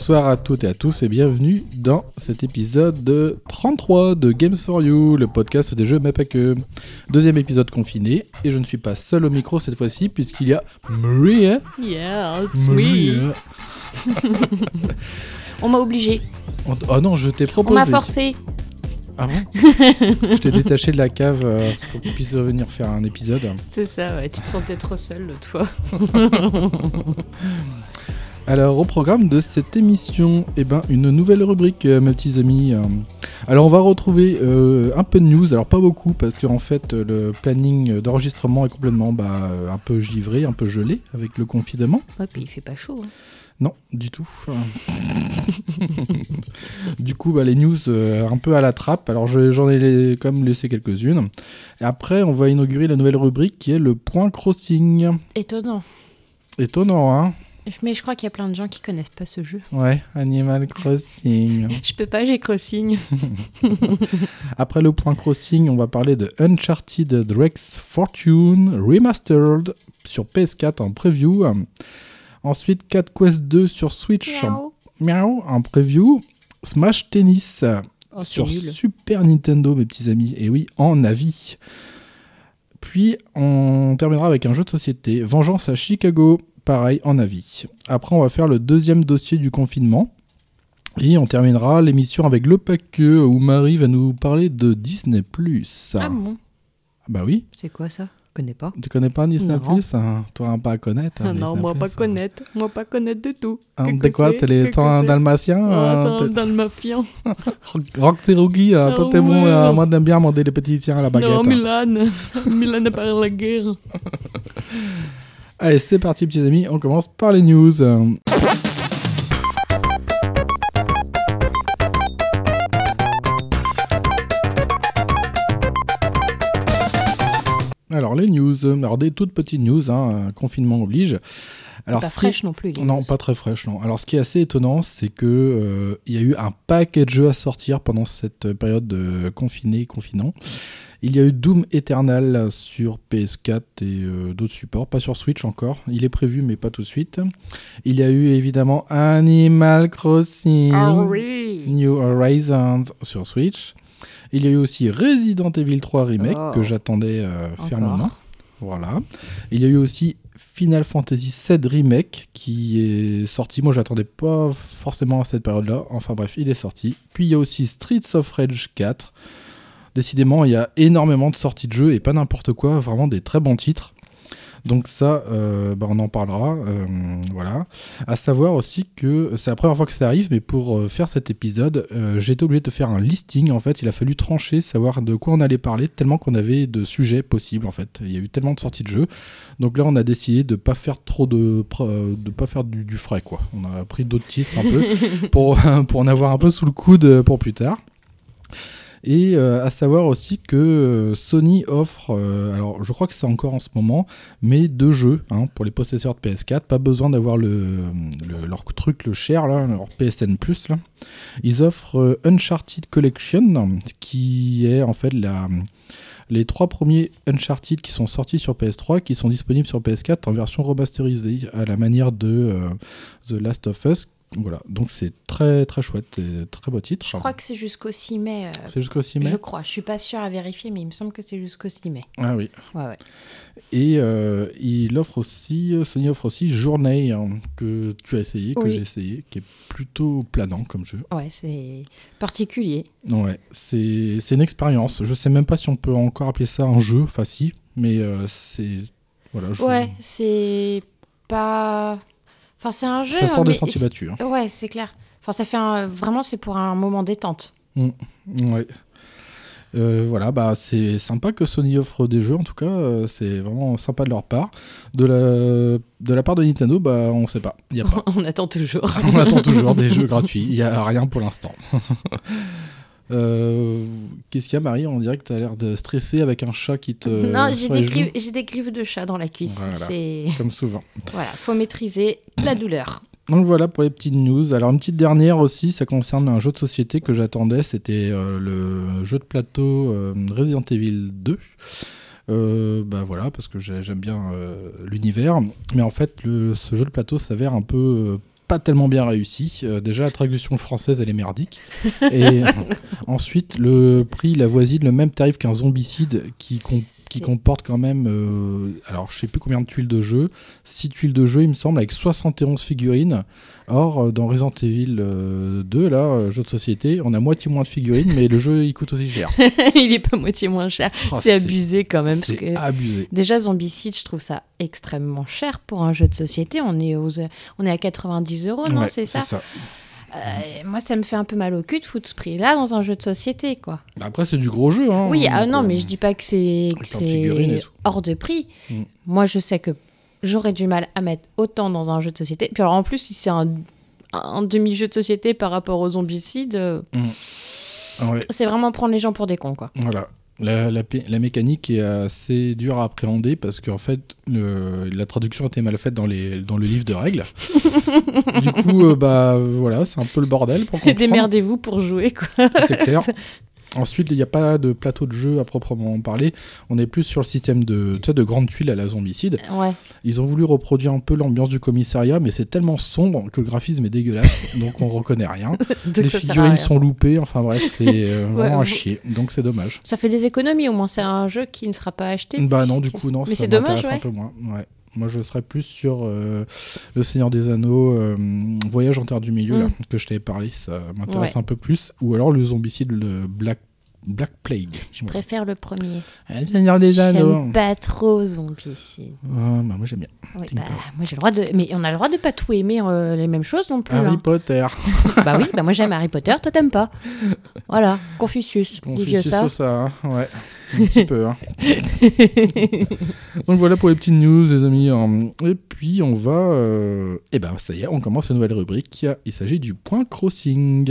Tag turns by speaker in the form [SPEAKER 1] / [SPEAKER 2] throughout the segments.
[SPEAKER 1] Bonsoir à toutes et à tous et bienvenue dans cet épisode de 33 de Games for You, le podcast des jeux mais pas que. Deuxième épisode confiné et je ne suis pas seul au micro cette fois-ci puisqu'il y a Maria.
[SPEAKER 2] Yeah, it's
[SPEAKER 1] Maria.
[SPEAKER 2] me. On m'a obligé.
[SPEAKER 1] Oh oh non, je t'ai
[SPEAKER 2] On
[SPEAKER 1] proposé.
[SPEAKER 2] m'a forcé.
[SPEAKER 1] Ah bon Je t'ai détaché de la cave euh, pour que tu puisses revenir faire un épisode.
[SPEAKER 2] C'est ça, ouais. Tu te sentais trop seule l'autre fois.
[SPEAKER 1] Alors, au programme de cette émission, eh ben, une nouvelle rubrique, euh, mes petits amis. Euh, Alors, on va retrouver euh, un peu de news, alors pas beaucoup, parce qu'en fait, euh, le planning d'enregistrement est complètement bah, un peu givré, un peu gelé avec le confinement.
[SPEAKER 2] Ouais, puis il fait pas chaud. hein.
[SPEAKER 1] Non, du tout. du coup, bah, les news euh, un peu à la trappe. Alors, je- j'en ai les- quand même laissé quelques-unes. Et après, on va inaugurer la nouvelle rubrique qui est le point crossing.
[SPEAKER 2] Étonnant.
[SPEAKER 1] Étonnant, hein
[SPEAKER 2] Mais je crois qu'il y a plein de gens qui connaissent pas ce jeu.
[SPEAKER 1] Ouais, Animal Crossing.
[SPEAKER 2] Je peux pas, j'ai crossing.
[SPEAKER 1] Après le point crossing, on va parler de Uncharted Drake's Fortune Remastered sur PS4 en preview. Ensuite, Cat Quest 2 sur Switch en, miaou, en preview. Smash Tennis
[SPEAKER 2] Oh,
[SPEAKER 1] sur
[SPEAKER 2] nul.
[SPEAKER 1] Super Nintendo, mes petits amis. Et oui, en avis. Puis, on terminera avec un jeu de société, Vengeance à Chicago, pareil, en avis. Après, on va faire le deuxième dossier du confinement. Et on terminera l'émission avec le paqueux où Marie va nous parler de Disney+.
[SPEAKER 2] Ah bon?
[SPEAKER 1] Bah oui,
[SPEAKER 2] C'est quoi ça? Je connais pas.
[SPEAKER 1] tu connais pas Disney+,
[SPEAKER 2] Non.
[SPEAKER 1] hein? Toi, hein, pas à connaître. hein,
[SPEAKER 2] non,
[SPEAKER 1] Disney+,
[SPEAKER 2] moi pas
[SPEAKER 1] hein.
[SPEAKER 2] connaître. Moi pas connaître du tout.
[SPEAKER 1] Hein, T'es quoi?
[SPEAKER 2] c'est?
[SPEAKER 1] T'es les temps
[SPEAKER 2] c'est?
[SPEAKER 1] dalmatiens
[SPEAKER 2] Ah, dans le mafian.
[SPEAKER 1] Rock tes rougi, hein, toi
[SPEAKER 2] Ah
[SPEAKER 1] t'es bon, euh, moi j'aime bien manger les petits tiens à la baguette.
[SPEAKER 2] Non. Milan. Milan a pas la guerre.
[SPEAKER 1] Allez, c'est parti petits amis, on commence par les news. Alors les news, alors des toutes petites news, hein, confinement oblige. Alors
[SPEAKER 2] pas
[SPEAKER 1] qui-
[SPEAKER 2] fraîche non plus.
[SPEAKER 1] Non,
[SPEAKER 2] news.
[SPEAKER 1] pas très fraîche, non. Alors, ce qui est assez étonnant, c'est que euh, il y a eu un paquet de jeux à sortir pendant cette période de confiné, confinant. Il y a eu Doom Eternal sur PS4 et euh, d'autres supports, pas sur Switch encore. Il est prévu, mais pas tout de suite. Il y a eu évidemment Animal Crossing
[SPEAKER 2] Ah oui.
[SPEAKER 1] New Horizons sur Switch. Il y a eu aussi Resident Evil 3 Remake
[SPEAKER 2] Oh.
[SPEAKER 1] que j'attendais euh, fermement. Voilà. Il y a eu aussi Final Fantasy VII Remake qui est sorti. Moi, j'attendais pas forcément à cette période-là. Enfin bref, il est sorti. Puis il y a aussi Streets of Rage 4. Décidément, il y a énormément de sorties de jeux et pas n'importe quoi. Vraiment des très bons titres. Donc ça, euh, bah, on en parlera. euh, voilà. À savoir aussi que c'est la première fois que ça arrive, mais pour euh, faire cet épisode, euh, j'ai été obligé de faire un listing. En fait, il a fallu trancher, savoir de quoi on allait parler, tellement qu'on avait de sujets possibles. En fait, il y a eu tellement de sorties de jeux. Donc là, on a décidé de pas faire trop de, de pas faire du, du frais, quoi. On a pris d'autres titres un peu pour pour en avoir un peu sous le coude pour plus tard. Et euh, à savoir aussi que euh, Sony offre, euh, alors je crois que c'est encore en ce moment, mais deux jeux hein, pour les possesseurs de PS4. Pas besoin d'avoir le, le- leur truc, le cher, là, leur PSN. Là. Ils offrent Uncharted Collection, qui est en fait les trois premiers Uncharted qui sont sortis sur PS3, qui sont disponibles sur PS4 en version remasterisée, à la manière de The Last of Us. Voilà, donc c'est très très chouette, et très beau titre.
[SPEAKER 3] Je crois que c'est jusqu'au 6 mai. euh,
[SPEAKER 1] C'est jusqu'au 6 mai
[SPEAKER 3] Je crois. Je suis pas sûre à vérifier, mais il me semble que c'est jusqu'au 6 mai.
[SPEAKER 1] Ah oui.
[SPEAKER 3] Ouais, ouais.
[SPEAKER 1] Et euh, il offre aussi, Sony offre aussi Journey, hein, que tu as essayé, que
[SPEAKER 3] Oui.
[SPEAKER 1] j'ai essayé, qui est plutôt planant comme jeu.
[SPEAKER 3] Ouais, c'est particulier.
[SPEAKER 1] Ouais, c'est c'est une expérience. Je sais même pas si on peut encore appeler ça un jeu, enfin si, mais euh, c'est... Voilà, je-
[SPEAKER 3] Ouais, c'est pas. Enfin, c'est un jeu.
[SPEAKER 1] ça sort
[SPEAKER 3] hein,
[SPEAKER 1] des sentiers battus. hein.
[SPEAKER 3] Ouais, c'est clair. Enfin, ça fait un... vraiment, c'est pour un moment détente.
[SPEAKER 1] Ouais. Euh, voilà, bah c'est sympa que Sony offre des jeux, en tout cas, euh, c'est vraiment sympa de leur part. De la, de la part de Nintendo, bah on sait pas, y a pas.
[SPEAKER 3] On attend toujours.
[SPEAKER 1] on attend toujours des jeux gratuits, il y a rien pour l'instant. Euh, Qu'est-ce qu'il y a, Marie On dirait que tu as l'air de stresser avec un chat qui te.
[SPEAKER 3] non, j'ai des, griffes, j'ai des griffes de chat dans la cuisse.
[SPEAKER 1] Voilà. Comme souvent.
[SPEAKER 3] voilà, faut maîtriser la douleur.
[SPEAKER 1] Donc voilà pour les petites news. Alors une petite dernière aussi, ça concerne un jeu de société que j'attendais, c'était euh, le jeu de plateau euh, Resident Evil 2. Euh, bah voilà, parce que j'ai- j'aime bien l'univers. Mais en fait, le- ce jeu de plateau s'avère un peu pas tellement bien réussi. Euh, déjà, la traduction française, elle est merdique. Et ensuite, le prix, il avoisine le même tarif qu'un zombicide qui, com- qui comporte quand même, euh, alors je sais plus combien de tuiles de jeu, 6 tuiles de jeu, il me semble, avec 71 figurines. Or, euh, dans Resident Evil euh, 2, là, euh, jeu de société, on a moitié moins de figurines, mais le jeu, il coûte aussi cher.
[SPEAKER 3] il est pas moitié moins cher.
[SPEAKER 1] Oh,
[SPEAKER 3] c'est abusé quand même.
[SPEAKER 1] C'est
[SPEAKER 3] que
[SPEAKER 1] abusé.
[SPEAKER 3] déjà, Zombicide, je trouve ça extrêmement cher pour un jeu de société. On est, aux, on est à 90 euros, non
[SPEAKER 1] Ouais,
[SPEAKER 3] C'est ça,
[SPEAKER 1] ça.
[SPEAKER 3] Euh, Moi, ça me fait un peu mal au cul de foutre ce prix-là dans un jeu de société, quoi.
[SPEAKER 1] Après, c'est du gros jeu. Hein,
[SPEAKER 3] oui, ah non,
[SPEAKER 1] euh,
[SPEAKER 3] mais je dis pas que c'est hors de prix.
[SPEAKER 1] Mm.
[SPEAKER 3] Moi, je sais que j'aurais du mal à mettre autant dans un jeu de société. Puis alors, en plus, si c'est un, un demi-jeu de société par rapport aux zombicides, euh,
[SPEAKER 1] ah ouais,
[SPEAKER 3] c'est vraiment prendre les gens pour des cons, quoi.
[SPEAKER 1] voilà. La, la, mécanique est assez dure à appréhender parce qu'en fait, la traduction était mal faite dans, les, dans le livre de règles. du coup, euh, bah voilà, c'est un peu le bordel pour comprendre.
[SPEAKER 3] Démerdez-vous pour jouer, quoi.
[SPEAKER 1] C'est clair. Ensuite, il n'y a pas de plateau de jeu à proprement parler. On est plus sur le système de, tu sais, de grandes tuiles à la zombicide.
[SPEAKER 3] Ouais.
[SPEAKER 1] Ils ont voulu reproduire un peu l'ambiance du commissariat, mais c'est tellement sombre que le graphisme est dégueulasse, donc on reconnaît rien. Les
[SPEAKER 3] à
[SPEAKER 1] figurines sont loupées, enfin bref, c'est euh, vraiment à
[SPEAKER 3] vous-
[SPEAKER 1] chier, donc c'est dommage.
[SPEAKER 3] Ça fait des économies, au moins. C'est un jeu qui ne sera pas acheté.
[SPEAKER 1] Bah non, du coup, non,
[SPEAKER 3] Mais
[SPEAKER 1] ça
[SPEAKER 3] c'est dommage,
[SPEAKER 1] un peu moins. Ouais. Moi, je serais plus sur euh, Le Seigneur des Anneaux, euh, Voyage en Terre du Milieu,
[SPEAKER 3] Mm.
[SPEAKER 1] là, que je t'avais parlé, ça m'intéresse
[SPEAKER 3] Ouais.
[SPEAKER 1] un peu plus. Ou alors le zombicide, le Black, Black Plague.
[SPEAKER 3] Je préfère le premier.
[SPEAKER 1] Le Seigneur des Anneaux.
[SPEAKER 3] J'aime pas trop Zombicide.
[SPEAKER 1] Ah, bah, moi, j'aime bien.
[SPEAKER 3] Oui, bah, moi j'ai le droit de. Mais on a le droit de pas tout aimer euh, les mêmes choses non plus.
[SPEAKER 1] Harry
[SPEAKER 3] hein.
[SPEAKER 1] Potter.
[SPEAKER 3] bah oui, bah moi j'aime Harry Potter, toi t'aimes pas. Voilà, Confucius,
[SPEAKER 1] Confucius
[SPEAKER 3] ça,
[SPEAKER 1] hein. ouais. Un petit peu. hein. Donc voilà pour les petites news, les amis. hein. Et puis on va. euh, Eh ben ça y est, on commence une nouvelle rubrique. Il s'agit du point crossing.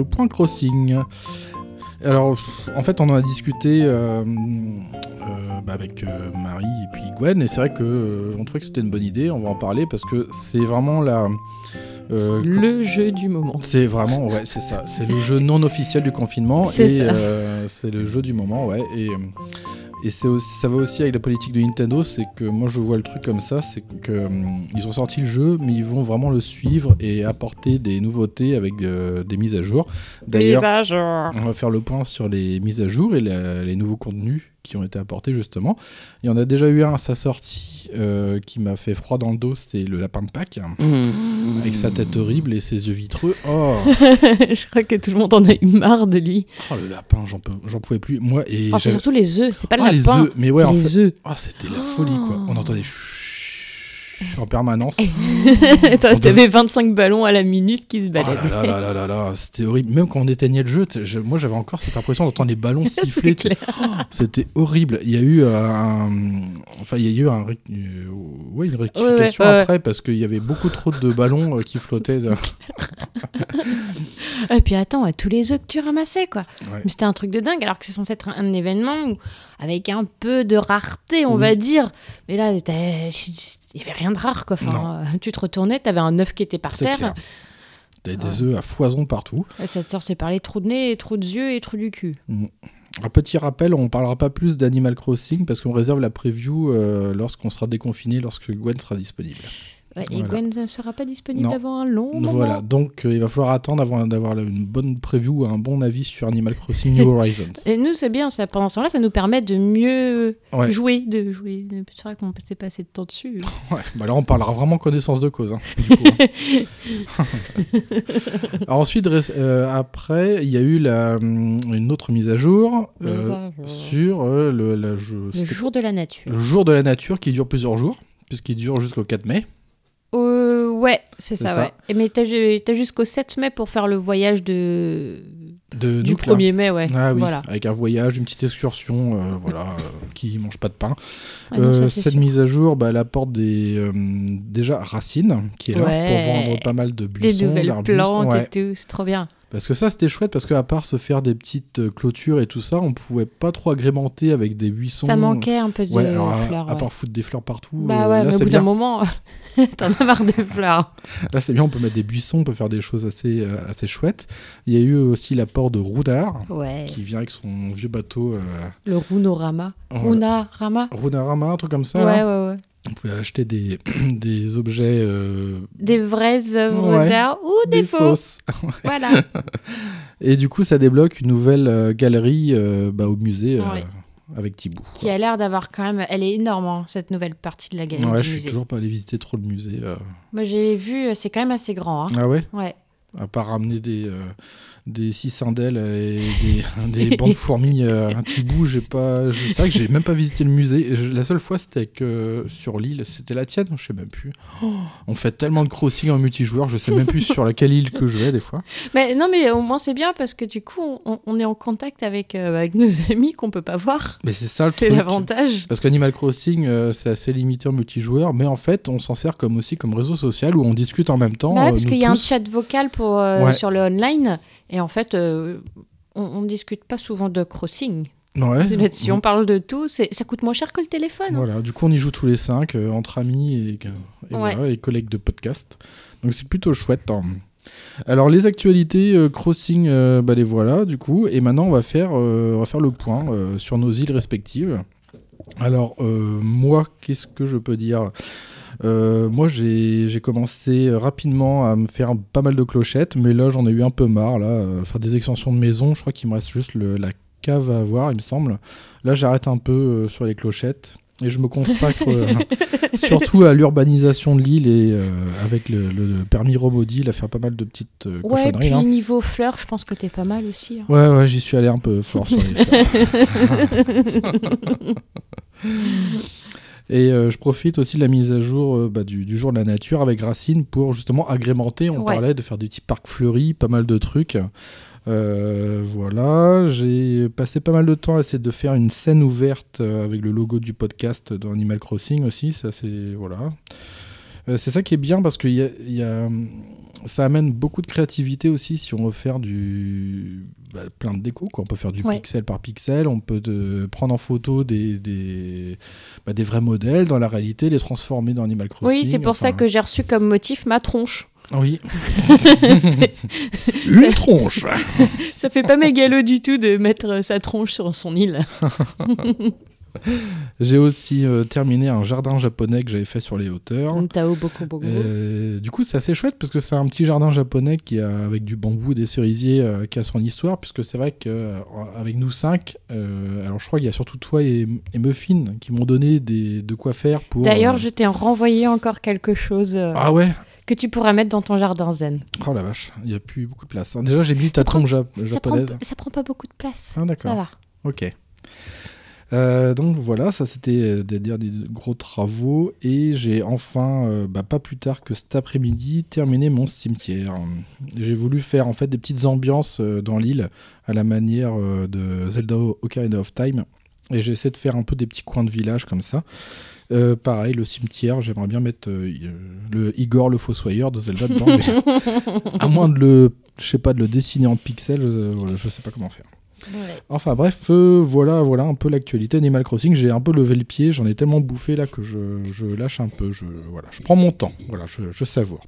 [SPEAKER 1] Le point crossing. Alors, en fait, on en a discuté euh, euh, bah, avec euh, Marie et puis Gwen, et c'est vrai que on trouvait que c'était une bonne idée. On va en parler parce que c'est vraiment la.
[SPEAKER 3] le jeu du moment.
[SPEAKER 1] c'est vraiment, ouais, c'est ça. C'est le jeu non officiel du confinement.
[SPEAKER 3] C'est
[SPEAKER 1] et c'est le jeu du moment, ouais. Et, et c'est ça va aussi avec la politique de Nintendo. C'est que moi, je vois le truc comme ça. C'est que euh, ils ont sorti le jeu, mais ils vont vraiment le suivre et apporter des nouveautés avec euh, des mises à jour. D'ailleurs, on va faire le point sur les mises à jour et la- les nouveaux contenus qui ont été apportés justement. Il y en a déjà eu un à sa sortie euh, qui m'a fait froid dans le dos, c'est le lapin de Pâques, avec sa tête horrible et ses yeux vitreux. Oh,
[SPEAKER 3] Je crois que tout le monde en a eu marre de lui.
[SPEAKER 1] oh, le lapin, j'en peux, j'en pouvais plus. Moi et
[SPEAKER 3] c'est surtout Oh. Les œufs, c'est pas le
[SPEAKER 1] Ah, les
[SPEAKER 3] lapin.
[SPEAKER 1] œufs, mais ouais,
[SPEAKER 3] c'est
[SPEAKER 1] en
[SPEAKER 3] les
[SPEAKER 1] fait-
[SPEAKER 3] œufs.
[SPEAKER 1] Ah, c'était la folie quoi. On entendait chut, en permanence.
[SPEAKER 3] Attends, T'avais 25 ballons à la minute qui se
[SPEAKER 1] Oh là
[SPEAKER 3] baladaient.
[SPEAKER 1] là là là là là, c'était horrible. Même quand on éteignait le jeu, moi j'avais encore cette impression d'entendre les ballons siffler. Oh, C'était horrible. Il y a eu euh, un, enfin il y a eu un, euh, ouais, une rectification
[SPEAKER 3] ouais, ouais.
[SPEAKER 1] après parce qu'il y avait beaucoup trop de ballons euh, qui flottaient.
[SPEAKER 3] Et puis attends, tous les œufs que tu ramassais, quoi. Mais c'était un truc de dingue, alors que c'est censé être un, un événement où- avec un peu de rareté, on
[SPEAKER 1] Oui.
[SPEAKER 3] va dire. Mais là, il y avait rien de rare, quoi. Enfin, euh, tu te retournais, t'avais un œuf qui était par terre.
[SPEAKER 1] clair. T'avais des œufs à foison partout.
[SPEAKER 3] Et Ça te sortait par les trous de nez, les trous de yeux et trous du cul.
[SPEAKER 1] Un petit rappel, on parlera pas plus d'Animal Crossing parce qu'on réserve la preview euh, lorsqu'on sera déconfiné, lorsque Gwen sera disponible.
[SPEAKER 3] Ouais, Et
[SPEAKER 1] Voilà.
[SPEAKER 3] Gwen ne sera pas disponible
[SPEAKER 1] Non.
[SPEAKER 3] avant un long moment.
[SPEAKER 1] Voilà, donc euh, il va falloir attendre avant d'avoir une bonne preview, un bon avis sur Animal Crossing New Horizons.
[SPEAKER 3] Et nous, c'est bien, ça, pendant ce temps-là, ça nous permet de mieux
[SPEAKER 1] Ouais.
[SPEAKER 3] jouer, de jouer. C'est vrai qu'on passait pas assez de temps dessus.
[SPEAKER 1] Ouais, bah là on parlera vraiment connaissance de cause. hein, du coup. Alors ensuite, euh, après, il y a eu la, hum, une autre mise à jour euh, sur euh, le, la- je-
[SPEAKER 3] Le
[SPEAKER 1] c'était
[SPEAKER 3] jour de la nature.
[SPEAKER 1] le jour de la nature qui dure plusieurs jours, puisqu'il dure jusqu'au 4 mai.
[SPEAKER 3] Euh, ouais, c'est ça,
[SPEAKER 1] ça.
[SPEAKER 3] ouais. Et mais t'as ju- t'as jusqu'au 7 mai pour faire le voyage de...
[SPEAKER 1] De
[SPEAKER 3] du
[SPEAKER 1] Nook, là.
[SPEAKER 3] 1er mai, ouais.
[SPEAKER 1] Ah oui,
[SPEAKER 3] Voilà.
[SPEAKER 1] avec un voyage, une petite excursion, euh, voilà, euh, qui mange pas de pain.
[SPEAKER 3] Ah non, ça,
[SPEAKER 1] Euh, cette
[SPEAKER 3] sûr.
[SPEAKER 1] mise à jour, bah, elle apporte des, déjà Racine, qui est là
[SPEAKER 3] Ouais.
[SPEAKER 1] pour vendre pas mal de
[SPEAKER 3] Des
[SPEAKER 1] buissons,
[SPEAKER 3] nouvelles
[SPEAKER 1] d'arbustes.
[SPEAKER 3] plantes
[SPEAKER 1] Ouais.
[SPEAKER 3] et tout, c'est trop bien.
[SPEAKER 1] Parce que ça, c'était chouette, parce qu'à part se faire des petites clôtures et tout ça, on pouvait pas trop agrémenter avec des buissons.
[SPEAKER 3] Ça manquait un peu de
[SPEAKER 1] Ouais, alors, à-
[SPEAKER 3] fleurs.
[SPEAKER 1] à,
[SPEAKER 3] ouais.
[SPEAKER 1] part foutre des fleurs partout.
[SPEAKER 3] Bah
[SPEAKER 1] euh,
[SPEAKER 3] ouais,
[SPEAKER 1] là,
[SPEAKER 3] mais au bout d'un moment, t'en as marre des fleurs.
[SPEAKER 1] Là, c'est bien, on peut mettre des buissons, on peut faire des choses assez, euh, assez chouettes. Il y a eu aussi l'apport de Roudard,
[SPEAKER 3] Ouais,
[SPEAKER 1] qui vient avec son vieux bateau. euh,
[SPEAKER 3] le Runorama.
[SPEAKER 1] voilà.
[SPEAKER 3] Runarama
[SPEAKER 1] Runarama, un truc comme ça.
[SPEAKER 3] Ouais,
[SPEAKER 1] là.
[SPEAKER 3] ouais, ouais.
[SPEAKER 1] On pouvait acheter des, des objets. euh,
[SPEAKER 3] Des vraies œuvres
[SPEAKER 1] Ouais.
[SPEAKER 3] d'art ou des, faux.
[SPEAKER 1] fausses.
[SPEAKER 3] Voilà.
[SPEAKER 1] Et du coup, ça débloque une nouvelle euh, galerie euh, bah, au musée euh,
[SPEAKER 3] Ouais.
[SPEAKER 1] Avec Thibaut.
[SPEAKER 3] Qui a l'air d'avoir quand même. Elle est énorme, hein, cette nouvelle partie de la galerie
[SPEAKER 1] Ouais,
[SPEAKER 3] du
[SPEAKER 1] je suis
[SPEAKER 3] musée.
[SPEAKER 1] toujours pas allé visiter trop le musée. euh.
[SPEAKER 3] Moi, j'ai vu, euh, c'est quand même assez grand. Hein.
[SPEAKER 1] Ah ouais?
[SPEAKER 3] Ouais.
[SPEAKER 1] À part ramener des, euh, des cicindelles et des, des bandes fourmis euh, un petit bout, j'ai pas. je- C'est vrai que j'ai même pas visité le musée. Je- La seule fois, c'était que sur l'île, c'était la tienne, je sais même plus. Oh, on fait tellement de crossing en multijoueur, je sais même plus sur laquelle île que je vais des fois.
[SPEAKER 3] Mais non, mais au moins c'est bien parce que du coup, on, on est en contact avec, euh, avec nos amis qu'on peut pas voir.
[SPEAKER 1] Mais c'est ça le
[SPEAKER 3] C'est l'avantage.
[SPEAKER 1] Parce qu'Animal Crossing, euh, c'est assez limité en multijoueur, mais en fait, on s'en sert comme aussi comme réseau social où on discute en même temps.
[SPEAKER 3] Bah ouais,
[SPEAKER 1] euh,
[SPEAKER 3] parce qu'il y a un chat vocal pour,
[SPEAKER 1] Ouais.
[SPEAKER 3] sur le online. Et en fait, euh, on, on discute pas souvent de crossing.
[SPEAKER 1] Ouais.
[SPEAKER 3] Là-dessus, on parle de tout. Ça coûte moins cher que le téléphone. hein.
[SPEAKER 1] Voilà, du coup, on y joue tous les cinq, euh, entre amis et, et,
[SPEAKER 3] Ouais.
[SPEAKER 1] voilà, et collègues de podcast. Donc, c'est plutôt chouette. hein. Alors, les actualités euh, Crossing, bah, les voilà, du coup. Et maintenant, on va faire, on va faire le point sur nos îles respectives. Alors, moi, qu'est-ce que je peux dire? Moi, j'ai commencé rapidement à me faire pas mal de clochettes, mais là, j'en ai eu un peu marre. Là, euh, faire des extensions de maison, je crois qu'il me reste juste le- la cave à avoir, il me semble. Là, j'arrête un peu euh, sur les clochettes et je me consacre euh, surtout à l'urbanisation de l'île et euh, avec le, le permis Romodil à faire pas mal de petites euh,
[SPEAKER 3] Ouais,
[SPEAKER 1] cochonneries.
[SPEAKER 3] puis
[SPEAKER 1] là.
[SPEAKER 3] niveau fleurs, je pense que t'es pas mal aussi. hein.
[SPEAKER 1] Ouais, ouais, j'y suis allé un peu fort sur les fleurs. Et euh, je profite aussi de la mise à jour euh, bah, du, du jour de la nature avec Racine pour justement agrémenter. On
[SPEAKER 3] Ouais.
[SPEAKER 1] parlait de faire des petits parcs fleuris, pas mal de trucs. Euh, voilà, j'ai passé pas mal de temps à essayer de faire une scène ouverte avec le logo du podcast dans Animal Crossing aussi. Ça, c'est voilà. C'est ça qui est bien parce que y a, y a, ça amène beaucoup de créativité aussi si on veut faire du bah, plein de déco. Quoi. On peut faire du
[SPEAKER 3] Ouais.
[SPEAKER 1] pixel par pixel, on peut de- prendre en photo des, des, bah, des vrais modèles dans la réalité, les transformer dans Animal Crossing.
[SPEAKER 3] Oui, c'est pour ça que j'ai reçu comme motif ma tronche.
[SPEAKER 1] Oui, une tronche
[SPEAKER 3] ça fait pas mégalo du tout de mettre sa tronche sur son île.
[SPEAKER 1] J'ai aussi euh, terminé un jardin japonais que j'avais fait sur les hauteurs.
[SPEAKER 3] Tao beaucoup beaucoup.
[SPEAKER 1] Euh, du coup, c'est assez chouette parce que c'est un petit jardin japonais qui a avec du bambou, des cerisiers, euh, qui a son histoire. Puisque c'est vrai qu'avec nous cinq, euh, alors je crois qu'il y a surtout toi et, et Muffin qui m'ont donné des, de quoi faire pour.
[SPEAKER 3] D'ailleurs,
[SPEAKER 1] euh,
[SPEAKER 3] je t'ai renvoyé encore quelque chose euh,
[SPEAKER 1] Ah ouais
[SPEAKER 3] que tu pourras mettre dans ton jardin zen.
[SPEAKER 1] Oh la vache, il n'y a plus beaucoup de place. Déjà, j'ai mis ta
[SPEAKER 3] Ça
[SPEAKER 1] tombe ja-
[SPEAKER 3] Ça prend,
[SPEAKER 1] japonaise.
[SPEAKER 3] ça prend pas beaucoup de place.
[SPEAKER 1] Ah
[SPEAKER 3] Ça
[SPEAKER 1] d'accord.
[SPEAKER 3] va.
[SPEAKER 1] Ok. Euh, donc voilà, ça c'était euh, des derniers gros travaux et j'ai enfin, euh, bah, pas plus tard que cet après-midi, terminé mon cimetière. J'ai voulu faire en fait des petites ambiances dans l'île à la manière de Zelda Ocarina of Time et j'ai essayé de faire un peu des petits coins de village comme ça. Euh, pareil, le cimetière, j'aimerais bien mettre euh, le Igor le Fossoyeur de Zelda dedans, mais à moins de le, je sais pas, de le dessiner en pixels, voilà, je sais pas comment faire. Enfin bref, euh, voilà, voilà un peu l'actualité Animal Crossing. J'ai un peu levé le pied, j'en ai tellement bouffé là que je, je lâche un peu. Je, voilà, je prends mon temps, voilà, je, je savoure.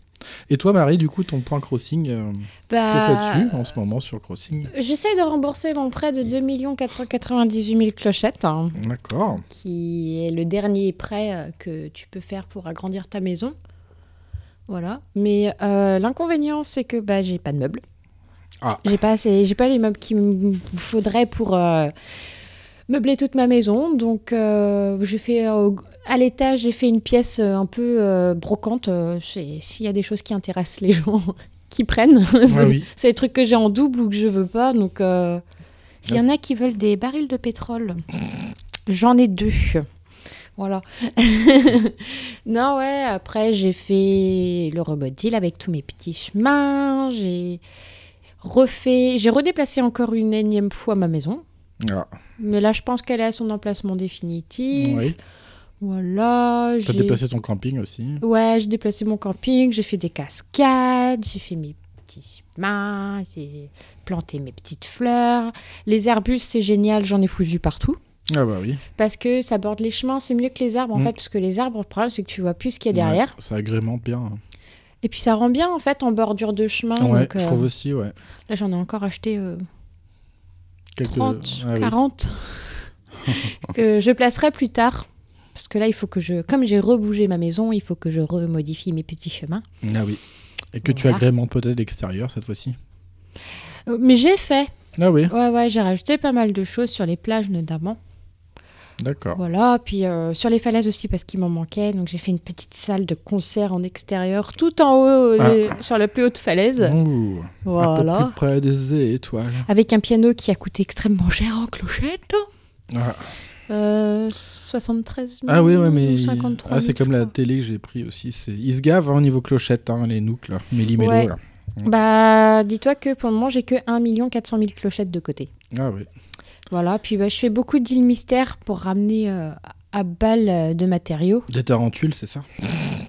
[SPEAKER 1] Et toi, Marie, du coup, ton point Crossing, euh, que
[SPEAKER 3] Bah,
[SPEAKER 1] fais-tu en ce moment sur Crossing?
[SPEAKER 3] J'essaie de rembourser mon prêt de 2 498 000 clochettes, hein,
[SPEAKER 1] D'accord.
[SPEAKER 3] qui est le dernier prêt euh, que tu peux faire pour agrandir ta maison. Voilà. Mais euh, l'inconvénient, c'est que bah, j'ai pas de meubles.
[SPEAKER 1] Ah.
[SPEAKER 3] J'ai pas, assez- j'ai pas les meubles qu'il me faudrait pour euh, meubler toute ma maison. Donc, euh, j'ai fait euh, à l'étage, j'ai fait une pièce un peu euh, brocante. euh, S'il y a des choses qui intéressent les gens, qui prennent. c'est
[SPEAKER 1] oui.
[SPEAKER 3] des trucs que j'ai en double ou que je veux pas. Donc, euh, s'il y en a qui veulent des barils de pétrole, j'en ai deux. Voilà. non, ouais, après, j'ai fait le robot deal avec tous mes petits chemins. J'ai refait. J'ai redéplacé encore une énième fois ma maison.
[SPEAKER 1] Ah,
[SPEAKER 3] Mais là, je pense qu'elle est à son emplacement définitif.
[SPEAKER 1] oui.
[SPEAKER 3] Voilà.
[SPEAKER 1] T'as
[SPEAKER 3] j'ai-
[SPEAKER 1] déplacé ton camping aussi.
[SPEAKER 3] Ouais, j'ai déplacé mon camping, j'ai fait des cascades, j'ai fait mes petits chemins, j'ai planté mes petites fleurs. Les arbustes, c'est génial, j'en ai foutu partout.
[SPEAKER 1] Ah bah oui.
[SPEAKER 3] Parce que ça borde les chemins, c'est mieux que les arbres en
[SPEAKER 1] Mm.
[SPEAKER 3] fait, parce que les arbres, le problème, c'est que tu vois plus ce qu'il y a derrière.
[SPEAKER 1] Ouais, ça agrémente bien.
[SPEAKER 3] Et puis ça rend bien en fait en bordure de chemin.
[SPEAKER 1] ouais,
[SPEAKER 3] donc,
[SPEAKER 1] je
[SPEAKER 3] euh,
[SPEAKER 1] trouve aussi, ouais.
[SPEAKER 3] Là, j'en ai encore acheté euh,
[SPEAKER 1] Quelques...
[SPEAKER 3] 30,
[SPEAKER 1] Ah oui.
[SPEAKER 3] 40, que je placerai plus tard. Parce que là, il faut que je. Comme j'ai rebougé ma maison, il faut que je remodifie mes petits chemins.
[SPEAKER 1] Ah oui. Et que tu agrémentes peut-être l'extérieur cette fois-ci.
[SPEAKER 3] Euh, mais j'ai fait.
[SPEAKER 1] Ah oui,
[SPEAKER 3] Ouais, ouais, j'ai rajouté pas mal de choses sur les plages notamment.
[SPEAKER 1] D'accord.
[SPEAKER 3] Voilà, puis euh, sur les falaises aussi parce qu'il m'en manquait. Donc j'ai fait une petite salle de concert en extérieur, tout en haut, euh,
[SPEAKER 1] Ah.
[SPEAKER 3] sur la plus haute falaise.
[SPEAKER 1] Ouh, Un peu
[SPEAKER 3] Voilà.
[SPEAKER 1] plus près des étoiles.
[SPEAKER 3] Avec un piano qui a coûté extrêmement cher en clochette.
[SPEAKER 1] Ah,
[SPEAKER 3] Euh, 73 000
[SPEAKER 1] Ah oui, ouais,
[SPEAKER 3] ou
[SPEAKER 1] mais
[SPEAKER 3] 53
[SPEAKER 1] ah,
[SPEAKER 3] 000,
[SPEAKER 1] c'est comme la télé que j'ai pris aussi. C'est ils se gavent hein, au niveau clochette, hein, les nooks là, méli
[SPEAKER 3] Ouais.
[SPEAKER 1] là.
[SPEAKER 3] Bah, dis-toi que pour le moment, j'ai que 1 400 000 clochettes de côté.
[SPEAKER 1] Ah oui.
[SPEAKER 3] Voilà, puis bah, je fais beaucoup d'îles mystères pour ramener euh, à balle euh, de matériaux.
[SPEAKER 1] Des tarentules, c'est ça?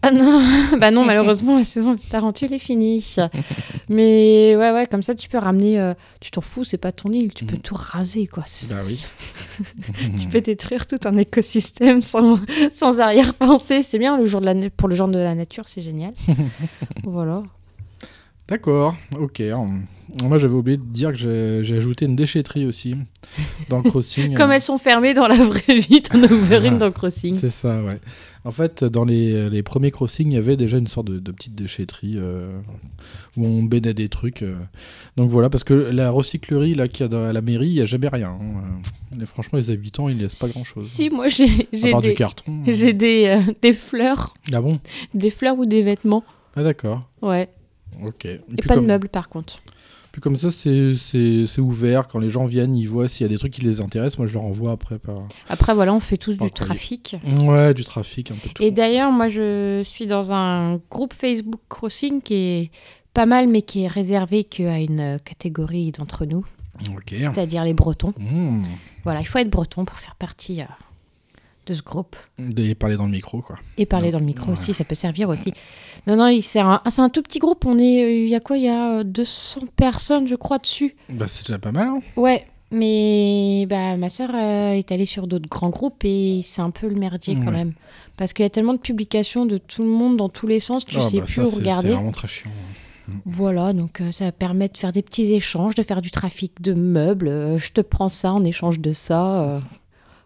[SPEAKER 3] Ah non, bah non, malheureusement, la saison des tarentules est finie. Mais ouais, ouais, comme ça, tu peux ramener. euh, tu t'en fous, c'est pas ton île, tu peux
[SPEAKER 1] Mhm.
[SPEAKER 3] tout raser, quoi.
[SPEAKER 1] Bah oui.
[SPEAKER 3] Tu peux détruire tout un écosystème sans, sans arrière-pensée. C'est bien le jour de la, pour le genre de la nature, c'est génial. voilà.
[SPEAKER 1] D'accord, ok. Hum, Moi j'avais oublié de dire que j'ai ajouté une déchetterie aussi dans Crossing.
[SPEAKER 3] Comme elles sont fermées dans la vraie vie, t'en as ouvert une dans Crossing.
[SPEAKER 1] C'est ça, ouais. En fait, dans les, les premiers crossings, il y avait déjà une sorte de, de petite déchetterie euh, où on baignait des trucs. euh. Donc voilà, parce que la recyclerie là qu'il y a dans- à la mairie, il n'y a jamais rien. hein. Euh, et franchement, les habitants, ils ne laissent pas grand-chose.
[SPEAKER 3] Si, moi, j'ai
[SPEAKER 1] à
[SPEAKER 3] j'ai
[SPEAKER 1] part du
[SPEAKER 3] des,
[SPEAKER 1] carton.
[SPEAKER 3] j'ai des, euh, des fleurs.
[SPEAKER 1] Ah bon?
[SPEAKER 3] Des fleurs ou des vêtements.
[SPEAKER 1] Ah d'accord.
[SPEAKER 3] Ouais.
[SPEAKER 1] Ok. Et
[SPEAKER 3] pas
[SPEAKER 1] comme,
[SPEAKER 3] de meubles, par contre.
[SPEAKER 1] Puis comme ça, c'est- ouvert. Quand les gens viennent, ils voient s'il y a des trucs qui les intéressent. Moi, je leur envoie après par.
[SPEAKER 3] Après, voilà, on fait tous
[SPEAKER 1] Par
[SPEAKER 3] du
[SPEAKER 1] courrier.
[SPEAKER 3] trafic.
[SPEAKER 1] Ouais, du trafic, un peu tout.
[SPEAKER 3] Et d'ailleurs, moi, je suis dans un groupe Facebook Crossing qui est pas mal, mais qui est réservé qu'à une catégorie d'entre nous,
[SPEAKER 1] Ok.
[SPEAKER 3] c'est-à-dire les Bretons.
[SPEAKER 1] Mmh.
[SPEAKER 3] Voilà, il faut être breton pour faire partie euh, de ce groupe.
[SPEAKER 1] Et parler dans le micro, quoi.
[SPEAKER 3] Et parler dans le micro
[SPEAKER 1] Ouais.
[SPEAKER 3] aussi, ça peut servir aussi. Non, non, c'est un, ah, tout petit groupe. On est, euh, il y a quoi? Il y a euh, 200 personnes, je crois, dessus.
[SPEAKER 1] Bah, c'est déjà pas mal, hein
[SPEAKER 3] Ouais, mais bah, ma sœur euh, est allée sur d'autres grands groupes et c'est un peu le merdier quand même. Parce qu'il y a tellement de publications de tout le monde dans tous les sens, tu
[SPEAKER 1] Ah,
[SPEAKER 3] sais
[SPEAKER 1] bah,
[SPEAKER 3] plus
[SPEAKER 1] ça,
[SPEAKER 3] où regarder.
[SPEAKER 1] C'est vraiment très chiant.
[SPEAKER 3] Voilà, donc euh, ça permet de faire des petits échanges, de faire du trafic de meubles. euh, je te prends ça en échange de ça.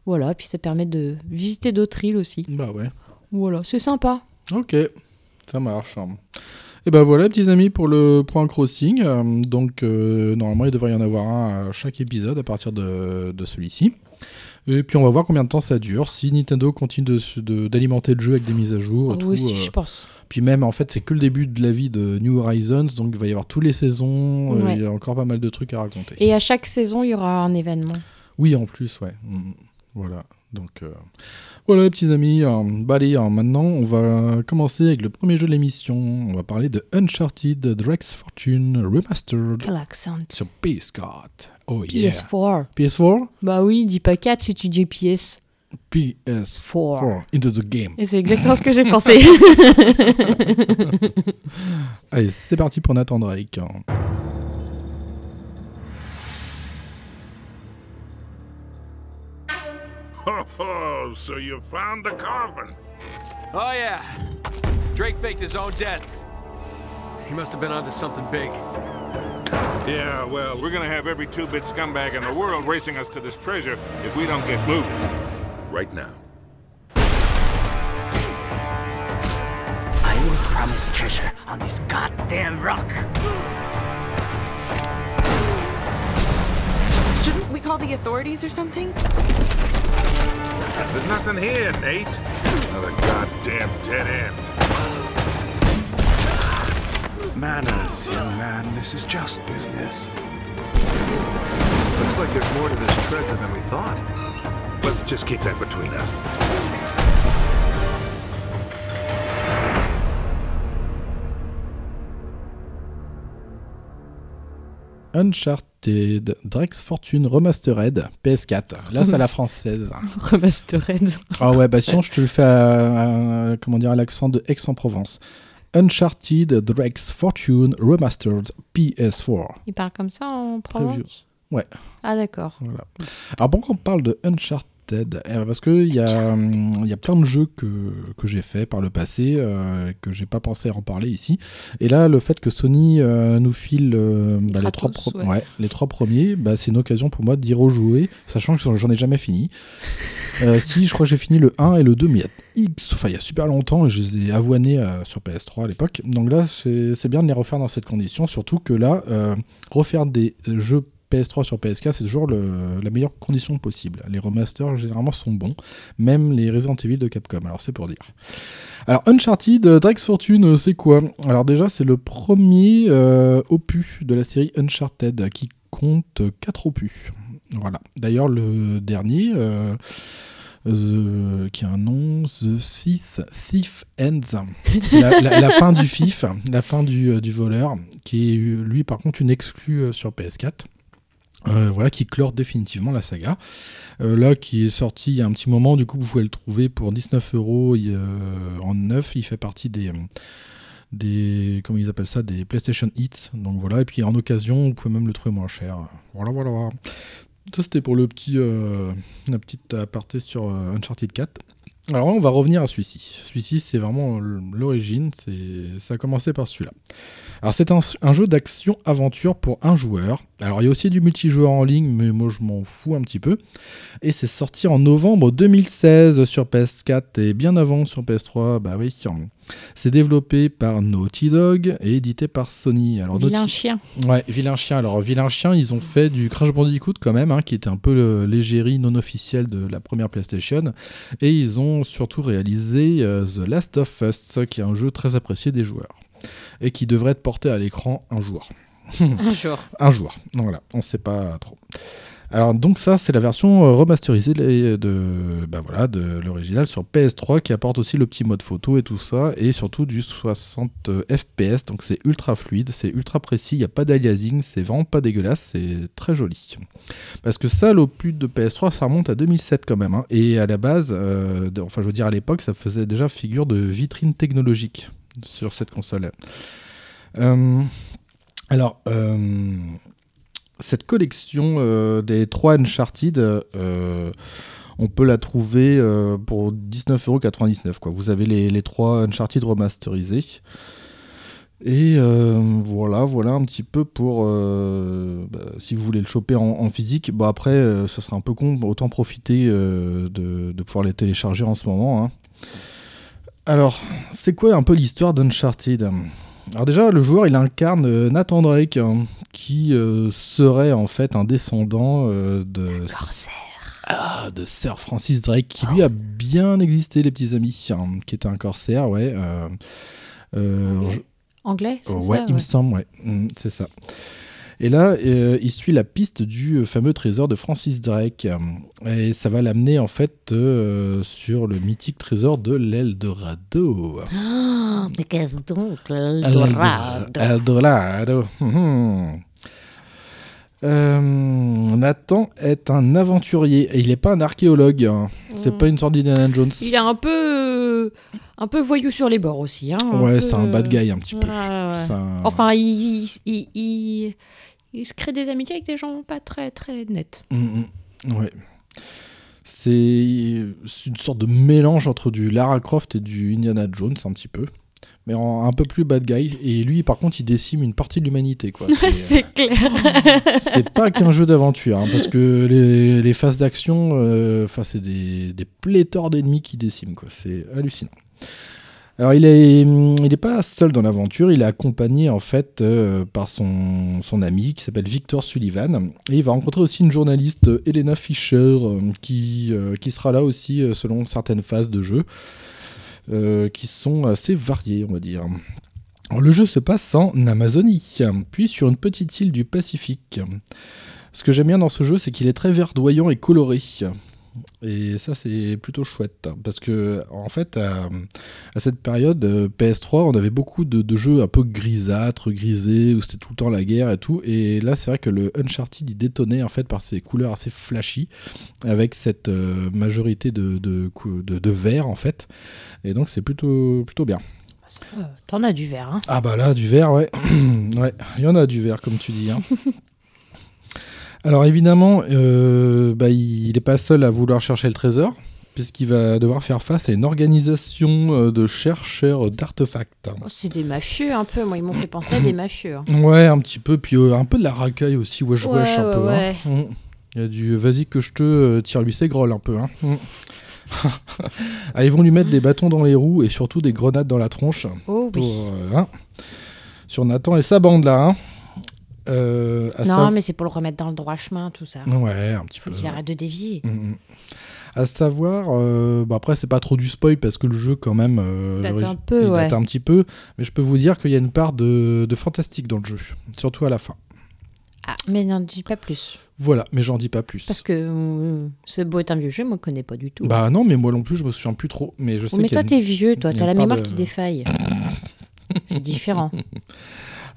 [SPEAKER 3] Voilà, puis ça permet de visiter d'autres îles aussi.
[SPEAKER 1] Bah ouais.
[SPEAKER 3] Voilà, c'est sympa.
[SPEAKER 1] Ok, ça marche. Et ben voilà, petits amis, pour le point crossing. Euh, donc, euh, normalement, il devrait y en avoir un à chaque épisode à partir de, de celui-ci. Et puis, on va voir combien de temps ça dure. Si Nintendo continue de- de- d'alimenter le jeu avec des mises à jour. et
[SPEAKER 3] Oui,
[SPEAKER 1] tout,
[SPEAKER 3] aussi,
[SPEAKER 1] euh,
[SPEAKER 3] je pense.
[SPEAKER 1] Puis même, en fait, c'est que le début de la vie de New Horizons. Donc, il va y avoir tous les saisons. euh, il y a encore pas mal de trucs à raconter.
[SPEAKER 3] Et à chaque saison, il y aura un événement.
[SPEAKER 1] Oui, en plus, ouais. Mm. Voilà. Donc euh, voilà petits amis. Euh, bah allez, alors, maintenant on va commencer avec le premier jeu de l'émission. On va parler de Uncharted Drake's Fortune Remastered sur PS4. Oh yeah.
[SPEAKER 3] PS4.
[SPEAKER 1] PS4
[SPEAKER 3] Bah oui, dis pas 4 si tu dis PS4.
[SPEAKER 1] PS4 into the game.
[SPEAKER 3] Et c'est exactement ce que j'ai pensé.
[SPEAKER 1] Allez, c'est parti pour Nathan Drake.
[SPEAKER 4] Oh, so you found the coffin.
[SPEAKER 5] Oh, yeah. Drake faked his own death. He must have been onto something big.
[SPEAKER 4] Yeah, well, we're gonna have every two-bit scumbag in the world racing us to this treasure if we don't get moving. Right now.
[SPEAKER 6] I was promised treasure on this goddamn rock.
[SPEAKER 7] Shouldn't we call the authorities or something?
[SPEAKER 4] There's nothing here, Nate. Another goddamn dead end.
[SPEAKER 8] Manners, young man. This is just business. Looks like there's more to this treasure than we thought.
[SPEAKER 4] Let's just keep that between us.
[SPEAKER 1] Uncharted Drake's Fortune Remastered PS4. Là, c'est à la française.
[SPEAKER 3] Remastered.
[SPEAKER 1] Ah ouais, bah sinon, je te le fais à, à- comment dire, à l'accent de Aix-en-Provence. Uncharted Drake's Fortune Remastered PS4.
[SPEAKER 3] Il parle comme ça en
[SPEAKER 1] Previews.
[SPEAKER 3] Provence?
[SPEAKER 1] Ouais.
[SPEAKER 3] Ah d'accord.
[SPEAKER 1] Voilà. Alors pourquoi on parle de Uncharted Eh, Parce qu'il y, a, y a plein de jeux que, que j'ai fait par le passé, euh, que j'ai pas pensé à en parler ici. Et là, le fait que Sony euh, nous file euh, bah, les, trois
[SPEAKER 3] Kratos,
[SPEAKER 1] pro-
[SPEAKER 3] ouais.
[SPEAKER 1] ouais, les trois premiers, bah, c'est une occasion pour moi d'y rejouer, sachant que j'en ai jamais fini. Euh, si, je crois que j'ai fini le 1 et le 2, mais il y a X, enfin il y a super longtemps, et je les ai avoinés sur PS3 à l'époque. Donc là, c'est c'est bien de les refaire dans cette condition, surtout que là, refaire des jeux PS3 sur PS4, c'est toujours le- la meilleure condition possible. Les remasters, généralement, sont bons, même les Resident Evil de Capcom, alors c'est pour dire. Alors, Uncharted euh, Drake's Fortune, c'est quoi? Alors déjà, c'est le premier euh, opus de la série Uncharted, qui compte 4 opus. Voilà. D'ailleurs, le dernier... euh, euh, qui a un nom, The Thief Ends. La, la- la fin du FIF, la fin du, du voleur, qui est lui par contre une exclue sur PS4. Euh, voilà, qui clore définitivement la saga. Euh, là, qui est sorti il y a un petit moment, du coup, vous pouvez le trouver pour 19 euros euh, en neuf. Il fait partie des, des, comment ils appellent ça, des PlayStation Hits. Donc voilà, et puis en occasion, vous pouvez même le trouver moins cher. Voilà, voilà. Ça, c'était pour le petit, la petite aparté sur Uncharted 4. Alors on va revenir à celui-ci. Celui-ci, c'est vraiment l'origine. Ça a commencé par celui-là. Alors c'est un jeu d'action-aventure pour un joueur. Alors il y a aussi du multijoueur en ligne, mais moi je m'en fous un petit peu. Et c'est sorti en novembre 2016 sur PS4 et bien avant sur PS3. Bah oui. C'est développé par Naughty Dog et édité par Sony. Alors
[SPEAKER 3] Vilain
[SPEAKER 1] Naughty-
[SPEAKER 3] chien.
[SPEAKER 1] Ouais, Vilain Chien. Alors, Vilain Chien, ils ont fait du Crash Bandicoot quand même, hein, qui était un peu l'égérie non officielle de la première PlayStation. Et ils ont surtout réalisé euh, The Last of Us, qui est un jeu très apprécié des joueurs. Et qui devrait être porté à l'écran un jour.
[SPEAKER 3] Un jour.
[SPEAKER 1] Un jour. Donc voilà, on sait pas trop. Alors donc ça c'est la version euh, remasterisée de, de, bah voilà, de l'original sur PS3 qui apporte aussi le petit mode photo et tout ça et surtout du 60 FPS donc c'est ultra fluide, c'est ultra précis, il n'y a pas d'aliasing, c'est vraiment pas dégueulasse, c'est très joli. Parce que ça l'opus de PS3 ça remonte à 2007 quand même hein. et à la base, euh, de- enfin je veux dire à l'époque ça faisait déjà figure de vitrine technologique sur cette console. Euh, alors, euh, cette collection euh, des trois Uncharted, euh, on peut la trouver pour 19,99€. quoi. Vous avez les, les trois Uncharted remasterisés. Et voilà, voilà un petit peu pour bah, si vous voulez le choper en, physique. Après, ce sera un peu con, autant profiter de, de pouvoir les télécharger en ce moment. hein. Alors, c'est quoi un peu l'histoire d'Uncharted? Alors déjà, le joueur, il incarne euh, Nathan Drake, hein, qui euh, serait en fait un descendant euh, de... Ah, de Sir Francis Drake, qui lui a bien existé, les petits amis, hein, qui était un corsaire, ouais. euh, je-
[SPEAKER 3] Anglais
[SPEAKER 1] Oh,
[SPEAKER 3] ça,
[SPEAKER 1] ouais, il me semble, ouais, Mm, c'est ça. Et là, euh, il suit la piste du fameux trésor de Francis Drake. Et ça va l'amener en fait euh, sur le mythique trésor de l'Eldorado.
[SPEAKER 3] Ah, mais qu'est-ce donc
[SPEAKER 1] Eldorado. Eldorado. Euh, Nathan est un aventurier et il n'est pas un archéologue. hein. C'est
[SPEAKER 3] Mm.
[SPEAKER 1] pas une sorte d'Indiana Jones.
[SPEAKER 3] Il est un peu, un peu voyou sur les bords aussi. Hein,
[SPEAKER 1] Ouais, c'est un bad guy un petit peu.
[SPEAKER 3] ouais.
[SPEAKER 1] Un-
[SPEAKER 3] Enfin, il, il, il- il- se crée des amitiés avec des gens pas très très nets.
[SPEAKER 1] Mm, mm. Ouais. C'est une sorte de mélange entre du Lara Croft et du Indiana Jones, un petit peu. Mais en- un peu plus bad guy. Et lui, par contre, il décime une partie de l'humanité. quoi. C'est-
[SPEAKER 3] c'est clair.
[SPEAKER 1] c'est pas qu'un jeu d'aventure, hein, parce que les, les phases d'action, euh, c'est des, des pléthores d'ennemis qui déciment, quoi. C'est hallucinant. Alors, il est, pas seul dans l'aventure, il est accompagné en fait euh, par son, ami qui s'appelle Victor Sullivan, et il va rencontrer aussi une journaliste, euh, Elena Fischer, euh, qui, qui sera là aussi selon certaines phases de jeu, qui sont assez variées, on va dire. Alors, le jeu se passe en Amazonie, puis sur une petite île du Pacifique. Ce que j'aime bien dans ce jeu, c'est qu'il est très verdoyant et coloré. Et ça, c'est plutôt chouette. Parce que, en fait, à, à cette période, euh, PS3, on avait beaucoup de, de jeux un peu grisâtres, grisés, où c'était tout le temps la guerre et tout. Et là, c'est vrai que le Uncharted, il détonnait, en fait, par ses couleurs assez flashy, avec cette euh, majorité de, de, vert, en fait. Et donc, c'est plutôt, plutôt bien.
[SPEAKER 3] Euh, T'en as du verre. Hein.
[SPEAKER 1] Ah bah là, du verre, ouais. ouais, il y en a du verre, comme tu dis. hein. Alors évidemment, euh, bah, il n'est pas seul à vouloir chercher le trésor, puisqu'il va devoir faire face à une organisation euh, de chercheurs d'artefacts.
[SPEAKER 3] Oh, c'est des mafieux un peu. Moi, ils m'ont fait penser à des mafieux. hein.
[SPEAKER 1] Ouais, un petit peu, puis euh, un peu de la racaille aussi, wesh
[SPEAKER 3] Ouais,
[SPEAKER 1] wesh, un
[SPEAKER 3] ouais,
[SPEAKER 1] peu. hein.
[SPEAKER 3] ouais.
[SPEAKER 1] Mm. Il y a du vas-y que je te euh, tire lui ses grolles un peu. Hein. Mm. ah, ils vont lui mettre des bâtons dans les roues et surtout des grenades dans la tronche.
[SPEAKER 3] Oh
[SPEAKER 1] pour, hein, sur Nathan et sa bande là. Euh, à
[SPEAKER 3] Non,
[SPEAKER 1] sa-
[SPEAKER 3] mais c'est pour le remettre dans le droit chemin, tout ça.
[SPEAKER 1] Ouais, un petit
[SPEAKER 3] Faut
[SPEAKER 1] peu.
[SPEAKER 3] qu'il arrête de dévier.
[SPEAKER 1] Mm, mm. À savoir, euh, bah après c'est pas trop du spoil parce que le jeu quand même euh,
[SPEAKER 3] Date un peu,
[SPEAKER 1] il date
[SPEAKER 3] ouais.
[SPEAKER 1] un petit peu, mais je peux vous dire qu'il y a une part de, de fantastique dans le jeu, surtout à la fin.
[SPEAKER 3] Ah, mais n'en dis pas plus.
[SPEAKER 1] Voilà, mais j'en dis pas plus.
[SPEAKER 3] Parce que euh, ce beau est un vieux jeu, moi, je connais pas du tout.
[SPEAKER 1] Bah non, mais moi non plus, je me souviens plus trop. Mais je sais
[SPEAKER 3] Oh, mais toi,
[SPEAKER 1] une-
[SPEAKER 3] t'es vieux, toi, t'as la mémoire
[SPEAKER 1] de-
[SPEAKER 3] qui défaille. c'est différent.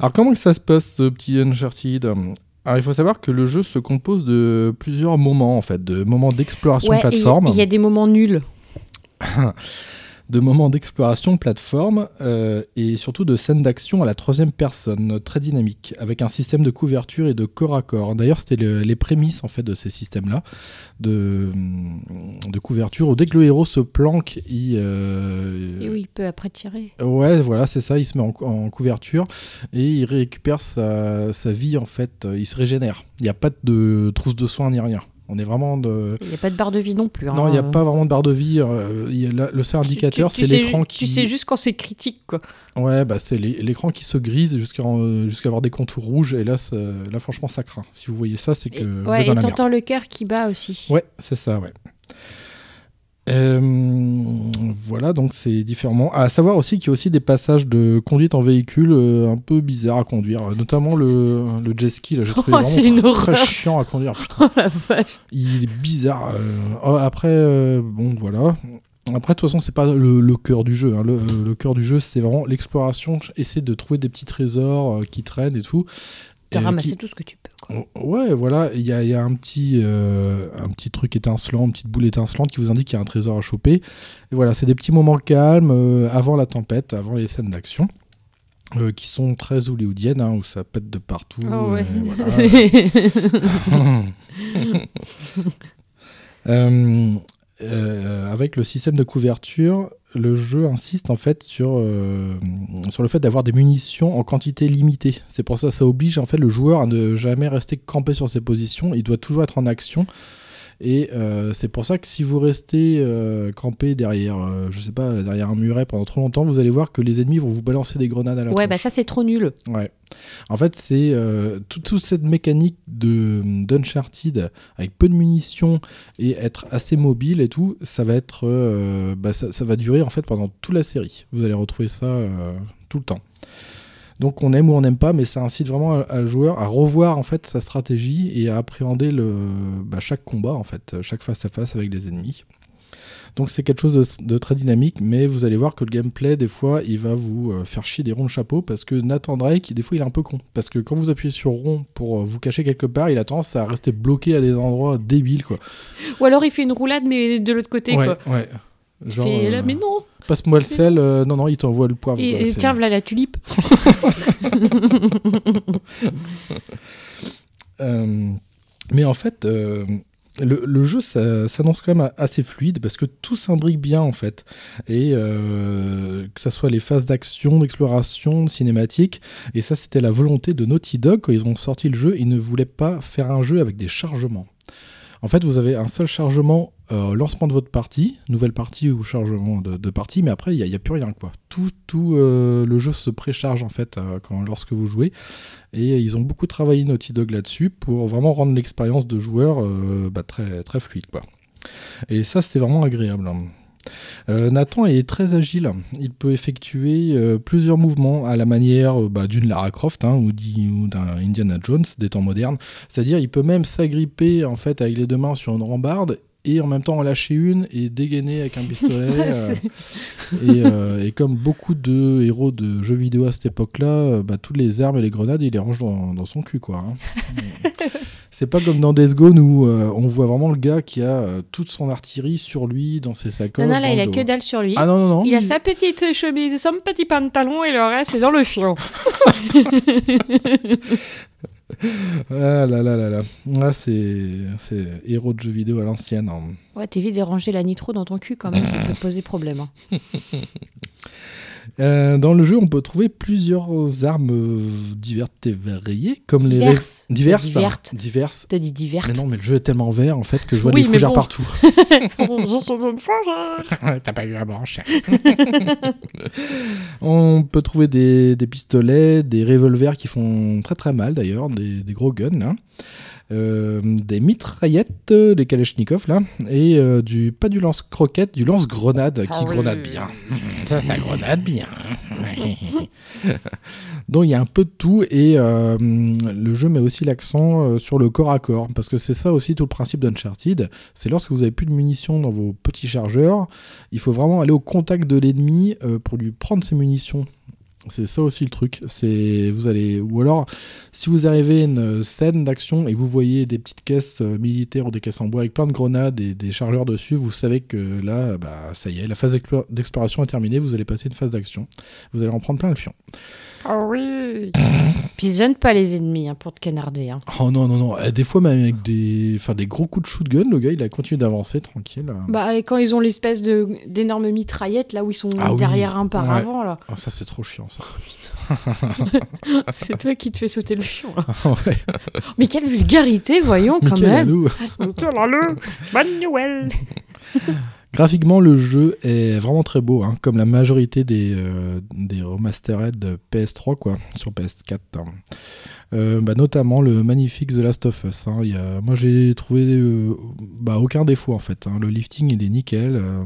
[SPEAKER 1] Alors comment que ça se passe ce petit Uncharted? Alors il faut savoir que le jeu se compose de plusieurs moments en fait, de moments d'exploration
[SPEAKER 3] Ouais,
[SPEAKER 1] plateforme.
[SPEAKER 3] il y, a des moments nuls.
[SPEAKER 1] de moments d'exploration plateforme euh, et surtout de scènes d'action à la troisième personne, très dynamique, avec un système de couverture et de corps à corps. D'ailleurs, c'était le- les prémices en fait de ces systèmes-là de, de couverture. Où dès que le héros se planque, il, euh,
[SPEAKER 3] Et oui, il peut après tirer.
[SPEAKER 1] Ouais, voilà, c'est ça, il se met en, en couverture et il récupère sa, sa vie en fait, euh, il se régénère. Il n'y a pas de trousse de soins ni rien. On est vraiment de...
[SPEAKER 3] Il n'y a pas de barre de vie non plus.
[SPEAKER 1] Non, il
[SPEAKER 3] hein.
[SPEAKER 1] n'y a pas vraiment de barre de vie. euh, il y a la- le seul indicateur, c'est l'écran qui...
[SPEAKER 3] Tu sais juste quand c'est critique, quoi.
[SPEAKER 1] Ouais, bah c'est l'é- l'écran qui se grise jusqu'à jusqu'à avoir des contours rouges et là, là franchement, ça craint. Si vous voyez ça, c'est que
[SPEAKER 3] Et,
[SPEAKER 1] vous
[SPEAKER 3] ouais,
[SPEAKER 1] êtes dans
[SPEAKER 3] et t'entends le cœur qui bat aussi.
[SPEAKER 1] Ouais, c'est ça, ouais. Euh, voilà, donc c'est différemment. À savoir aussi qu'il y a aussi des passages de conduite en véhicule euh, un peu bizarres à conduire, notamment le, le jet ski. Là, j'ai trouvé
[SPEAKER 3] Oh, c'est
[SPEAKER 1] vraiment
[SPEAKER 3] une
[SPEAKER 1] très chiant à conduire. Putain.
[SPEAKER 3] Oh la vache.
[SPEAKER 1] Il est bizarre. euh. Oh, après, bon, voilà. Après, de toute façon, c'est pas le, le cœur du jeu. hein. Le, le cœur du jeu, c'est vraiment l'exploration, essayer de trouver des petits trésors qui traînent et tout.
[SPEAKER 3] De ramasser
[SPEAKER 1] qui-
[SPEAKER 3] tout ce que tu peux.
[SPEAKER 1] Ouais, voilà, il y a, il y a un, petit, euh, un petit truc étincelant, une petite boule étincelante qui vous indique qu'il y a un trésor à choper. Et voilà, c'est des petits moments calmes euh, avant la tempête, avant les scènes d'action. euh, qui sont très hollywoodiennes, hein, où ça pète de partout.
[SPEAKER 3] Oh ouais.
[SPEAKER 1] voilà. Avec le système de couverture, le jeu insiste en fait sur, euh, sur le fait d'avoir des munitions en quantité limitée. C'est pour ça que ça oblige en fait le joueur à ne jamais rester campé sur ses positions. Il doit toujours être en action. Et euh, c'est pour ça que si vous restez euh, campé derrière, euh, je sais pas, derrière un muret pendant trop longtemps, vous allez voir que les ennemis vont vous balancer des grenades à la
[SPEAKER 3] Ouais,
[SPEAKER 1] tronche.
[SPEAKER 3] bah ça c'est trop nul.
[SPEAKER 1] Ouais. En fait, c'est toute, toute cette mécanique de d'Uncharted avec peu de munitions et être assez mobile et tout, ça va être, bah, ça, ça va durer en fait pendant toute la série. Vous allez retrouver ça tout le temps. Donc on aime ou on n'aime pas, mais ça incite vraiment le joueur à revoir en fait sa stratégie et à appréhender le, bah, chaque combat en fait, chaque face à face avec les ennemis. Donc c'est quelque chose de, de très dynamique, mais vous allez voir que le gameplay, des fois, il va vous euh, faire chier des ronds de chapeau parce que Nathan Drake, des fois, il est un peu con. Parce que quand vous appuyez sur rond pour euh, vous cacher quelque part, il a tendance à rester bloqué à des endroits débiles, quoi.
[SPEAKER 3] Ou alors il fait une roulade, mais de l'autre côté,
[SPEAKER 1] ouais,
[SPEAKER 3] quoi.
[SPEAKER 1] ouais. Genre,
[SPEAKER 3] Fait là,
[SPEAKER 1] euh,
[SPEAKER 3] mais non
[SPEAKER 1] passe-moi le sel, euh, non, non, il t'envoie le poivre.
[SPEAKER 3] Et, et
[SPEAKER 1] c'est-
[SPEAKER 3] tiens, voilà la tulipe.
[SPEAKER 1] Euh, mais en fait, euh, le, le jeu s'annonce quand même assez fluide parce que tout s'imbrique bien en fait. Et que ce soit les phases d'action, d'exploration, de cinématique. Et ça, c'était la volonté de Naughty Dog quand ils ont sorti le jeu. Ils ne voulaient pas faire un jeu avec des chargements. En fait, vous avez un seul chargement euh, lancement de votre partie, nouvelle partie ou chargement de, partie, mais après, il n'y a, plus rien. quoi. Tout, euh, le jeu se précharge en fait euh, lorsque vous jouez. Et ils ont beaucoup travaillé Naughty Dog là-dessus pour vraiment rendre l'expérience de joueur bah, très, fluide. Et ça, c'était vraiment agréable. hein. Euh, Nathan est très agile. Il peut effectuer euh, plusieurs mouvements à la manière euh, bah, d'une Lara Croft hein, ou d'un Indiana Jones des temps modernes. C'est-à-dire, il peut même s'agripper en fait avec les deux mains sur une rambarde et en même temps en lâcher une et dégainer avec un pistolet. et, et comme beaucoup de héros de jeux vidéo à cette époque-là, bah, toutes les armes et les grenades, il les range dans, dans son cul, quoi. hein. C'est pas comme dans Death Gone où euh, on voit vraiment le gars qui a euh, toute son artillerie sur lui, dans ses sacoches.
[SPEAKER 3] Non, non, là, il a
[SPEAKER 1] dos.
[SPEAKER 3] que dalle sur lui.
[SPEAKER 1] Ah non, non, non.
[SPEAKER 3] Il a sa petite chemise, son petit pantalon et le reste, c'est dans le fion.
[SPEAKER 1] Ah là là là là. Ah, c'est c'est héros de jeux vidéo à l'ancienne. hein.
[SPEAKER 3] Ouais, t'évites de ranger la nitro dans ton cul quand même, ça peut poser problème. hein.
[SPEAKER 1] Euh, dans le jeu, on peut trouver plusieurs armes euh, diverses et variées, comme
[SPEAKER 3] Diverses.
[SPEAKER 1] les diverses,
[SPEAKER 3] Divertes.
[SPEAKER 1] hein, diverses.
[SPEAKER 3] T'as dit diverte.
[SPEAKER 1] Mais non, mais le jeu est tellement vert en fait que je vois
[SPEAKER 3] Oui,
[SPEAKER 1] des fougères
[SPEAKER 3] bon.
[SPEAKER 1] partout.
[SPEAKER 3] Je suis une fougère.
[SPEAKER 1] T'as pas eu la branche. On peut trouver des, des pistolets, des revolvers qui font très très mal d'ailleurs, des, des gros guns, hein. Euh, des mitraillettes, des kalachnikov là, et euh, du pas du lance-croquette, du lance-grenade qui
[SPEAKER 6] Ah oui.
[SPEAKER 1] grenade bien. Ça, ça grenade bien. Donc il y a un peu de tout et euh, le jeu met aussi l'accent sur le corps à corps parce que c'est ça aussi tout le principe d'Uncharted. C'est lorsque vous avez plus de munitions dans vos petits chargeurs, il faut vraiment aller au contact de l'ennemi pour lui prendre ses munitions. C'est ça aussi le truc. C'est vous allez ou alors si vous arrivez à une scène d'action et vous voyez des petites caisses euh, militaires ou des caisses en bois avec plein de grenades et des chargeurs dessus, vous savez que là, bah ça y est, la phase d'explo- d'exploration est terminée. Vous allez passer une phase d'action. Vous allez en prendre plein le fion.
[SPEAKER 3] Ah oui. Puis gêne pas les ennemis hein, pour te canarder. Hein.
[SPEAKER 1] Oh non non non. Eh, Des fois même avec des, enfin des gros coups de shotgun, le gars il a continué d'avancer tranquille.
[SPEAKER 3] Bah, et quand ils ont l'espèce de d'énormes mitraillettes là où ils sont
[SPEAKER 1] Ah oui.
[SPEAKER 3] derrière un par
[SPEAKER 1] Ouais.
[SPEAKER 3] avant là.
[SPEAKER 1] Oh, ça c'est trop chiant ça.
[SPEAKER 3] C'est toi qui te fais sauter le fion. là.
[SPEAKER 1] ouais.
[SPEAKER 3] Mais quelle vulgarité, voyons quand
[SPEAKER 1] Michael
[SPEAKER 3] même.
[SPEAKER 1] Alou.
[SPEAKER 2] le Bonne Noël.
[SPEAKER 1] Graphiquement, le jeu est vraiment très beau, hein, comme la majorité des, euh, des remastered de PS3 quoi, sur PS4. hein. Euh, bah, notamment le magnifique The Last of Us. hein. Il y a- moi, j'ai trouvé euh, bah, aucun défaut en fait. Le lifting, il est nickel. euh,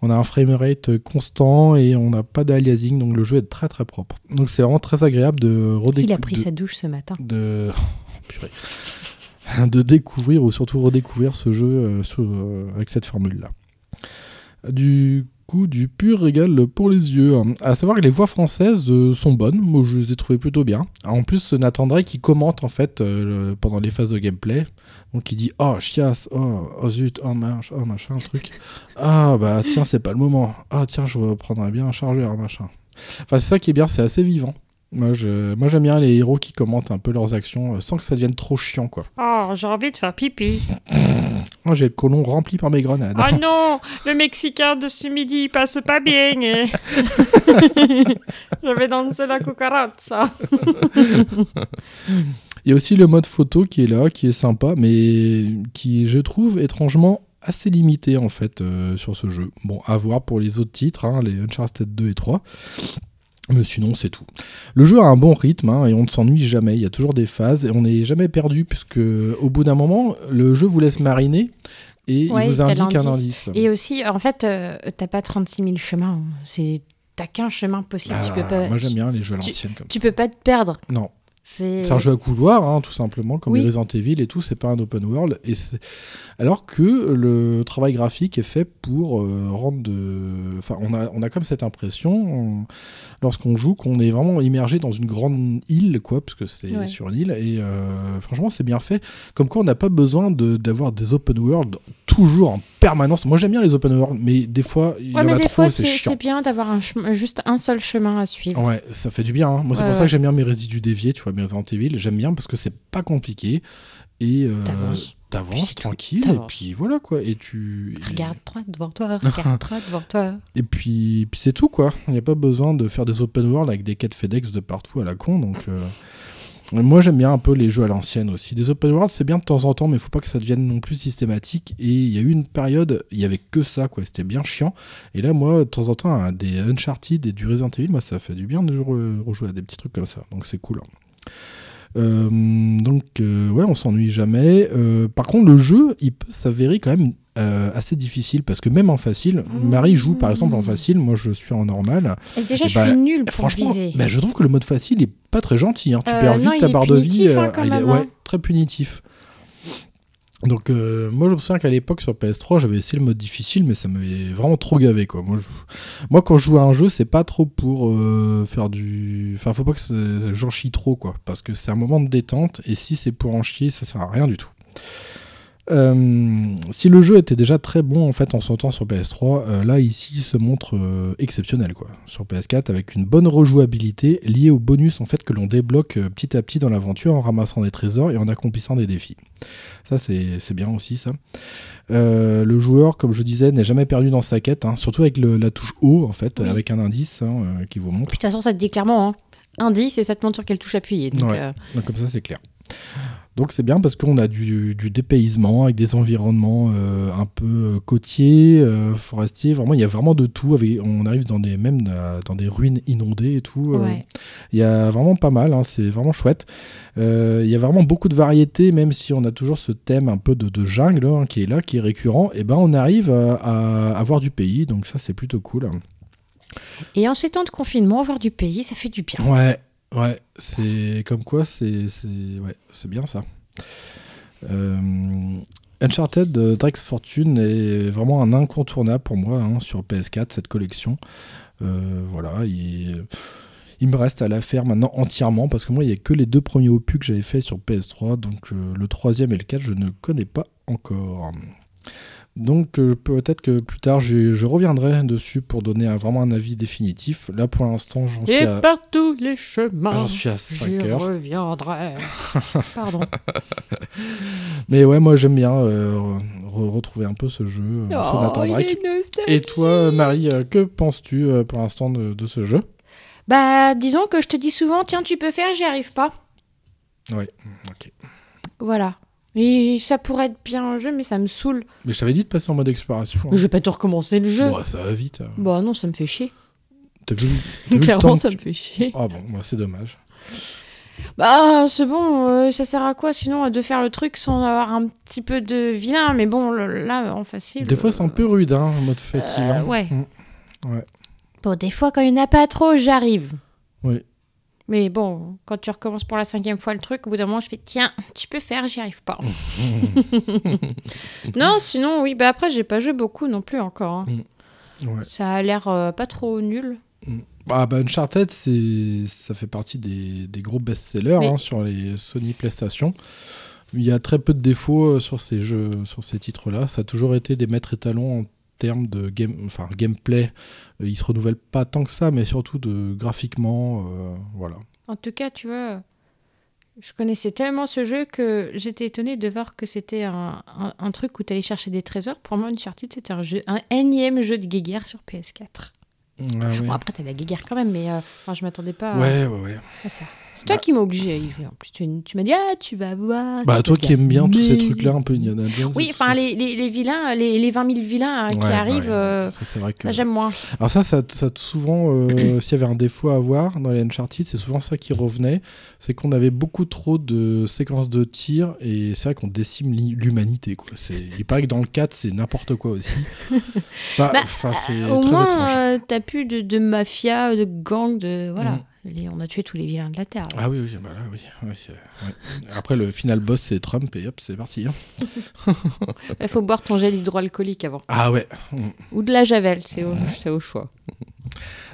[SPEAKER 1] on a un framerate constant et on n'a pas d'aliasing, donc le jeu est très très propre. Donc c'est vraiment très agréable de redécouvrir.
[SPEAKER 3] Il a pris sa douche ce matin.
[SPEAKER 1] de purée. de découvrir ou surtout redécouvrir ce jeu sous- avec cette formule là. Du coup, du pur régal pour les yeux. À savoir que les voix françaises euh, sont bonnes, moi je les ai trouvées plutôt bien. En plus, Nathan Drake qui commente en fait euh, pendant les phases de gameplay. Donc il dit oh chiasse, oh, oh zut, oh machin, oh machin, truc. Ah bah tiens, c'est pas le moment. Ah tiens, je reprendrais bien un chargeur, machin. Enfin, c'est ça qui est bien, c'est assez vivant. Moi, je, moi, j'aime bien les héros qui commentent un peu leurs actions euh, sans que ça devienne trop chiant, quoi.
[SPEAKER 2] Oh, j'ai envie de faire pipi.
[SPEAKER 1] Moi, j'ai le colon rempli par mes grenades.
[SPEAKER 2] Oh non, le Mexicain de ce midi il passe pas bien. eh. Je vais danser la cucaracha.
[SPEAKER 1] Il y a aussi le mode photo qui est là, qui est sympa, mais qui, je trouve, étrangement assez limité, en fait, euh, sur ce jeu. Bon, à voir pour les autres titres, hein, les Uncharted 2 et 3. Mais sinon, c'est tout. Le jeu a un bon rythme hein, et on ne s'ennuie jamais. Il y a toujours des phases et on n'est jamais perdu puisque au bout d'un moment, le jeu vous laisse mariner et
[SPEAKER 3] Ouais,
[SPEAKER 1] il vous indique un indice.
[SPEAKER 3] Et aussi, en fait, euh, t'as pas 36 000 chemins. C'est t'as qu'un chemin possible. tu
[SPEAKER 1] Ah,
[SPEAKER 3] peux pas,
[SPEAKER 1] moi j'aime
[SPEAKER 3] tu-
[SPEAKER 1] bien les jeux à
[SPEAKER 3] tu-
[SPEAKER 1] l'ancienne comme
[SPEAKER 3] Tu peux pas te perdre.
[SPEAKER 1] Non.
[SPEAKER 3] C'est
[SPEAKER 1] un jeu à couloir, hein, tout simplement, comme
[SPEAKER 3] Oui.
[SPEAKER 1] les Resident Evil et tout, c'est pas un open world. Et Alors que le travail graphique est fait pour euh, rendre de. Enfin, on a, on a comme cette impression, on- lorsqu'on joue, qu'on est vraiment immergé dans une grande île, quoi, parce que c'est
[SPEAKER 3] Ouais.
[SPEAKER 1] sur une île. Et euh, franchement, c'est bien fait. Comme quoi, on n'a pas besoin de- d'avoir des open world toujours en permanence. Moi, j'aime bien les open world, mais des fois, il y
[SPEAKER 3] Ouais,
[SPEAKER 1] en
[SPEAKER 3] mais
[SPEAKER 1] a
[SPEAKER 3] des
[SPEAKER 1] trop
[SPEAKER 3] fois,
[SPEAKER 1] c'est
[SPEAKER 3] bien d'avoir un juste un seul chemin à suivre.
[SPEAKER 1] Ouais, ça fait du bien. hein. Moi, c'est
[SPEAKER 3] Ouais,
[SPEAKER 1] pour ça que j'aime bien mes résidus déviés, tu vois, mes Resident Evil. J'aime bien parce que c'est pas compliqué. Et euh,
[SPEAKER 3] T'avances.
[SPEAKER 1] Tranquille. Et puis voilà, quoi. Et tu.
[SPEAKER 3] Regarde droit devant toi, regarde droit devant toi.
[SPEAKER 1] Et puis, puis c'est tout, quoi. Il n'y a pas besoin de faire des open world avec des quêtes FedEx de partout à la con. Donc. euh, Moi j'aime bien un peu les jeux à l'ancienne aussi. Des open world c'est bien de temps en temps mais il faut pas que ça devienne non plus systématique. Et il y a eu une période, il y avait que ça quoi, c'était bien chiant. Et là moi de temps en temps hein, des Uncharted et du Resident Evil, moi ça fait du bien de re- rejouer à des petits trucs comme ça. Donc c'est cool. Euh, donc euh, ouais on s'ennuie jamais. Euh, par contre le jeu il peut s'avérer quand même euh, assez difficile parce que même en facile, Marie joue par exemple en facile, moi je suis en normal.
[SPEAKER 3] Et déjà,
[SPEAKER 1] Et
[SPEAKER 3] je
[SPEAKER 1] bah,
[SPEAKER 3] suis nulle pour
[SPEAKER 1] Franchement,
[SPEAKER 3] viser.
[SPEAKER 1] bah, je trouve que le mode facile est pas très gentil. hein. Tu
[SPEAKER 3] Euh,
[SPEAKER 1] perds vite ta barre de vie.
[SPEAKER 3] hein, quand
[SPEAKER 1] il est
[SPEAKER 3] même,
[SPEAKER 1] ouais,
[SPEAKER 3] hein.
[SPEAKER 1] très punitif. Donc euh, moi je me souviens qu'à l'époque sur PS3 j'avais essayé le mode difficile mais ça m'avait vraiment trop gavé quoi. Moi, je- moi quand je joue à un jeu c'est pas trop pour euh, faire du... Enfin faut pas que j'en chie trop quoi parce que c'est un moment de détente et si c'est pour en chier ça sert à rien du tout. Euh, si le jeu était déjà très bon en fait en son temps sur PS3, euh, là ici il se montre euh, exceptionnel quoi. Sur PS4 avec une bonne rejouabilité liée au bonus en fait que l'on débloque petit à petit dans l'aventure en ramassant des trésors et en accomplissant des défis. Ça c'est bien aussi ça. Le joueur comme je disais n'est jamais perdu dans sa quête, hein, surtout avec le- la touche haut en fait
[SPEAKER 3] Oui.
[SPEAKER 1] avec un indice hein, qui vous montre.
[SPEAKER 3] De toute façon, ça te dit clairement, hein. indice et ça te montre sur quelle touche appuyer. Donc,
[SPEAKER 1] Ouais. Donc, comme ça, c'est clair. Donc c'est bien parce qu'on a du, du dépaysement avec des environnements euh, un peu euh, côtiers, euh, forestiers. Vraiment, il y a vraiment de tout. Avec, on arrive dans des même euh, dans des ruines inondées et tout. euh. Il y a vraiment pas mal. hein, c'est vraiment chouette. Il y a vraiment beaucoup de variétés, même si on a toujours ce thème un peu de, de jungle hein, qui est là, qui est récurrent. Et ben on arrive à, à avoir du pays. Donc ça, c'est plutôt cool.
[SPEAKER 3] Et en ces temps de confinement, voir du pays, ça fait du bien.
[SPEAKER 1] Ouais, ouais, c'est comme quoi, c'est ouais, bien ça. Euh, Uncharted euh, Drake's Fortune est vraiment un incontournable pour moi hein, sur PS4, cette collection. Euh, voilà, il, il me reste à la faire maintenant entièrement parce que moi, il n'y a que les deux premiers opus que j'avais fait sur PS3, donc euh, le troisième et le 4, je ne connais pas encore. Donc euh, peut-être que plus tard je, je reviendrai dessus pour donner un- vraiment un avis définitif. Là pour l'instant j'en suis
[SPEAKER 2] Et
[SPEAKER 1] à...
[SPEAKER 2] par tous les chemins.
[SPEAKER 1] J'en suis à 5
[SPEAKER 3] J'y
[SPEAKER 1] heures.
[SPEAKER 3] reviendrai. Pardon.
[SPEAKER 1] Mais ouais, moi j'aime bien euh, re- retrouver un peu ce jeu, euh, ce
[SPEAKER 2] Oh,
[SPEAKER 1] Nathan
[SPEAKER 2] il
[SPEAKER 1] Drake. Et toi, Marie, euh, que penses-tu euh, pour l'instant de, de ce jeu?
[SPEAKER 3] Bah, disons que je te dis souvent, tiens, tu peux faire, j'y arrive pas.
[SPEAKER 1] Oui, ok.
[SPEAKER 3] Voilà. Et ça pourrait être bien un jeu, mais ça me saoule.
[SPEAKER 1] Mais je t'avais dit de passer en mode exploration. hein.
[SPEAKER 3] Je vais pas te recommencer le jeu.
[SPEAKER 1] Bon, ça va vite. hein.
[SPEAKER 3] Bah non, ça me fait chier.
[SPEAKER 1] T'as vu,
[SPEAKER 3] Clairement, ça me fait chier.
[SPEAKER 1] Ah bon, bah, c'est dommage.
[SPEAKER 3] Bah, c'est bon, euh, ça sert à quoi sinon de faire le truc sans avoir un petit peu de vilain Mais bon, le- là, en facile.
[SPEAKER 1] Des fois, c'est un peu rude, hein, en mode facile.
[SPEAKER 3] Euh,
[SPEAKER 1] hein.
[SPEAKER 3] ouais.
[SPEAKER 1] Mm. Ouais.
[SPEAKER 3] Bon, des fois, quand il n'y en a pas trop, j'arrive.
[SPEAKER 1] Oui.
[SPEAKER 3] Mais bon, quand tu recommences pour la cinquième fois le truc, au bout d'un moment, je fais tiens, tu peux faire, j'y arrive pas. non, sinon, oui, bah après, j'ai pas joué beaucoup non plus encore. hein.
[SPEAKER 1] Ouais.
[SPEAKER 3] Ça a l'air euh, pas trop nul.
[SPEAKER 1] Bah, bah, Uncharted, ça fait partie des, des gros best-sellers
[SPEAKER 3] Mais-
[SPEAKER 1] hein, sur les Sony PlayStation. Il y a très peu de défauts euh, sur ces jeux, sur ces titres-là. Ça a toujours été des maîtres étalons en termes de game, enfin, gameplay. Euh, ils se renouvellent pas tant que ça, mais surtout de graphiquement, euh, voilà.
[SPEAKER 3] En tout cas, tu vois, je connaissais tellement ce jeu que j'étais étonnée de voir que c'était un, un- un truc où tu allais chercher des trésors. Pour moi, Uncharted, c'était un, jeu, un énième jeu de guéguerre sur PS4.
[SPEAKER 1] Ah ouais.
[SPEAKER 3] Bon, après, t'as la guéguerre quand même, mais euh, enfin, je m'attendais pas à-
[SPEAKER 1] Ouais, ouais, ouais.
[SPEAKER 3] à ça. C'est toi qui m'as obligé à y jouer en plus. Tu, tu m'as dit, ah, tu vas voir.
[SPEAKER 1] Bah, toi qui aimes bien tous ces trucs-là, un peu Indiana Jones.
[SPEAKER 3] Oui, enfin, les, les, les vilains, les, les 20 000 vilains hein, qui
[SPEAKER 1] Ouais,
[SPEAKER 3] arrivent,
[SPEAKER 1] ouais,
[SPEAKER 3] euh,
[SPEAKER 1] ça, c'est vrai que.
[SPEAKER 3] ça j'aime moins.
[SPEAKER 1] Alors ça, ça, ça souvent, euh, s'il y avait un défaut à avoir dans les Uncharted, c'est souvent ça qui revenait, c'est qu'on avait beaucoup trop de séquences de tir et c'est vrai qu'on décime l'humanité. Il paraît que dans le 4, c'est n'importe quoi aussi.
[SPEAKER 3] Bah,
[SPEAKER 1] c'est
[SPEAKER 3] Au
[SPEAKER 1] très
[SPEAKER 3] moins, euh, t'as plus de, de mafia, de gang, de. Voilà.
[SPEAKER 1] Mm.
[SPEAKER 3] Les- on a tué tous les vilains de la Terre. là.
[SPEAKER 1] Ah oui, oui, bah là, oui. oui, euh, ouais. Après, le final boss, c'est Trump et hop, c'est parti. hein.
[SPEAKER 3] Il faut boire ton gel hydroalcoolique avant.
[SPEAKER 1] Ah ouais.
[SPEAKER 3] Ou de la javel, c'est au, choix.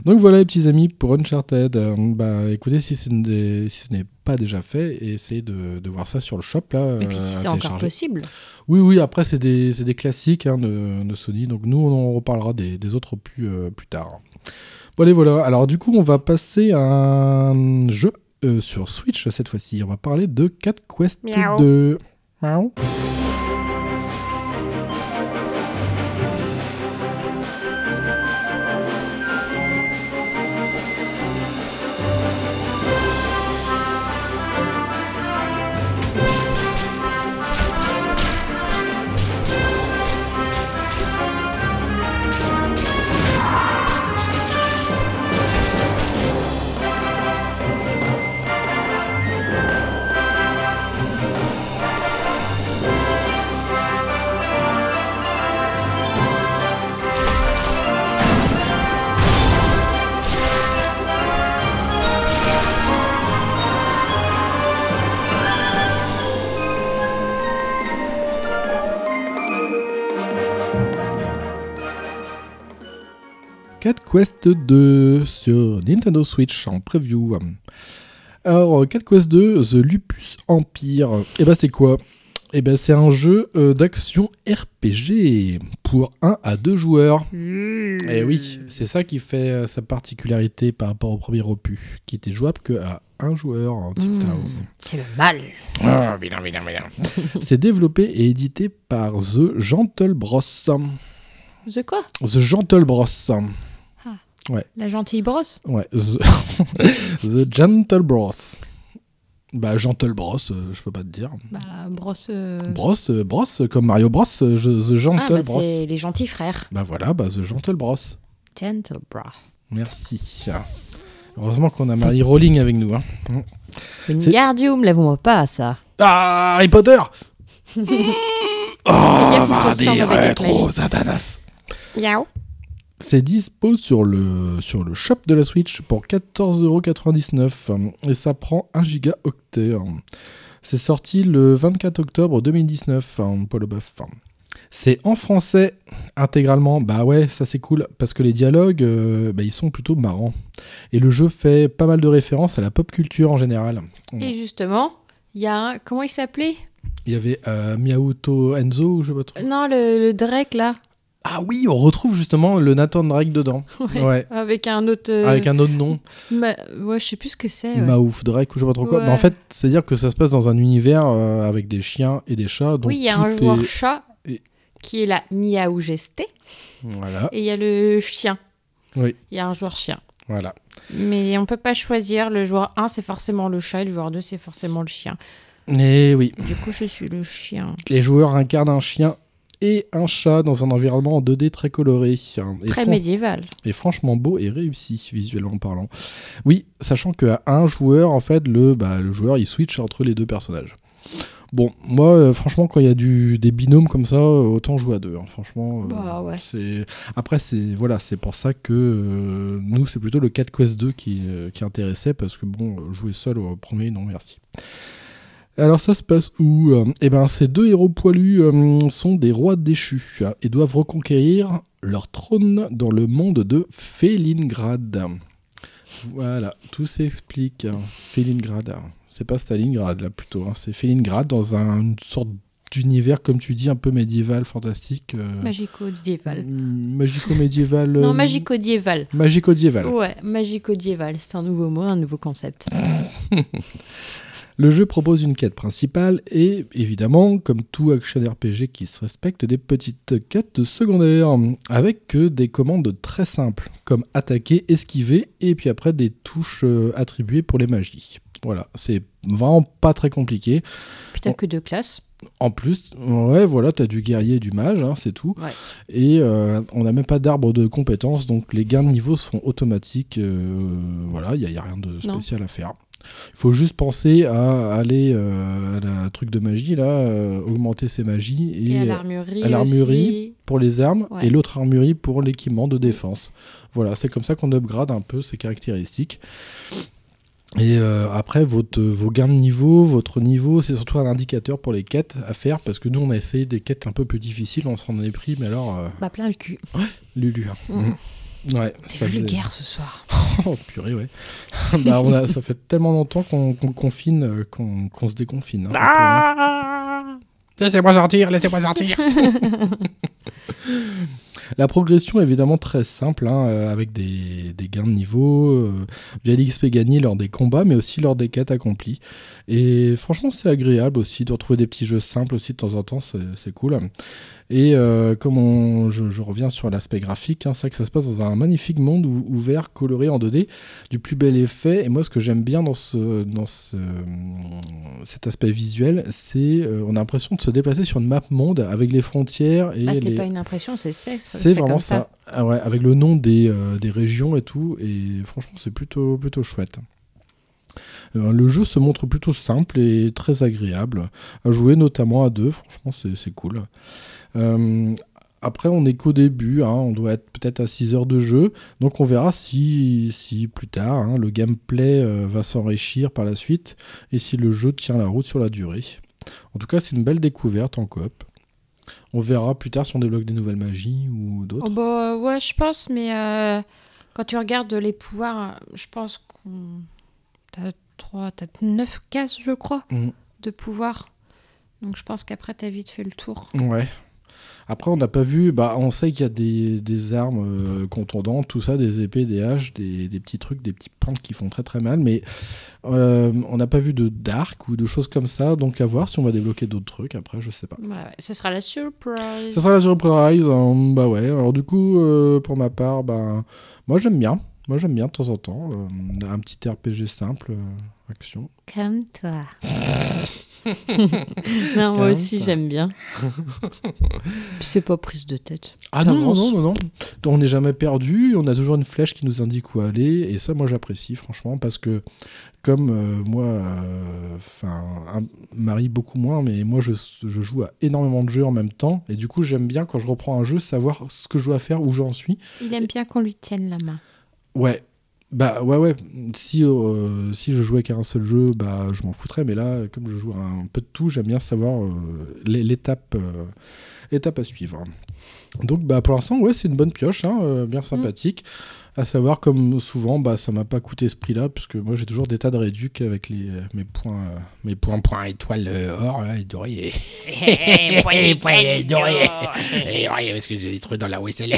[SPEAKER 1] Donc voilà, les petits amis, pour Uncharted. euh, bah écoutez, si, ce n'est si ce n'est pas déjà fait, essayez de, de voir ça sur le shop là.
[SPEAKER 3] Et puis
[SPEAKER 1] euh,
[SPEAKER 3] si
[SPEAKER 1] à
[SPEAKER 3] c'est encore possible.
[SPEAKER 1] Oui, oui, après, c'est des, c'est des classiques hein, de, de Sony. Donc, nous, on en reparlera des, des autres plus, euh, plus tard. Bon, allez, voilà. Alors, du coup, on va passer à un jeu euh, sur Switch cette fois-ci. On va parler de Cat Quest
[SPEAKER 2] Miaou.
[SPEAKER 1] 2. Miaou. Quest 2 sur Nintendo Switch en preview. Alors, Cat Quest 2, The Lupus Empire. Et bah, c'est quoi? Et ben, c'est un jeu euh, d'action RPG pour 1 à 2 joueurs. Et oui, c'est ça qui fait euh, sa particularité par rapport au premier opus, qui était jouable que à un joueur en
[SPEAKER 3] Mmh, c'est le mal.
[SPEAKER 1] Ah, vilain, vilain, vilain. c'est développé et édité par The Gentle Bros.
[SPEAKER 3] The quoi?
[SPEAKER 1] The Gentle Bros. Ouais,
[SPEAKER 3] La gentille brosse
[SPEAKER 1] ouais. The, The Gentle Bros. Bah, Gentle Bros, euh, je peux pas te dire.
[SPEAKER 3] Bah, brosse. euh,
[SPEAKER 1] Bros, euh, Bros, comme Mario Bros, euh, je- The Gentle
[SPEAKER 3] Ah, bah,
[SPEAKER 1] Bros.
[SPEAKER 3] c'est les gentils frères.
[SPEAKER 1] Bah voilà, bah The Gentle Bros.
[SPEAKER 3] Gentle bro.
[SPEAKER 1] Merci. Heureusement qu'on a Marie Rowling avec nous. Hein.
[SPEAKER 3] Wingardium, lève-moi pas ça?
[SPEAKER 1] Ah, Harry Potter Oh,
[SPEAKER 3] ma baguette
[SPEAKER 1] rétro,
[SPEAKER 3] magique.
[SPEAKER 1] Satanas
[SPEAKER 2] Miaou.
[SPEAKER 1] C'est dispo sur le, sur le shop de la Switch pour 14,99€ et ça prend 1 gigaoctet. C'est sorti le 24 octobre 2019, hein, Paul Leboeuf. C'est en français intégralement. Bah ouais, ça c'est cool parce que les dialogues, euh, bah, ils sont plutôt marrants. Et le jeu fait pas mal de références à la pop culture en général.
[SPEAKER 3] Et justement, il y a un. Comment il s'appelait?
[SPEAKER 1] Il y avait euh, Miyamoto Enzo, ou je sais pas trop.
[SPEAKER 3] Non, le, le Drake là.
[SPEAKER 1] Ah oui, on retrouve justement le Nathan Drake dedans. Ouais.
[SPEAKER 3] Avec un autre. euh,
[SPEAKER 1] Avec un autre nom.
[SPEAKER 3] Ma- Ouais, je sais plus ce que c'est. ouais.
[SPEAKER 1] Maouf Drake ou je sais pas trop quoi.
[SPEAKER 3] Ouais.
[SPEAKER 1] Bah, en fait, c'est-à-dire que ça se passe dans un univers euh, avec des chiens et des chats. Donc
[SPEAKER 3] oui, il y a un joueur
[SPEAKER 1] est-
[SPEAKER 3] chat
[SPEAKER 1] et-
[SPEAKER 3] qui est la Miaou Gesté.
[SPEAKER 1] Voilà,
[SPEAKER 3] Et il y a le chien.
[SPEAKER 1] oui,
[SPEAKER 3] Il y a un joueur chien.
[SPEAKER 1] voilà.
[SPEAKER 3] Mais on peut pas choisir. Le joueur 1, c'est forcément le chat. Et le joueur 2, c'est forcément le chien.
[SPEAKER 1] Et oui,
[SPEAKER 3] Du coup, je suis le chien.
[SPEAKER 1] les joueurs incarnent un chien et un chat dans un environnement en 2D très coloré. Et,
[SPEAKER 3] Très médiéval.
[SPEAKER 1] et franchement beau et réussi visuellement parlant. Oui, sachant qu'à un joueur, en fait, le, bah, le joueur il switch entre les deux personnages. Bon, moi, euh, franchement, quand il y a du, des binômes comme ça, autant jouer à deux. hein. Franchement, euh,
[SPEAKER 3] Bah ouais.
[SPEAKER 1] c'est après c'est voilà, c'est pour ça que euh, nous c'est plutôt le 4 Quest 2 qui, qui intéressait parce que bon, jouer seul au premier, non merci. Alors ça se passe où Euh, Eh ben, ces deux héros poilus euh, sont des rois déchus et doivent reconquérir leur trône dans le monde de Félingrad. Voilà, tout s'explique. hein. Félingrad, c'est pas Stalingrad là plutôt, hein. c'est Félingrad dans un- une sorte d'univers comme tu dis un peu médiéval, fantastique. euh,
[SPEAKER 3] Magico-diéval.
[SPEAKER 1] mm, Magico-médiéval.
[SPEAKER 3] Non, magico-diéval.
[SPEAKER 1] Magico-diéval.
[SPEAKER 3] Ouais, magico-diéval. C'est un nouveau mot, un nouveau concept.
[SPEAKER 1] Le jeu propose une quête principale et, évidemment, comme tout action RPG qui se respecte, des petites quêtes secondaires avec que des commandes très simples comme attaquer, esquiver et puis après des touches euh, attribuées pour les magies. Voilà, c'est vraiment pas très compliqué.
[SPEAKER 3] T'as que deux classes.
[SPEAKER 1] En plus, ouais, voilà, t'as du guerrier et du mage, hein, c'est tout.
[SPEAKER 3] Ouais.
[SPEAKER 1] Et euh, on n'a même pas d'arbre de compétences, donc les gains de niveau sont automatiques. euh, voilà, il n'y a, y a rien de
[SPEAKER 3] Non.
[SPEAKER 1] spécial à faire. Il faut juste penser à aller euh, à la truc de magie, là, euh, augmenter ses magies. Et,
[SPEAKER 3] Et, à l'armurerie.
[SPEAKER 1] pour les armes
[SPEAKER 3] Ouais.
[SPEAKER 1] et l'autre armurerie pour l'équipement de défense. Voilà, c'est comme ça qu'on upgrade un peu ses caractéristiques. Et euh, après, votre, vos gains de niveau, votre niveau, c'est surtout un indicateur pour les quêtes à faire parce que nous, on a essayé des quêtes un peu plus difficiles, on s'en est pris, mais alors,
[SPEAKER 3] Bah, plein le cul.
[SPEAKER 1] Lulu. hein.
[SPEAKER 3] Mm.
[SPEAKER 1] Ouais,
[SPEAKER 3] T'es
[SPEAKER 1] ça faisait-
[SPEAKER 3] vulgaire ce soir.
[SPEAKER 1] oh purée, ouais. bah, on a, ça fait tellement longtemps qu'on confine, euh, qu'on se déconfine. hein, hein.
[SPEAKER 2] Ah
[SPEAKER 1] Laissez-moi sortir, laissez-moi sortir. La progression est évidemment très simple, hein, euh, avec des, des gains de niveau, euh, via l'XP gagné lors des combats, mais aussi lors des quêtes accomplies. Et franchement, c'est agréable aussi de retrouver des petits jeux simples aussi de temps en temps, c'est cool. Et euh, comme on- je, je reviens sur l'aspect graphique, hein, c'est vrai que ça se passe dans un magnifique monde ou- ouvert, coloré en 2D, du plus bel effet. Et moi, ce que j'aime bien dans, ce, dans ce, cet aspect visuel, c'est euh, on a l'impression de se déplacer sur une map monde avec les frontières et
[SPEAKER 3] Ah, c'est
[SPEAKER 1] les...
[SPEAKER 3] pas une impression, c'est c'est
[SPEAKER 1] C'est vraiment
[SPEAKER 3] comme
[SPEAKER 1] ça. Ah ouais, avec le nom des, euh, des régions et tout. Et franchement, c'est plutôt, plutôt chouette. Euh, le jeu se montre plutôt simple et très agréable à jouer, notamment à deux. Franchement, c'est c'est cool. Euh, après, on est qu'au début, hein, on doit être peut-être à 6 heures de jeu, donc on verra si, si plus tard hein, le gameplay euh, va s'enrichir par la suite et si le jeu tient la route sur la durée. En tout cas, c'est une belle découverte en coop. On verra plus tard si on débloque des nouvelles magies ou d'autres.
[SPEAKER 3] Oh bah ouais, je pense, mais euh, quand tu regardes les pouvoirs, je pense qu'on. T'as 3, t'as 9 cases, je crois,
[SPEAKER 1] Mm.
[SPEAKER 3] de pouvoirs. Donc je pense qu'après, t'as vite fait le tour.
[SPEAKER 1] Ouais. Après, on n'a pas vu. Bah, on sait qu'il y a des, des armes euh, contondantes, tout ça, des épées, des haches, des, des petits trucs, des petits pentes qui font très très mal. Mais euh, on n'a pas vu de dark ou de choses comme ça. Donc à voir si on va débloquer d'autres trucs. Après, je sais pas.
[SPEAKER 3] Ouais, ouais, ce sera la surprise.
[SPEAKER 1] Ça sera la surprise. hein. bah ouais. Alors du coup, euh, pour ma part, bah, moi j'aime bien. Moi j'aime bien de temps en temps. euh, un petit RPG simple, euh, action.
[SPEAKER 3] Comme toi. non, moi aussi, j'aime bien. C'est pas prise de tête.
[SPEAKER 1] Ah non, non, non, non, non. On n'est jamais perdu, on a toujours une flèche qui nous indique où aller, et ça, moi, j'apprécie, franchement, parce que, comme euh, moi, euh, enfin, un- Marie beaucoup moins, mais moi, je, je joue à énormément de jeux en même temps, et du coup, j'aime bien, quand je reprends un jeu, savoir ce que je dois faire, où j'en suis.
[SPEAKER 3] Il aime bien qu'on lui tienne la main.
[SPEAKER 1] Ouais. Bah ouais ouais, si, euh, si je jouais qu'à un seul jeu, bah je m'en foutrais, mais là, comme je joue à un peu de tout, j'aime bien savoir euh, l'é- l'étape euh, l'étape à suivre. Donc bah pour l'instant, ouais, c'est une bonne pioche, hein, euh, bien sympathique. À savoir, comme souvent, bah ça m'a pas coûté ce prix-là, puisque moi j'ai toujours des tas de réducs avec les, mes points mes points points étoiles or là, et dorés.
[SPEAKER 6] Eh, points
[SPEAKER 1] Et
[SPEAKER 6] étoiles
[SPEAKER 1] dorés.
[SPEAKER 6] d'or.
[SPEAKER 1] Et ouais, parce que j'ai des trucs dans la whistle.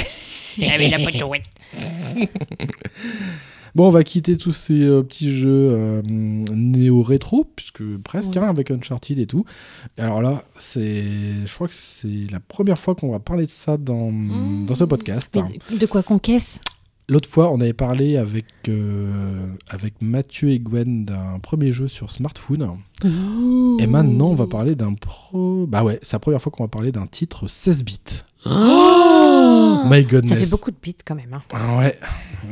[SPEAKER 6] Avec la potouette.
[SPEAKER 1] Bon, on va quitter tous ces euh, petits jeux euh, néo-rétro, puisque presque, hein, avec Uncharted et tout. Alors là, c'est, je crois que c'est la première fois qu'on va parler de ça dans, dans ce podcast. hein.
[SPEAKER 3] Mais de quoi qu'on caisse?
[SPEAKER 1] L'autre fois, on avait parlé avec, euh, avec Mathieu et Gwen d'un premier jeu sur smartphone. Et maintenant, on va parler d'un pro. Bah ouais, c'est la première fois qu'on va parler d'un titre 16 bits. Oh My goodness.
[SPEAKER 3] Ça fait beaucoup de bits quand même. Hein.
[SPEAKER 1] Ah Ouais.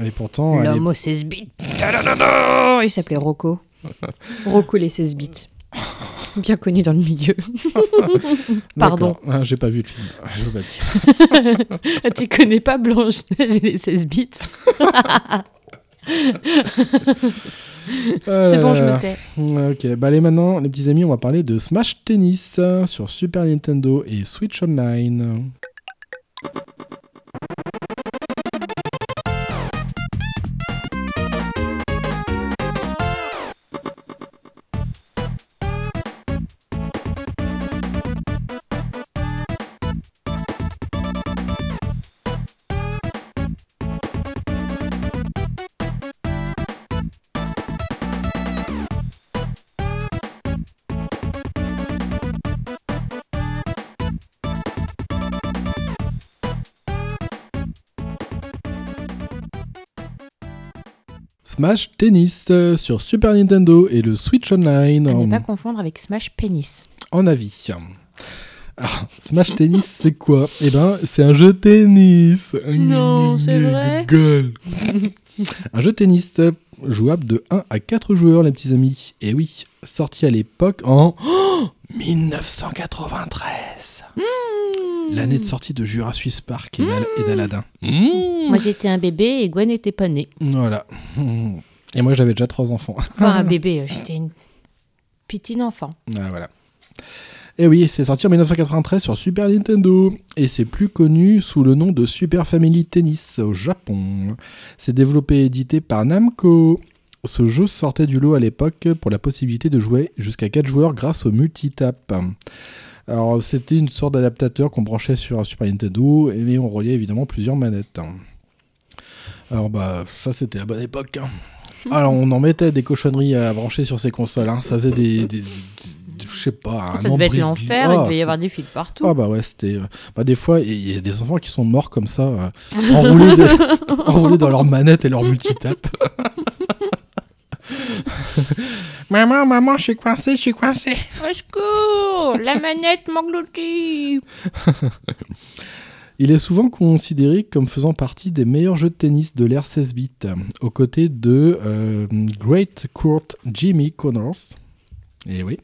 [SPEAKER 1] Et pourtant.
[SPEAKER 3] L'homme aux 16 bits. Il s'appelait Rocco. Rocco les 16 bits. Bien connu dans le milieu. Pardon.
[SPEAKER 1] Ah, J'ai pas vu le film. Je veux pas dire.
[SPEAKER 3] Ah, tu connais pas Blanche-Neige et les 16 bits C'est bon, je me tais.
[SPEAKER 1] Euh, Ok, bah allez maintenant, les petits amis, on va parler de Smash Tennis sur Super Nintendo et Switch Online. Thank you. Smash Tennis euh, sur Super Nintendo et le Switch Online
[SPEAKER 3] À ne pas confondre avec Smash Penis.
[SPEAKER 1] en avis. Alors, Smash Tennis, c'est quoi? Eh ben, c'est un jeu de tennis.
[SPEAKER 3] Non, c'est vrai
[SPEAKER 1] Gueule. Un jeu de tennis euh, jouable de 1 à 4 joueurs, les petits amis. Et oui, sorti à l'époque en oh, 1993. L'année de sortie de Jurassic Park et d'Al- et d'Aladin.
[SPEAKER 3] Moi j'étais un bébé et Gwen n'était pas née.
[SPEAKER 1] Voilà. Et moi, j'avais déjà trois enfants.
[SPEAKER 3] Enfin un bébé, euh, j'étais une petite enfant.
[SPEAKER 1] Ah, voilà. Et oui, c'est sorti en 1993 sur Super Nintendo. Et c'est plus connu sous le nom de Super Family Tennis au Japon. C'est développé et édité par Namco. Ce jeu sortait du lot à l'époque pour la possibilité de jouer jusqu'à 4 joueurs grâce au multitap. Alors c'était une sorte d'adaptateur qu'on branchait sur un Super Nintendo et on reliait évidemment plusieurs manettes. Alors bah ça c'était la bonne époque. hein. Alors on en mettait des cochonneries à brancher sur ces consoles. hein. Ça faisait des, des- des- je sais pas. un
[SPEAKER 3] Ça devait être l'enfer,
[SPEAKER 1] Ah,
[SPEAKER 3] il devait y
[SPEAKER 1] ça-
[SPEAKER 3] avoir des fils partout.
[SPEAKER 1] ah bah ouais, c'était... euh, Bah des fois, il y a des enfants qui sont morts comme ça, euh, enroulés, de- enroulés dans leur manette et leur multitap. maman, maman, je suis coincé, je suis coincé.
[SPEAKER 6] Au secours La manette m'engloutit
[SPEAKER 1] Il est souvent considéré comme faisant partie des meilleurs jeux de tennis de l'ère 16 bits, aux côtés de euh, Great Court Jimmy Connors. Et oui.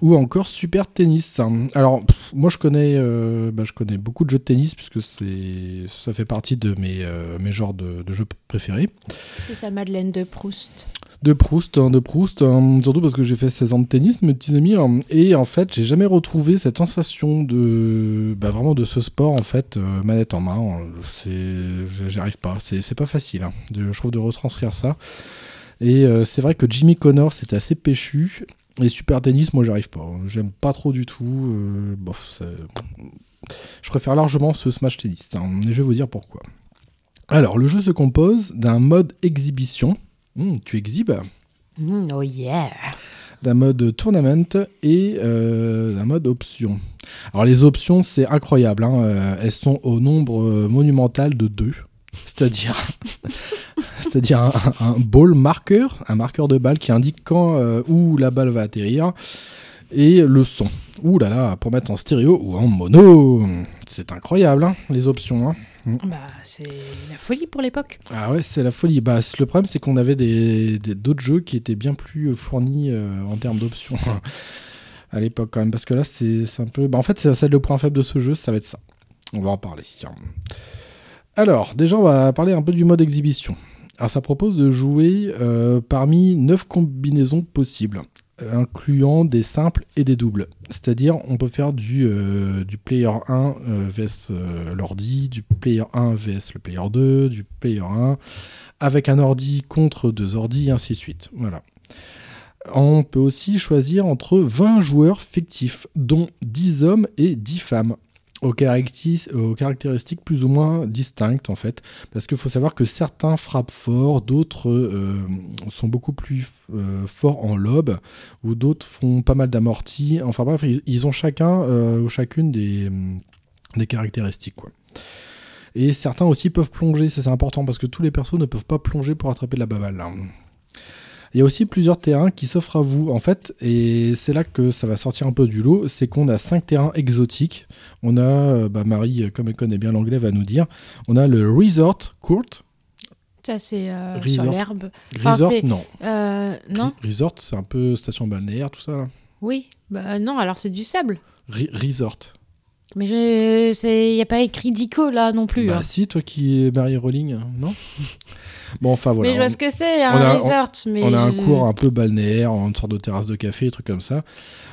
[SPEAKER 1] Ou encore Super Tennis. Alors, pff, moi, je connais, euh, bah, je connais beaucoup de jeux de tennis, puisque c'est, ça fait partie de mes, euh, mes genres de, de jeux préférés.
[SPEAKER 3] C'est ça, Madeleine de Proust.
[SPEAKER 1] De Proust, hein, de Proust, hein, surtout parce que j'ai fait 16 ans de tennis, mes petits amis, hein, et en fait, j'ai jamais retrouvé cette sensation de, bah, vraiment de ce sport, en fait, euh, manette en main. c'est, j'arrive pas, c'est, c'est pas facile, hein, de, je trouve, de retranscrire ça. Et euh, c'est vrai que Jimmy Connors, c'était assez péchu, et Super Tennis, moi, j'arrive pas. hein, J'aime pas trop du tout. euh, bof, je préfère largement ce Smash Tennis, hein, et je vais vous dire pourquoi. Alors, le jeu se compose d'un mode exhibition. Hmm, tu exhibes
[SPEAKER 3] Mm, oh yeah
[SPEAKER 1] d'un mode tournament et euh, d'un mode option. Alors les options, c'est incroyable. hein, euh, elles sont au nombre monumental de deux. C'est-à-dire, c'est-à-dire un, un ball marker, un marqueur de balle qui indique quand euh, où la balle va atterrir, et le son. Ouh là là, pour mettre en stéréo ou en mono, c'est incroyable hein, les options. hein.
[SPEAKER 3] Bah, c'est la folie pour l'époque.
[SPEAKER 1] Ah ouais, c'est la folie. Bah, le problème, c'est qu'on avait des d'autres jeux qui étaient bien plus euh, fournis euh, en termes d'options à l'époque quand même. Parce que là, c'est un peu... Bah, en fait, c'est le point faible de ce jeu, ça va être ça. On va en parler. Alors, déjà, on va parler un peu du mode exhibition. Alors, ça propose de jouer euh, parmi 9 combinaisons possibles, incluant des simples et des doubles. C'est-à-dire, on peut faire du, euh, player 1 euh, vs l'ordi, du player 1 vs le player 2, du player 1 avec un ordi contre deux ordis, et ainsi de suite. Voilà. On peut aussi choisir entre 20 joueurs fictifs, dont 10 hommes et 10 femmes, aux, caractéristiques plus ou moins distinctes en fait. Parce qu'il faut savoir que certains frappent fort, d'autres euh, sont beaucoup plus euh, forts en lob, ou d'autres font pas mal d'amortis. Enfin bref, ils, ont chacun euh, ou chacune des, caractéristiques. Et certains aussi peuvent plonger, ça c'est important parce que tous les persos ne peuvent pas plonger pour attraper de la baballe. hein. Il y a aussi plusieurs terrains qui s'offrent à vous en fait, et c'est là que ça va sortir un peu du lot, c'est qu'on a cinq terrains exotiques. On a, euh, bah, Marie, euh, comme elle connaît bien l'anglais, va nous dire, on a le Resort Court.
[SPEAKER 3] Ça, c'est euh, sur l'herbe. Enfin,
[SPEAKER 1] Resort, non.
[SPEAKER 3] Euh, non
[SPEAKER 1] Resort, c'est un peu station balnéaire, tout ça. là.
[SPEAKER 3] Oui. Bah non, alors c'est du sable.
[SPEAKER 1] Re- Resort.
[SPEAKER 3] Mais il n'y a pas écrit Dico là non plus.
[SPEAKER 1] Bah
[SPEAKER 3] hein.
[SPEAKER 1] si, toi qui es Marie Rowling, non? Bon, enfin voilà.
[SPEAKER 3] mais je vois
[SPEAKER 1] on-
[SPEAKER 3] ce que c'est,
[SPEAKER 1] on
[SPEAKER 3] un
[SPEAKER 1] a-
[SPEAKER 3] resort. mais
[SPEAKER 1] On a un cours un peu balnéaire, une sorte de terrasse de café, des trucs comme ça.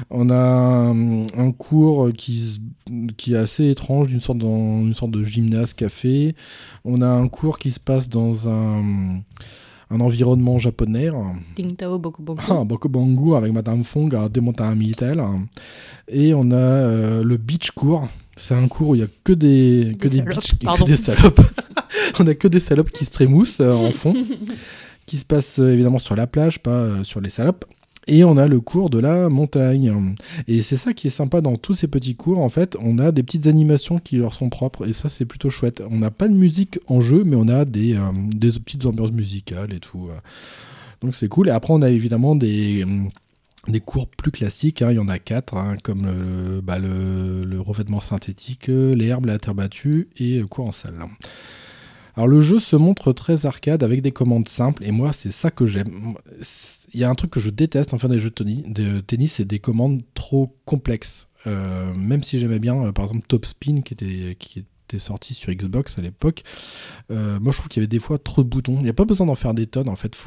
[SPEAKER 1] On a un, un cours qui, est assez étrange, d'une sorte, dans, une sorte de gymnase café. On a un cours qui se passe dans un, un environnement japonais.
[SPEAKER 3] Ting Tao Boku Boku.
[SPEAKER 1] Ah, avec Madame Fong à démonter un Mitel. Et on a euh, le beach cours. C'est un cours où il n'y a que des, que
[SPEAKER 3] Des
[SPEAKER 1] des,
[SPEAKER 3] salopes,
[SPEAKER 1] beach- que des salopes. on a que des salopes qui se trémoussent euh, en fond, qui se passe euh, évidemment sur la plage, pas euh, sur les salopes. Et on a le cours de la montagne. Et c'est ça qui est sympa dans tous ces petits cours. En fait, on a des petites animations qui leur sont propres. Et ça, c'est plutôt chouette. On n'a pas de musique en jeu, mais on a des, euh, des petites ambiances musicales et tout. Donc c'est cool. Et après, on a évidemment des, des cours plus classiques. hein. Il y en a quatre, hein, comme le, bah, le, le revêtement synthétique, euh, l'herbe, la terre battue et cours en salle. Alors le jeu se montre très arcade avec des commandes simples et moi c'est ça que j'aime. Il y a un truc que je déteste en faire des jeux de tennis, c'est des commandes trop complexes. Euh, même si j'aimais bien euh, par exemple Top Spin qui était, qui était sorti sur Xbox à l'époque, euh, moi je trouve qu'il y avait des fois trop de boutons. Il n'y a pas besoin d'en faire des tonnes en fait.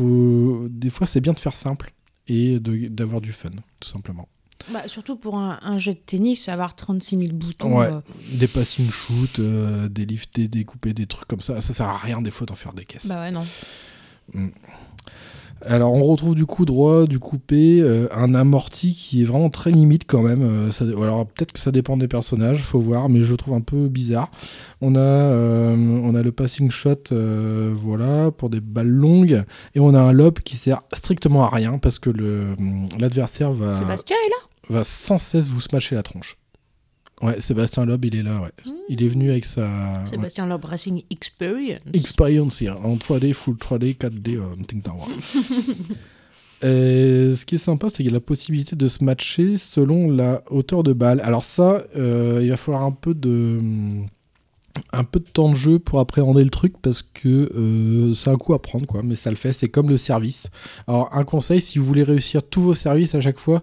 [SPEAKER 1] Des fois c'est bien de faire simple et d'avoir du fun tout simplement.
[SPEAKER 3] Bah, surtout pour un, un jeu de tennis, avoir 36 000 boutons.
[SPEAKER 1] Ouais,
[SPEAKER 3] euh,
[SPEAKER 1] des passing shoot, euh, des liftés, découpés, des trucs comme ça, ça sert à rien des fois d'en faire des caisses.
[SPEAKER 3] bah ouais, non.
[SPEAKER 1] Mm. Alors on retrouve du coup droit, du coupé, euh, un amorti qui est vraiment très limite quand même. euh, ça- alors peut-être que ça dépend des personnages, faut voir, mais je trouve un peu bizarre. On a, euh, on a le passing shot, voilà, pour des balles longues, et on a un lob qui sert strictement à rien parce que l'adversaire va,
[SPEAKER 3] Sébastien est là?
[SPEAKER 1] Va sans cesse vous smasher la tronche. Ouais, Sébastien Loeb, il est là, ouais. Il est venu avec sa ouais,
[SPEAKER 3] Sébastien Loeb Racing Experience.
[SPEAKER 1] experience here, en 3D, full 3D, 4D, euh, Think Tower. Et ce qui est sympa, c'est qu'il y a la possibilité de se matcher selon la hauteur de balle. Alors ça, euh, il va falloir un peu de un peu de temps de jeu pour appréhender le truc parce que euh, c'est un coup à prendre quoi, mais ça le fait. C'est comme le service. Alors un conseil, si vous voulez réussir tous vos services à chaque fois,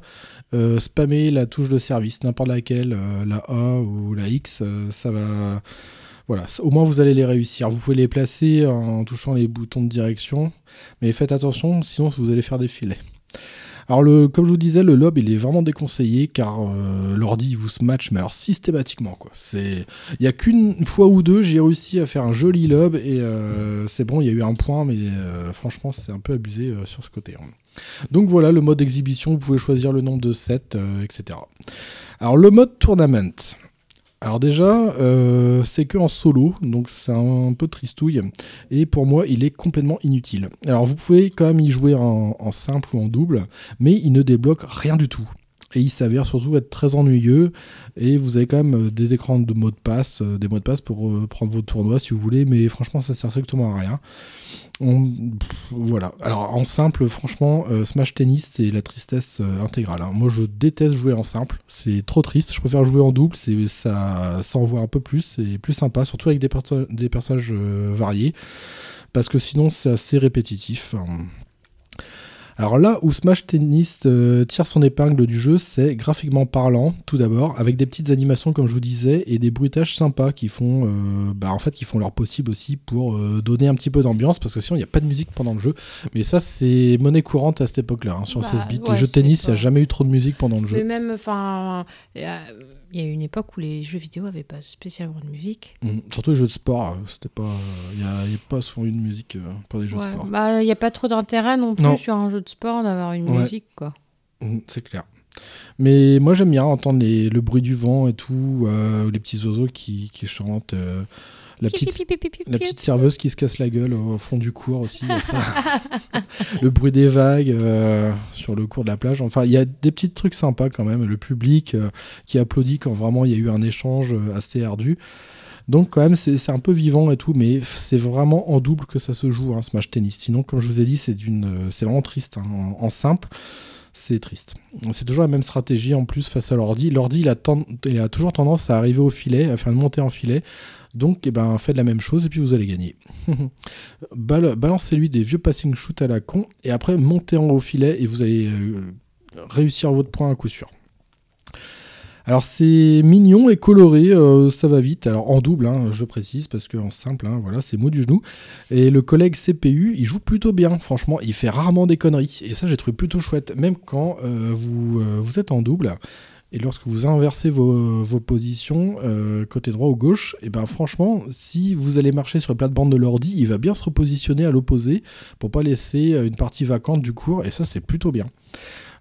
[SPEAKER 1] euh, spammez la touche de service, n'importe laquelle, euh, la A ou la X, euh, ça va. Voilà, au moins vous allez les réussir. Vous pouvez les placer en touchant les boutons de direction, mais faites attention, sinon vous allez faire des filets. Alors, le, comme je vous disais, le lob, il est vraiment déconseillé car euh, l'ordi, vous se match, mais alors systématiquement, quoi. C'est, il y a qu'une fois ou deux, j'ai réussi à faire un joli lob et euh, c'est bon, il y a eu un point, mais euh, franchement, c'est un peu abusé euh, sur ce côté. hein. Donc voilà, le mode exhibition, vous pouvez choisir le nombre de sets, etc. Alors, le mode tournament. Alors déjà, euh, c'est que en solo, donc c'est un peu tristouille. Et pour moi, il est complètement inutile. Alors vous pouvez quand même y jouer en, en simple ou en double, mais il ne débloque rien du tout. Et il s'avère surtout être très ennuyeux. Et vous avez quand même euh, des écrans de mots de passe, euh, des mots de passe pour euh, prendre vos tournois si vous voulez, mais franchement, ça sert strictement à rien. Voilà. Alors en simple, franchement, Smash Tennis, c'est la tristesse intégrale. hein. Moi, je déteste jouer en simple. C'est trop triste. Je préfère jouer en double. C'est ça, ça un peu plus. C'est plus sympa, surtout avec des, perso- des personnages variés, parce que sinon, c'est assez répétitif. Alors là où Smash Tennis euh, tire son épingle du jeu, c'est graphiquement parlant, tout d'abord, avec des petites animations comme je vous disais et des bruitages sympas qui font, euh, bah, en fait, qui font leur possible aussi pour euh, donner un petit peu d'ambiance, parce que sinon il n'y a pas de musique pendant le jeu. Mais ça, c'est monnaie courante à cette époque-là, hein, sur
[SPEAKER 3] Bah,
[SPEAKER 1] 16 bits.
[SPEAKER 3] ouais,
[SPEAKER 1] Les jeux de tennis, il n'y a jamais eu trop de musique pendant le jeu.
[SPEAKER 3] Mais même, enfin, il y a eu une époque où les jeux vidéo avaient pas spécialement de musique.
[SPEAKER 1] Mm. Surtout les jeux de sport, euh, c'était pas, il n'y a, pas souvent eu de musique euh, pour les jeux
[SPEAKER 3] Ouais,
[SPEAKER 1] de sport.
[SPEAKER 3] Bah, il n'y a pas trop d'intérêt non plus
[SPEAKER 1] Non.
[SPEAKER 3] sur un jeu de sport d'avoir une
[SPEAKER 1] Ouais.
[SPEAKER 3] musique, quoi.
[SPEAKER 1] Mm, C'est clair. Mais moi j'aime bien entendre les- le bruit du vent et tout, euh, les petits oiseaux qui, qui chantent, euh, la, petite, la petite serveuse qui se casse la gueule au fond du cours aussi. ça. le bruit des vagues euh, sur le cours de la plage. Enfin, il y a des petits trucs sympas quand même. Le public euh, qui applaudit quand vraiment il y a eu un échange euh, assez ardu. Donc quand même c'est un peu vivant et tout, mais c'est vraiment en double que ça se joue, hein, Smash Tennis. Sinon, comme je vous ai dit, c'est d'une, c'est vraiment triste. hein. En, en simple, c'est triste. C'est toujours la même stratégie en plus face à l'ordi. L'ordi, il, il a toujours tendance à arriver au filet, à faire une montée en filet. Donc, eh ben, faites la même chose et puis vous allez gagner. Bal- Balancez-lui des vieux passing shoot à la con et après montez en haut au filet et vous allez euh, réussir votre point à coup sûr. Alors c'est mignon et coloré, euh, ça va vite. Alors en double, hein, je précise, parce qu'en simple, hein, voilà, c'est mou du genou. Et le collègue CPU, il joue plutôt bien, franchement, il fait rarement des conneries. Et ça, j'ai trouvé plutôt chouette, même quand euh, vous êtes en double. Et lorsque vous inversez vos, positions, euh, côté droit ou gauche, et ben franchement, si vous allez marcher sur les plates-bandes de l'ordi, il va bien se repositionner à l'opposé pour pas laisser euh, une partie vacante du cours, et ça c'est plutôt bien.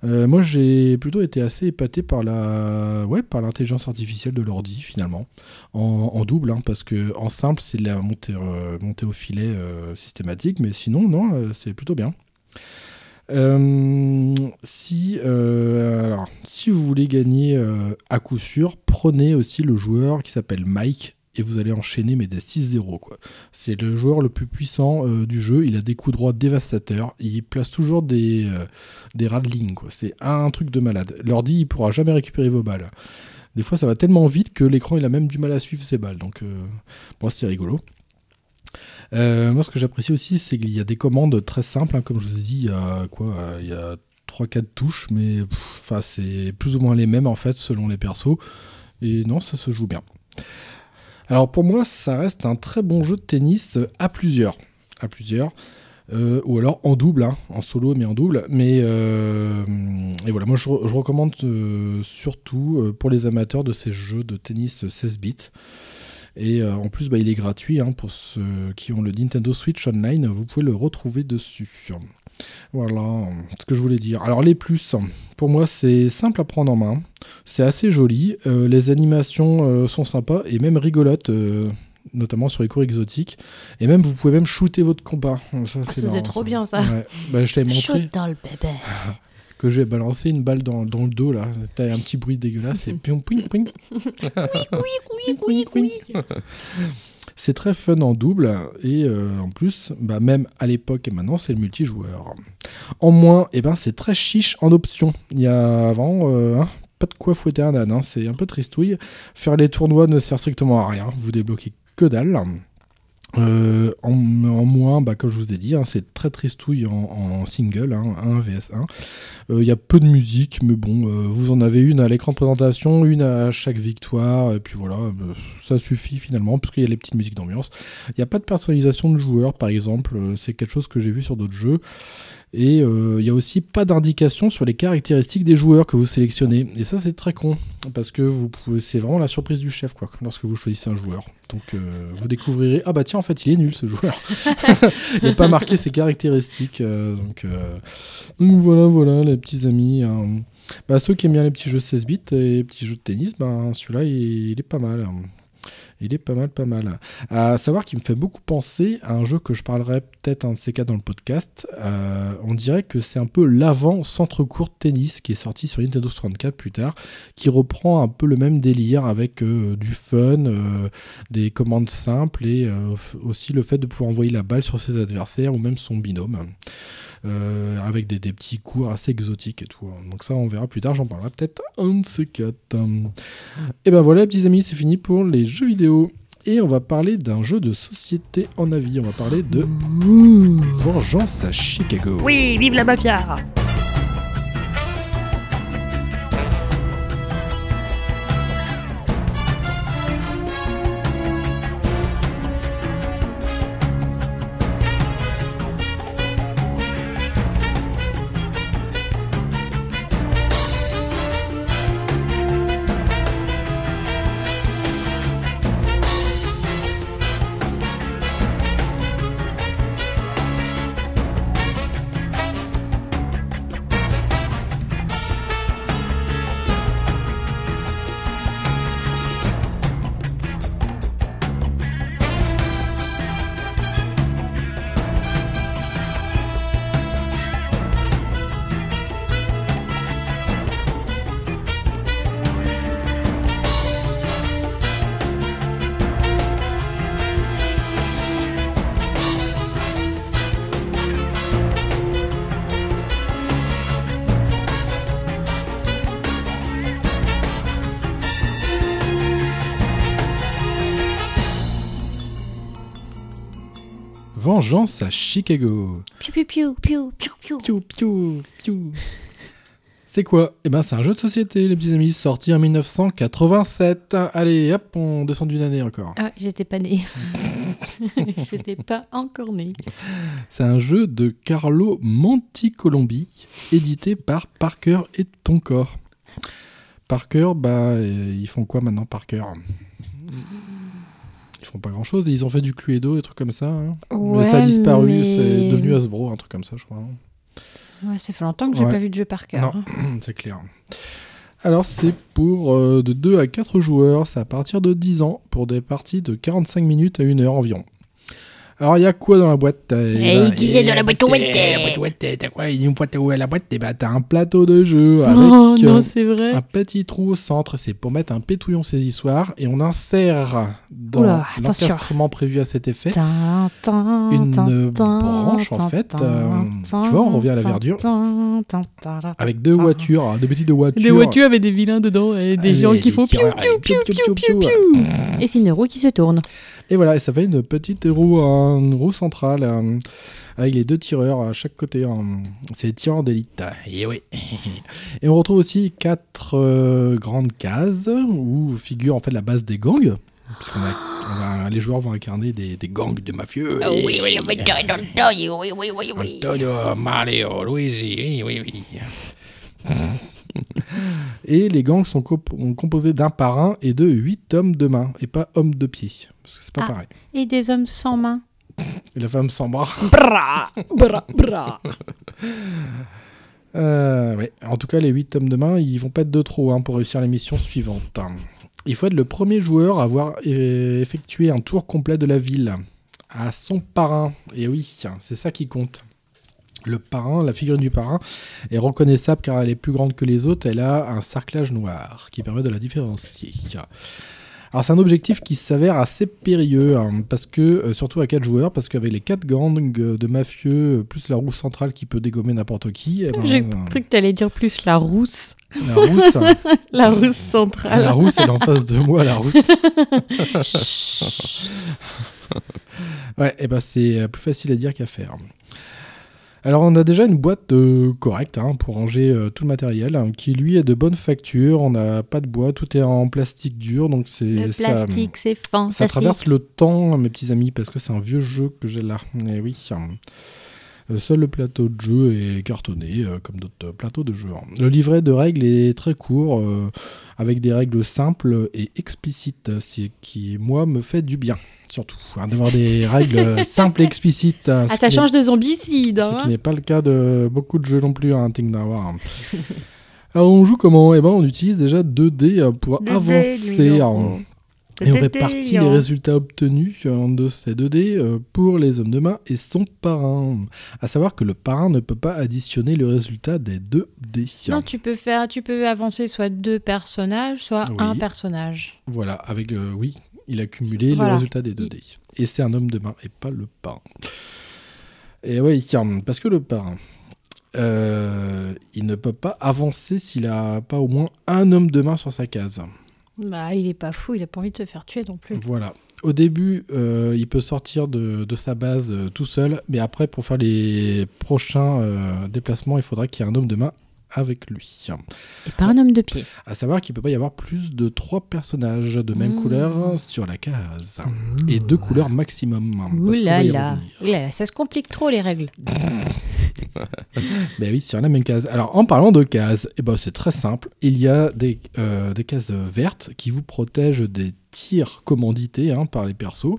[SPEAKER 1] Euh, moi j'ai plutôt été assez épaté par la, ouais, par l'intelligence artificielle de l'ordi finalement, en, double, hein, parce que en simple c'est la montée, au filet systématique, mais sinon non, c'est plutôt bien. Euh, si, euh, alors, si vous voulez gagner euh, à coup sûr, prenez aussi le joueur qui s'appelle Mike et vous allez enchaîner mais des 6-0 quoi. C'est le joueur le plus puissant du jeu, il a des coups droits dévastateurs, il place toujours des, des ligne quoi. C'est un truc de malade. L'ordi il pourra jamais récupérer vos balles. Des fois ça va tellement vite que l'écran il a même du mal à suivre ses balles donc bon c'est rigolo. Euh, moi, ce que j'apprécie aussi, c'est qu'il y a des commandes très simples. hein, comme je vous ai dit, il y a quoi euh, Il y a 3-4 touches, mais c'est plus ou moins les mêmes en fait, selon les persos. Et non, ça se joue bien. Alors pour moi, ça reste un très bon jeu de tennis à plusieurs. À plusieurs. Euh, ou alors en double, hein, en solo mais en double. Mais et voilà, moi je, re- je recommande surtout pour les amateurs de ces jeux de tennis 16 bits. Et euh, en plus, bah, il est gratuit hein, pour ceux qui ont le Nintendo Switch Online. Vous pouvez le retrouver dessus. Voilà ce que je voulais dire. Alors les plus, pour moi c'est simple à prendre en main. C'est assez joli. Euh, les animations euh, sont sympas et même rigolotes. euh, notamment sur les cours exotiques et même vous pouvez même shooter votre combat ça,
[SPEAKER 3] Ah, c'est trop bien, ça.
[SPEAKER 1] Ouais. Bah, je t'avais montré
[SPEAKER 3] Shoot dans le bébé.
[SPEAKER 1] que j'ai balancé une balle dans, dans le dos là. T'as un petit bruit dégueulasse et pion, pion, pion. C'est très fun en double et euh, en plus, bah, même à l'époque et maintenant, c'est le multijoueur. En moins, eh ben, c'est très chiche en option. Il y a avant euh, hein, pas de quoi fouetter un âne, hein, c'est un peu tristouille. Faire les tournois ne sert strictement à rien, vous débloquez que dalle. Euh, en, moins, bah, comme je vous ai dit, hein, c'est très tristouille en, en single, hein, 1 vs 1. Euh, Il y a peu de musique, mais bon, euh, vous en avez une à l'écran de présentation, une à chaque victoire, et puis voilà, euh, ça suffit finalement, parce qu'il y a les petites musiques d'ambiance. Il n'y a pas de personnalisation de joueurs, par exemple, euh, c'est quelque chose que j'ai vu sur d'autres jeux. Et euh, il n'y a aussi pas d'indication sur les caractéristiques des joueurs que vous sélectionnez. Et ça, c'est très con, parce que vous pouvez, c'est vraiment la surprise du chef, quoi, lorsque vous choisissez un joueur. Donc, euh, vous découvrirez, ah bah tiens, en fait, il est nul ce joueur. il n'est pas marqué ses caractéristiques. euh, donc, euh, donc voilà, voilà, les petits amis. hein. Bah, ceux qui aiment bien les petits jeux 16 bits et les petits jeux de tennis, bah, celui-là, il, il est pas mal. hein. Il est pas mal, pas mal. À savoir qu'il me fait beaucoup penser à un jeu que je parlerai peut-être un de ces cas dans le podcast. Euh, on dirait que c'est un peu l'avant centre court tennis qui est sorti sur Nintendo 64 plus tard, qui reprend un peu le même délire avec euh, du fun, euh, des commandes simples et aussi le fait de pouvoir envoyer la balle sur ses adversaires ou même son binôme. Euh, avec des, des petits cours assez exotiques et tout. Donc ça, on verra plus tard, j'en parlerai peut-être un de ces quatre. Et ben voilà, petits amis, c'est fini pour les jeux vidéo. Et on va parler d'un jeu de société en avis. On va parler de Vengeance à Chicago.
[SPEAKER 2] Oui, vive la mafia
[SPEAKER 1] Vengeance à Chicago.
[SPEAKER 3] Piu piu piu piu piu piu.
[SPEAKER 1] Piou. C'est quoi? Eh ben, c'est un jeu de société, les petits amis, sorti en 1987. Allez, hop, on descend d'une année encore.
[SPEAKER 3] Ah, j'étais pas née. j'étais pas encore née.
[SPEAKER 1] C'est un jeu de Carlo Monticolombi, édité par Parker et Tonkor. Parker, bah, euh, ils font quoi maintenant, Parker? Font pas grand chose, ils ont fait du Cluedo et des trucs comme ça. hein. mais ça a disparu,
[SPEAKER 3] mais-
[SPEAKER 1] c'est devenu Hasbro, un truc comme ça, je crois.
[SPEAKER 3] Ouais, ça fait longtemps que j'ai
[SPEAKER 1] Ouais.
[SPEAKER 3] pas vu de jeu par cœur.
[SPEAKER 1] Non, c'est clair. Alors c'est pour euh, de 2 à 4 joueurs, c'est à partir de 10 ans, pour des parties de 45 minutes à 1 heure environ. Alors, il y a quoi dans la boîte? Eh
[SPEAKER 6] Eh,
[SPEAKER 1] ben,
[SPEAKER 6] qui est dans la boîte aux
[SPEAKER 1] eh,
[SPEAKER 6] ouettes
[SPEAKER 1] La boîte aux ouettes, t'as quoi? Une boîte à la boîte, et bah, t'as un plateau de jeu avec
[SPEAKER 3] Oh
[SPEAKER 1] euh,
[SPEAKER 3] non, c'est vrai.
[SPEAKER 1] un petit trou au centre. C'est pour mettre un pétouillon saisissoir et on insère dans
[SPEAKER 3] Oula,
[SPEAKER 1] l'encastrement prévu à cet effet
[SPEAKER 3] Tin, tin,
[SPEAKER 1] une
[SPEAKER 3] tin,
[SPEAKER 1] branche en fait. euh, tu vois, on revient à la verdure avec deux voitures, hein, des petites voitures.
[SPEAKER 3] Des voitures avec des vilains dedans et des
[SPEAKER 1] Et
[SPEAKER 3] gens qui font piou, piou piou,
[SPEAKER 1] piou
[SPEAKER 3] piou.
[SPEAKER 1] piou.
[SPEAKER 3] Et c'est une roue qui se tourne.
[SPEAKER 1] Et voilà, et ça fait une petite roue, une roue centrale euh, avec les deux tireurs à chaque côté. c'est les tireurs d'élite. Et oui. Et on retrouve aussi quatre euh, grandes cases où figure en fait la base des gangs. Puisqu'on a, les joueurs vont incarner des, des gangs de mafieux.
[SPEAKER 6] Ah oui, oui, oui, oui, oui, oui.
[SPEAKER 1] Antonio, Mario, Luigi, oui, oui, oui. Et les gangs sont comp- composés d'un parrain et de huit hommes de main, et pas hommes de pied, parce que c'est pas
[SPEAKER 3] Ah.
[SPEAKER 1] pareil.
[SPEAKER 3] Et des hommes sans main.
[SPEAKER 1] Et la femme sans bras.
[SPEAKER 3] Bra, bra, bra.
[SPEAKER 1] Euh, ouais. En tout cas, les 8 hommes de main, ils vont pas être de trop hein, pour réussir la mission suivante. Il faut être le premier joueur à avoir effectué un tour complet de la ville à son parrain. Et oui, c'est ça qui compte. Le parrain, la figure du parrain, est reconnaissable car elle est plus grande que les autres. Elle a un cerclage noir qui permet de la différencier. Alors c'est un objectif qui s'avère assez périlleux, hein, parce que, euh, surtout à 4 joueurs, parce qu'avec les 4 gangs de mafieux, euh, plus la roue centrale qui peut dégommer n'importe qui, eh ben,
[SPEAKER 3] J'ai cru que t'allais dire plus la rousse.
[SPEAKER 1] la rousse,
[SPEAKER 3] La rousse centrale.
[SPEAKER 1] la rousse elle est en face de moi, la rousse. ouais, et ben c'est euh, plus facile à dire qu'à faire. Alors on a déjà une boîte euh, correcte hein, pour ranger euh, tout le matériel, hein, qui lui est de bonne facture, on n'a pas de bois, tout est en plastique dur, donc c'est
[SPEAKER 3] Le
[SPEAKER 1] ça-
[SPEAKER 3] plastique, c'est
[SPEAKER 1] Ça
[SPEAKER 3] fantastique.
[SPEAKER 1] traverse le temps, mes petits amis, parce que c'est un vieux jeu que j'ai là. Et oui. Euh, Seul le plateau de jeu est cartonné, euh, comme d'autres plateaux de jeu. Le livret de règles est très court, euh, avec des règles simples et explicites, ce qui, moi, me fait du bien, surtout. hein, D'avoir des règles simples et explicites. hein,
[SPEAKER 3] Ah, ça change de zombicide. hein.
[SPEAKER 1] Ce qui n'est pas le cas de beaucoup de jeux non plus, hein, Think Now. Alors, on joue comment? Eh ben, on utilise déjà 2 dés euh, pour
[SPEAKER 2] 2 dés,
[SPEAKER 1] avancer. Et on répartit les résultats obtenus en de ces 2 dés euh, pour les hommes de main et son parrain. À savoir que le parrain ne peut pas additionner le résultat des 2 dés.
[SPEAKER 3] Non, tu peux faire, tu peux avancer soit deux personnages, soit
[SPEAKER 1] Oui.
[SPEAKER 3] un personnage.
[SPEAKER 1] Voilà, avec euh, oui, il a cumulé
[SPEAKER 3] Voilà.
[SPEAKER 1] le résultat des 2 dés. Et c'est un homme de main et pas le parrain. Et oui, tiens, parce que le parrain, euh, il ne peut pas avancer s'il a pas au moins un homme de main sur sa case.
[SPEAKER 3] Bah, il est pas fou, il a pas envie de se faire tuer non plus.
[SPEAKER 1] Voilà. Au début, euh, il peut sortir de, de sa base euh, tout seul, mais après, pour faire les prochains déplacements, il faudra qu'il y ait un homme de main avec lui.
[SPEAKER 3] Et pas un homme de pied.
[SPEAKER 1] À savoir qu'il peut pas y avoir plus de trois personnages de même
[SPEAKER 3] Mmh.
[SPEAKER 1] couleur sur la case. Et deux couleurs maximum.
[SPEAKER 3] Ouh là là. là là, ça se complique trop les règles.
[SPEAKER 1] Ben oui, sur la même case. Alors, en parlant de cases, eh ben, c'est très simple. Il y a des, euh, des cases vertes qui vous protègent des tirs commandités hein, par les persos.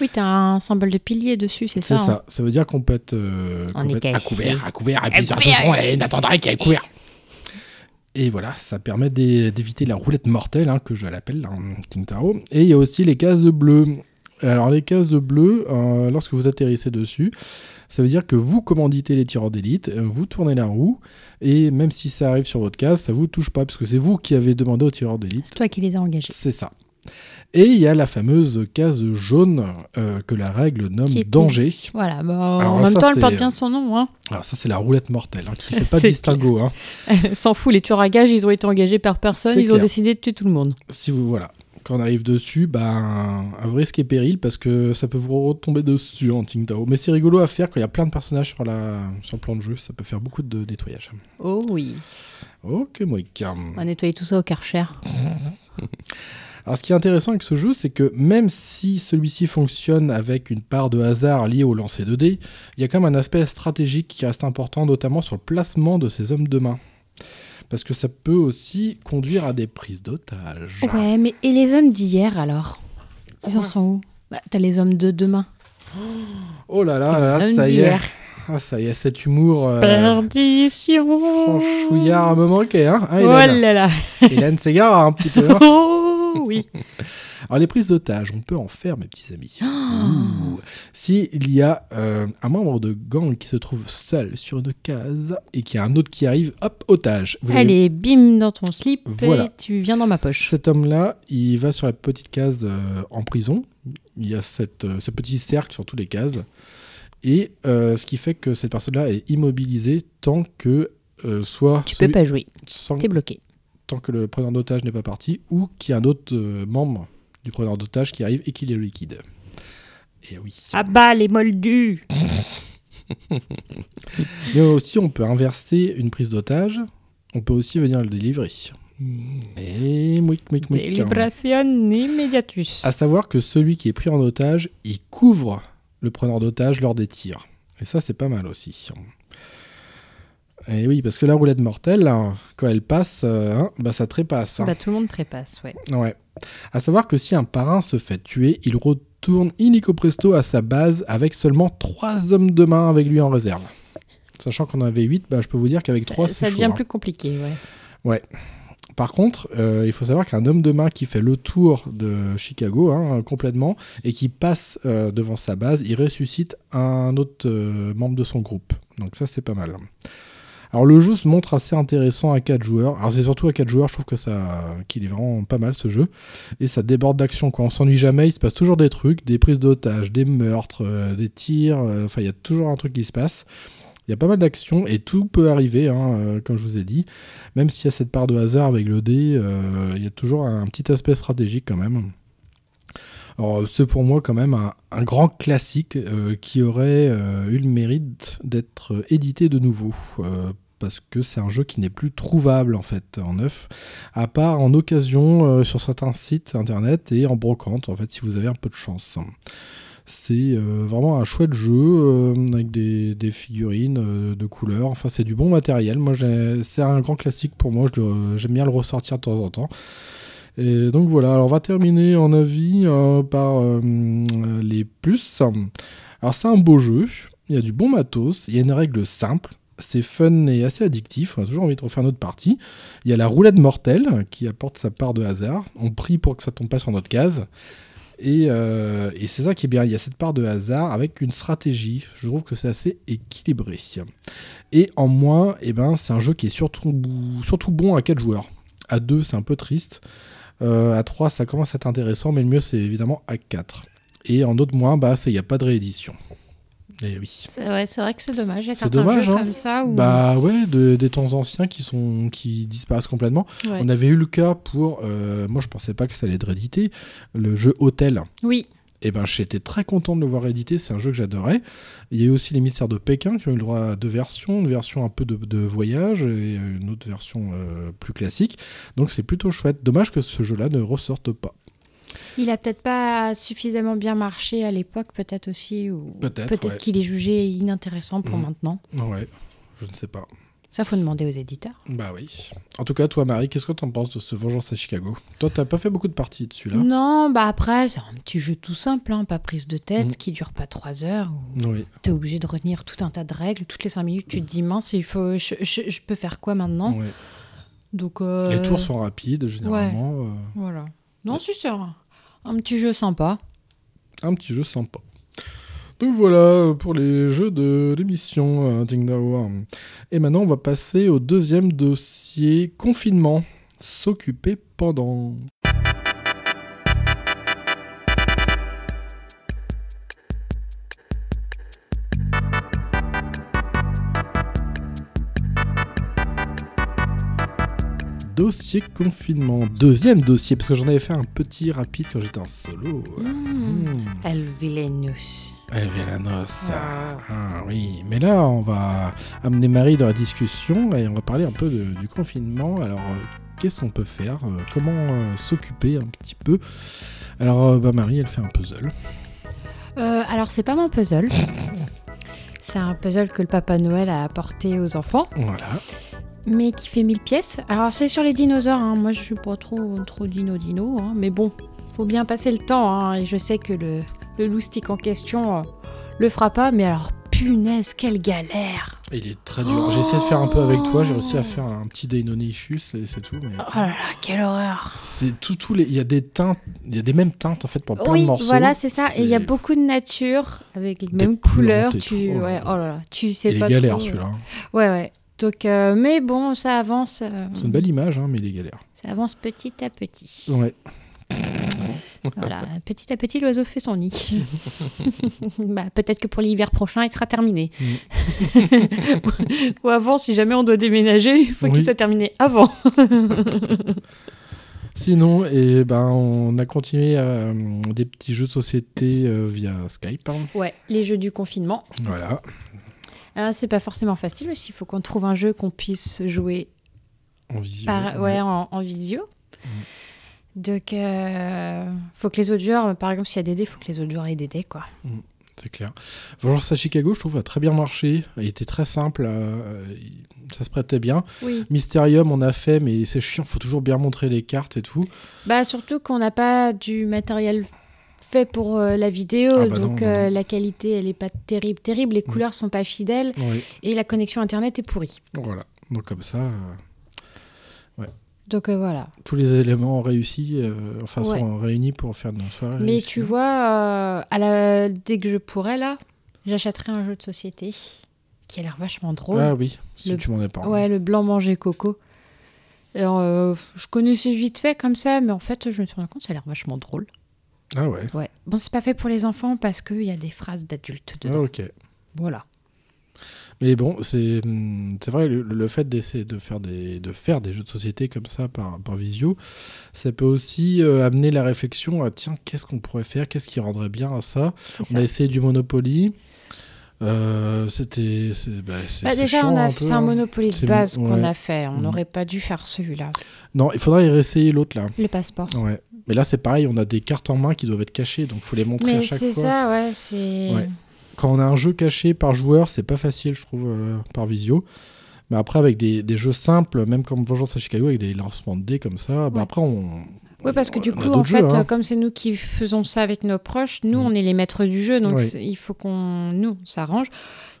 [SPEAKER 3] Oui, t'as un symbole de pilier dessus, c'est
[SPEAKER 1] C'est
[SPEAKER 3] ça.
[SPEAKER 1] ça.
[SPEAKER 3] hein.
[SPEAKER 1] Ça veut dire qu'on peut être, euh,
[SPEAKER 3] On
[SPEAKER 1] qu'on peut
[SPEAKER 3] est
[SPEAKER 1] être à couvert, à couvert, et puis ça attention, et n'attendrait qu'à couvert. Et voilà, ça permet d'é- d'éviter la roulette mortelle, hein, que je l'appelle, hein, King Taro. Et il y a aussi les cases bleues. Alors les cases bleues, euh, lorsque vous atterrissez dessus, ça veut dire que vous commanditez les tireurs d'élite, euh, vous tournez la roue, et même si ça arrive sur votre case, ça vous touche pas, parce que c'est vous qui avez demandé aux tireurs d'élite.
[SPEAKER 3] C'est toi qui les as engagés.
[SPEAKER 1] C'est ça. Et il y a la fameuse case jaune euh, que la règle nomme
[SPEAKER 3] Qui est
[SPEAKER 1] danger.
[SPEAKER 3] Voilà, bah, en même
[SPEAKER 1] ça,
[SPEAKER 3] temps, elle porte bien son nom. Hein.
[SPEAKER 1] Alors ça c'est la roulette mortelle, hein, qui fait pas de distinguo. Hein.
[SPEAKER 3] S'en fout, les tueurs à gages, ils ont été engagés par personne, ils ont décidé de tuer tout le monde.
[SPEAKER 1] Si vous voilà, quand on arrive dessus, ben un vrai risque et péril parce que ça peut vous retomber dessus en Tsingtao. Mais c'est rigolo à faire quand il y a plein de personnages sur la sur le plan de jeu, ça peut faire beaucoup de nettoyage.
[SPEAKER 3] Oh oui,
[SPEAKER 1] Ok, Moïka.
[SPEAKER 3] on va nettoyer tout ça au Karcher.
[SPEAKER 1] Alors ce qui est intéressant avec ce jeu, c'est que même si celui-ci fonctionne avec une part de hasard liée au lancer de dés, il y a quand même un aspect stratégique qui reste important, notamment sur le placement de ces hommes de main. Parce que ça peut aussi conduire à des prises d'otages.
[SPEAKER 3] Ouais, mais et les hommes d'hier alors? Ils en sont où? Bah, t'as les hommes de demain.
[SPEAKER 1] Oh là là, là,
[SPEAKER 3] les hommes
[SPEAKER 1] ça y est.
[SPEAKER 3] d'hier.
[SPEAKER 1] Ah, ça y est, cet humour euh,
[SPEAKER 2] Perdition.
[SPEAKER 1] franchouillard me manquait. Hein, hein,
[SPEAKER 3] Oh
[SPEAKER 1] Hélène
[SPEAKER 3] là là
[SPEAKER 1] Hélène s'égare un petit peu. hein.
[SPEAKER 3] Oh oui
[SPEAKER 1] Alors les prises d'otages, on peut en faire, mes petits amis. Ouh. Si il y a euh, un membre de gang qui se trouve seul sur une case et qu'il y a un autre qui arrive, hop, otage. Vous avez-
[SPEAKER 3] Allez, bim dans ton slip
[SPEAKER 1] Voilà.
[SPEAKER 3] et tu viens dans ma poche.
[SPEAKER 1] Cet homme-là, il va sur la petite case euh, en prison. Il y a cette, euh, ce petit cercle sur toutes les cases. Et ce qui fait que cette personne-là est immobilisée tant que euh, soit
[SPEAKER 3] Tu
[SPEAKER 1] celui-
[SPEAKER 3] peux pas jouer.
[SPEAKER 1] sans-
[SPEAKER 3] T'es bloqué.
[SPEAKER 1] Tant que le preneur d'otage n'est pas parti ou qu'il y a un autre euh, membre du preneur d'otage qui arrive et qui les liquide. Et oui.
[SPEAKER 2] Ah bah, les moldus
[SPEAKER 1] Mais aussi, on peut inverser une prise d'otage. On peut aussi venir le délivrer. Et mouic, mouic, mouic.
[SPEAKER 2] Délibration immédiatus.
[SPEAKER 1] À savoir que celui qui est pris en otage, il couvre le preneur d'otage lors des tirs. Et ça, c'est pas mal aussi. Et oui, parce que la roulette mortelle, là, quand elle passe, euh, hein, bah, ça trépasse. hein.
[SPEAKER 3] Bah, tout le monde trépasse, ouais.
[SPEAKER 1] Ouais. À savoir que si un parrain se fait tuer, il retourne illico presto à sa base avec seulement 3 hommes de main avec lui en réserve. Sachant qu'on en avait 8, bah, je peux vous dire qu'avec 3,
[SPEAKER 3] ça
[SPEAKER 1] c'est chaud.
[SPEAKER 3] devient
[SPEAKER 1] hein.
[SPEAKER 3] plus compliqué, ouais.
[SPEAKER 1] Ouais. Par contre, euh, il faut savoir qu'un homme de main qui fait le tour de Chicago hein, complètement et qui passe euh, devant sa base, il ressuscite un autre euh, membre de son groupe. Donc ça, c'est pas mal. Alors le jeu se montre assez intéressant à 4 joueurs. Alors c'est surtout à 4 joueurs, je trouve que ça, qu'il est vraiment pas mal ce jeu. Et ça déborde d'action, quoi. On s'ennuie jamais, il se passe toujours des trucs, des prises d'otages, des meurtres, euh, des tirs. euh, Enfin, il y a toujours un truc qui se passe. Il y a pas mal d'actions et tout peut arriver, hein, euh, comme je vous ai dit. Même s'il y a cette part de hasard avec le dé, il y a toujours un petit aspect stratégique quand même. C'est pour moi quand même un, grand classique euh, qui aurait euh, eu le mérite d'être euh, édité de nouveau. parce que c'est un jeu qui n'est plus trouvable en fait en neuf, à part en occasion sur certains sites internet et en brocante en fait si vous avez un peu de chance. C'est vraiment un chouette jeu avec des, figurines de couleurs. Enfin, c'est du bon matériel. Moi, c'est un grand classique pour moi. J'aime bien le ressortir de temps en temps. Et donc voilà. Alors, on va terminer en avis euh, par euh, les plus. Alors, c'est un beau jeu. Il y a du bon matos. Il y a une règle simple. C'est fun et assez addictif. On a toujours envie de refaire notre partie. Il y a la roulette mortelle qui apporte sa part de hasard. On prie pour que ça tombe pas sur notre case. Et, euh, c'est ça qui est bien, il y a cette part de hasard avec une stratégie. Je trouve que c'est assez équilibré. Et en moins, eh ben, c'est un jeu qui est surtout, surtout bon à 4 joueurs. À 2, c'est un peu triste. Euh, à 3, ça commence à être intéressant, mais le mieux, c'est évidemment à 4. Et en d'autres moins, bah, il n'y a pas de réédition. Et oui.
[SPEAKER 3] C'est vrai, c'est vrai que c'est dommage. Il y a
[SPEAKER 1] C'est
[SPEAKER 3] certains
[SPEAKER 1] dommage,
[SPEAKER 3] jeux
[SPEAKER 1] hein.
[SPEAKER 3] comme ça où...
[SPEAKER 1] Bah ouais, de- des temps anciens qui, sont, qui disparaissent complètement.
[SPEAKER 3] Ouais.
[SPEAKER 1] On avait eu le cas pour, euh, moi je pensais pas que ça allait être réédité, le jeu Hôtel.
[SPEAKER 3] Oui,
[SPEAKER 1] Et ben j'étais très content de le voir édité, c'est un jeu que j'adorais. Il y a eu aussi les mystères de Pékin qui ont eu le droit à deux versions, une version un peu de, de voyage et une autre version euh, plus classique. Donc c'est plutôt chouette. Dommage que ce jeu-là ne ressorte pas.
[SPEAKER 3] il a peut-être pas suffisamment bien marché à l'époque, peut-être aussi, ou
[SPEAKER 1] Peut-être, ouais.
[SPEAKER 3] qu'il est jugé inintéressant pour
[SPEAKER 1] Mhm.
[SPEAKER 3] maintenant.
[SPEAKER 1] Ouais, je ne sais pas.
[SPEAKER 3] Ça, faut demander aux éditeurs.
[SPEAKER 1] Bah oui. En tout cas, toi Marie, qu'est-ce que t'en penses de ce Vengeance à Chicago? Toi, t'as pas fait beaucoup de parties dessus là?
[SPEAKER 3] Non, bah après, c'est un petit jeu tout simple, hein, pas prise de tête,
[SPEAKER 1] Mhm.
[SPEAKER 3] qui dure pas trois heures.
[SPEAKER 1] Oui.
[SPEAKER 3] t'es obligé de retenir tout un tas de règles. Toutes les cinq minutes, tu te dis, mince, il faut, je, je- je peux faire quoi maintenant?
[SPEAKER 1] Ouais.
[SPEAKER 3] Donc, euh,
[SPEAKER 1] Les tours sont rapides généralement. euh,
[SPEAKER 3] Voilà. Non, c'est un, un petit jeu sympa.
[SPEAKER 1] un petit jeu sympa. Donc voilà pour les jeux de l'émission euh, Ding Dao. Et maintenant, on va passer au deuxième dossier confinement. S'occuper pendant. Dossier confinement. Deuxième dossier, parce que j'en avais fait un petit rapide quand j'étais en solo.
[SPEAKER 3] Mmh.
[SPEAKER 1] Mmh.
[SPEAKER 3] El.
[SPEAKER 1] Elle vient la noce.
[SPEAKER 3] Ah.
[SPEAKER 1] Ah oui, mais là, on va amener Marie dans la discussion et on va parler un peu de- du confinement. Alors, euh, qu'est-ce qu'on peut faire euh, Comment euh, s'occuper un petit peu? Alors, bah, Marie, elle fait un puzzle.
[SPEAKER 3] Euh, alors, c'est pas mon puzzle. c'est un puzzle que le Papa Noël a apporté aux enfants,
[SPEAKER 1] Voilà.
[SPEAKER 3] mais qui fait 1000 pièces. Alors, c'est sur les dinosaures. hein. Moi, je suis pas trop, trop dino-dino. hein. Mais bon, faut bien passer le temps. hein. Et je sais que le, le loustic en question euh, le fera pas. Mais alors, punaise, quelle galère
[SPEAKER 1] Il est très dur. J'ai essayé de faire un peu avec toi, j'ai réussi à faire un petit Deinonychus et c'est tout. Mais...
[SPEAKER 3] Oh là là, quelle horreur.
[SPEAKER 1] C'est tout, les. Il y a des teintes, il y a des mêmes teintes en fait pour plein
[SPEAKER 3] oui,
[SPEAKER 1] de morceaux.
[SPEAKER 3] voilà, c'est ça. Et il y a beaucoup de nature avec les mêmes couleurs. Tu,
[SPEAKER 1] tout,
[SPEAKER 3] ouais,
[SPEAKER 1] oh
[SPEAKER 3] oh là là, tu sais
[SPEAKER 1] Il
[SPEAKER 3] pas
[SPEAKER 1] est galère
[SPEAKER 3] trop, euh.
[SPEAKER 1] celui-là. hein.
[SPEAKER 3] Ouais, ouais. Donc, euh, mais bon, ça avance. euh,
[SPEAKER 1] C'est une belle image, hein, mais il est galère.
[SPEAKER 3] Ça avance petit à petit.
[SPEAKER 1] Ouais.
[SPEAKER 3] Voilà, petit à petit, l'oiseau fait son nid. bah, peut-être que pour l'hiver prochain, il sera terminé. Ou avant, si jamais on doit déménager, il faut
[SPEAKER 1] Oui.
[SPEAKER 3] qu'il soit terminé avant.
[SPEAKER 1] Sinon, et ben, on a continué euh, des petits jeux de société euh, via Skype. hein.
[SPEAKER 3] ouais, les jeux du confinement.
[SPEAKER 1] Voilà.
[SPEAKER 3] Ah, c'est pas forcément facile aussi. Il faut qu'on trouve un jeu qu'on puisse jouer
[SPEAKER 1] En visio.
[SPEAKER 3] par, ouais, en, en visio. Donc, euh, faut que les autres joueurs, par exemple, s'il y a des dés, faut que les autres joueurs aient des dés, quoi.
[SPEAKER 1] C'est clair. Vengeance à Chicago, je trouve, a très bien marché. Il était très simple. euh, il- ça se prêtait bien.
[SPEAKER 3] Oui.
[SPEAKER 1] Mysterium, on a fait, mais c'est chiant. faut toujours bien montrer les cartes et tout.
[SPEAKER 3] Bah surtout qu'on n'a pas du matériel fait pour euh, la vidéo,
[SPEAKER 1] Ah bah
[SPEAKER 3] donc
[SPEAKER 1] non,
[SPEAKER 3] euh,
[SPEAKER 1] non.
[SPEAKER 3] la qualité elle est pas terrible, terrible. Les couleurs sont pas fidèles
[SPEAKER 1] Oui.
[SPEAKER 3] et la connexion internet est pourrie.
[SPEAKER 1] Voilà. Donc, comme ça, euh,
[SPEAKER 3] Donc euh, voilà.
[SPEAKER 1] tous les éléments réussis, euh, enfin,
[SPEAKER 3] Ouais.
[SPEAKER 1] sont réunis pour faire une soirée.
[SPEAKER 3] Mais
[SPEAKER 1] réussie.
[SPEAKER 3] tu vois, euh, à la... dès que je pourrais là, j'achèterai un jeu de société qui a l'air vachement drôle.
[SPEAKER 1] Ah oui, si
[SPEAKER 3] Le-
[SPEAKER 1] tu m'en as parlé.
[SPEAKER 3] Ouais, le blanc manger coco. Alors, euh, je connaissais vite fait comme ça, mais en fait, je me suis rendu compte ça a l'air vachement drôle.
[SPEAKER 1] Ah ouais.
[SPEAKER 3] Ouais. Bon, c'est pas fait pour les enfants parce qu'il y a des phrases d'adultes
[SPEAKER 1] Ah,
[SPEAKER 3] dedans.
[SPEAKER 1] ok.
[SPEAKER 3] Voilà.
[SPEAKER 1] Mais bon, c'est hum, c'est vrai, le, le fait d'essayer de faire, des, de faire des jeux de société comme ça par, par visio, ça peut aussi euh, amener la réflexion à tiens, qu'est-ce qu'on pourrait faire Qu'est-ce qui rendrait bien à ça?
[SPEAKER 3] C'est
[SPEAKER 1] On
[SPEAKER 3] ça.
[SPEAKER 1] a essayé du Monopoly. Euh, C'était. c'est- Bah, c'est-
[SPEAKER 3] Bah,
[SPEAKER 1] c'est
[SPEAKER 3] déjà, a
[SPEAKER 1] un
[SPEAKER 3] c'est un
[SPEAKER 1] hein.
[SPEAKER 3] Monopoly de
[SPEAKER 1] C'est-
[SPEAKER 3] base qu'on a fait. On
[SPEAKER 1] Mm.
[SPEAKER 3] n'aurait pas dû faire celui-là.
[SPEAKER 1] Non, il faudrait y réessayer l'autre là.
[SPEAKER 3] Le passeport.
[SPEAKER 1] Ouais. Mais là, c'est pareil, on a des cartes en main qui doivent être cachées, donc faut les montrer à
[SPEAKER 3] Mais
[SPEAKER 1] chaque
[SPEAKER 3] c'est
[SPEAKER 1] fois.
[SPEAKER 3] ça, ouais, c'est.
[SPEAKER 1] Ouais. Quand on a un jeu caché par joueur, c'est pas facile, je trouve, euh, par visio. Mais après, avec des, des jeux simples, même comme Vengeance à Chicago, avec des lancements de dés comme ça, bah
[SPEAKER 3] Ouais.
[SPEAKER 1] après, on.
[SPEAKER 3] Oui, parce que du
[SPEAKER 1] a
[SPEAKER 3] coup, en fait,
[SPEAKER 1] jeux, hein.
[SPEAKER 3] comme c'est nous qui faisons ça avec nos proches, nous,
[SPEAKER 1] Mm.
[SPEAKER 3] on est les maîtres du jeu, donc
[SPEAKER 1] Oui.
[SPEAKER 3] il faut qu'on nous s'arrange.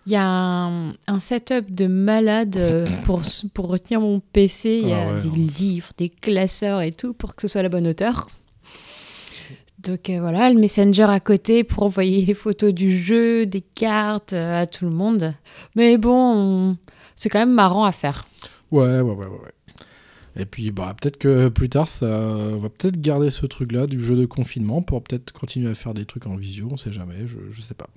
[SPEAKER 3] Il y a un, un setup de malade euh, pour, pour retenir mon PC. Il y a
[SPEAKER 1] Ah ouais,
[SPEAKER 3] des
[SPEAKER 1] non.
[SPEAKER 3] livres, des classeurs et tout pour que ce soit à la bonne hauteur. Donc euh, voilà, le Messenger à côté pour envoyer les photos du jeu, des cartes euh, à tout le monde. Mais bon, on- c'est quand même marrant à faire.
[SPEAKER 1] Ouais, ouais, ouais, ouais. ouais. Et puis, bah, peut-être que plus tard, ça on va peut-être garder ce truc-là du jeu de confinement pour peut-être continuer à faire des trucs en visio, on sait jamais, je, je sais pas.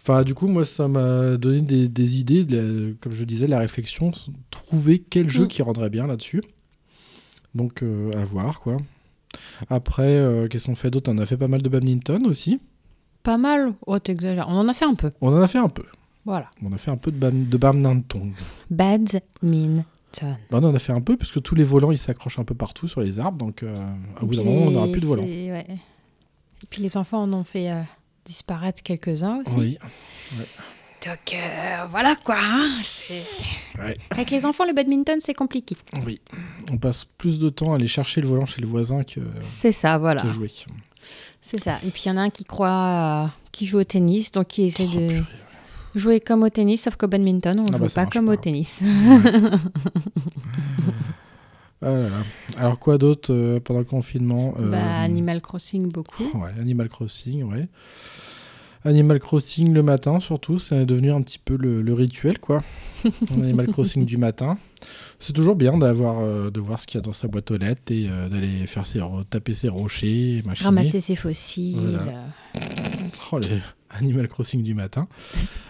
[SPEAKER 1] Enfin, du coup, moi, ça m'a donné des, des idées, de la- comme je disais, la réflexion, trouver quel jeu
[SPEAKER 3] Mm.
[SPEAKER 1] qui rendrait bien là-dessus. Donc, euh, à voir, quoi. Après, euh, qu'est-ce qu'on fait d'autre? On a fait pas mal de badminton aussi.
[SPEAKER 3] Pas mal? Oh, t'exagères. On en a fait un peu.
[SPEAKER 1] On en a fait un peu.
[SPEAKER 3] Voilà.
[SPEAKER 1] On a fait un peu de, bam- de badminton.
[SPEAKER 3] Badminton.
[SPEAKER 1] Bah, on en a fait un peu, parce que tous les volants, ils s'accrochent un peu partout sur les arbres, donc euh, à bout d'un moment, on n'aura plus de volants.
[SPEAKER 3] Ouais. Et puis les enfants en ont fait euh, disparaître quelques-uns aussi.
[SPEAKER 1] Oui.
[SPEAKER 3] Donc euh, voilà quoi. hein,
[SPEAKER 1] Ouais.
[SPEAKER 3] Avec les enfants, le badminton, c'est compliqué.
[SPEAKER 1] Oui. On passe plus de temps à aller chercher le volant chez le voisin que,
[SPEAKER 3] C'est ça, voilà.
[SPEAKER 1] que jouer.
[SPEAKER 3] C'est ça. Et puis il y en a un qui croit, euh, qui joue au tennis, donc qui essaie
[SPEAKER 1] Oh,
[SPEAKER 3] de
[SPEAKER 1] purée.
[SPEAKER 3] jouer comme au tennis, sauf qu'au badminton, on
[SPEAKER 1] Ah
[SPEAKER 3] joue
[SPEAKER 1] bah, ça
[SPEAKER 3] pas comme
[SPEAKER 1] pas.
[SPEAKER 3] au tennis.
[SPEAKER 1] Ah là là. Alors quoi d'autre euh, pendant le confinement Euh,
[SPEAKER 3] Bah, Animal Crossing, beaucoup.
[SPEAKER 1] Ouais, Animal Crossing, ouais. Animal Crossing le matin, surtout, c'est devenu un petit peu le, le rituel, quoi. Animal Crossing du matin. C'est toujours bien d'avoir, euh, de voir ce qu'il y a dans sa boîte aux lettres et euh, d'aller faire ses, taper ses rochers, machiner.
[SPEAKER 3] Ramasser ses fossiles.
[SPEAKER 1] Voilà.
[SPEAKER 3] euh,
[SPEAKER 1] Oh, les Animal Crossing du matin.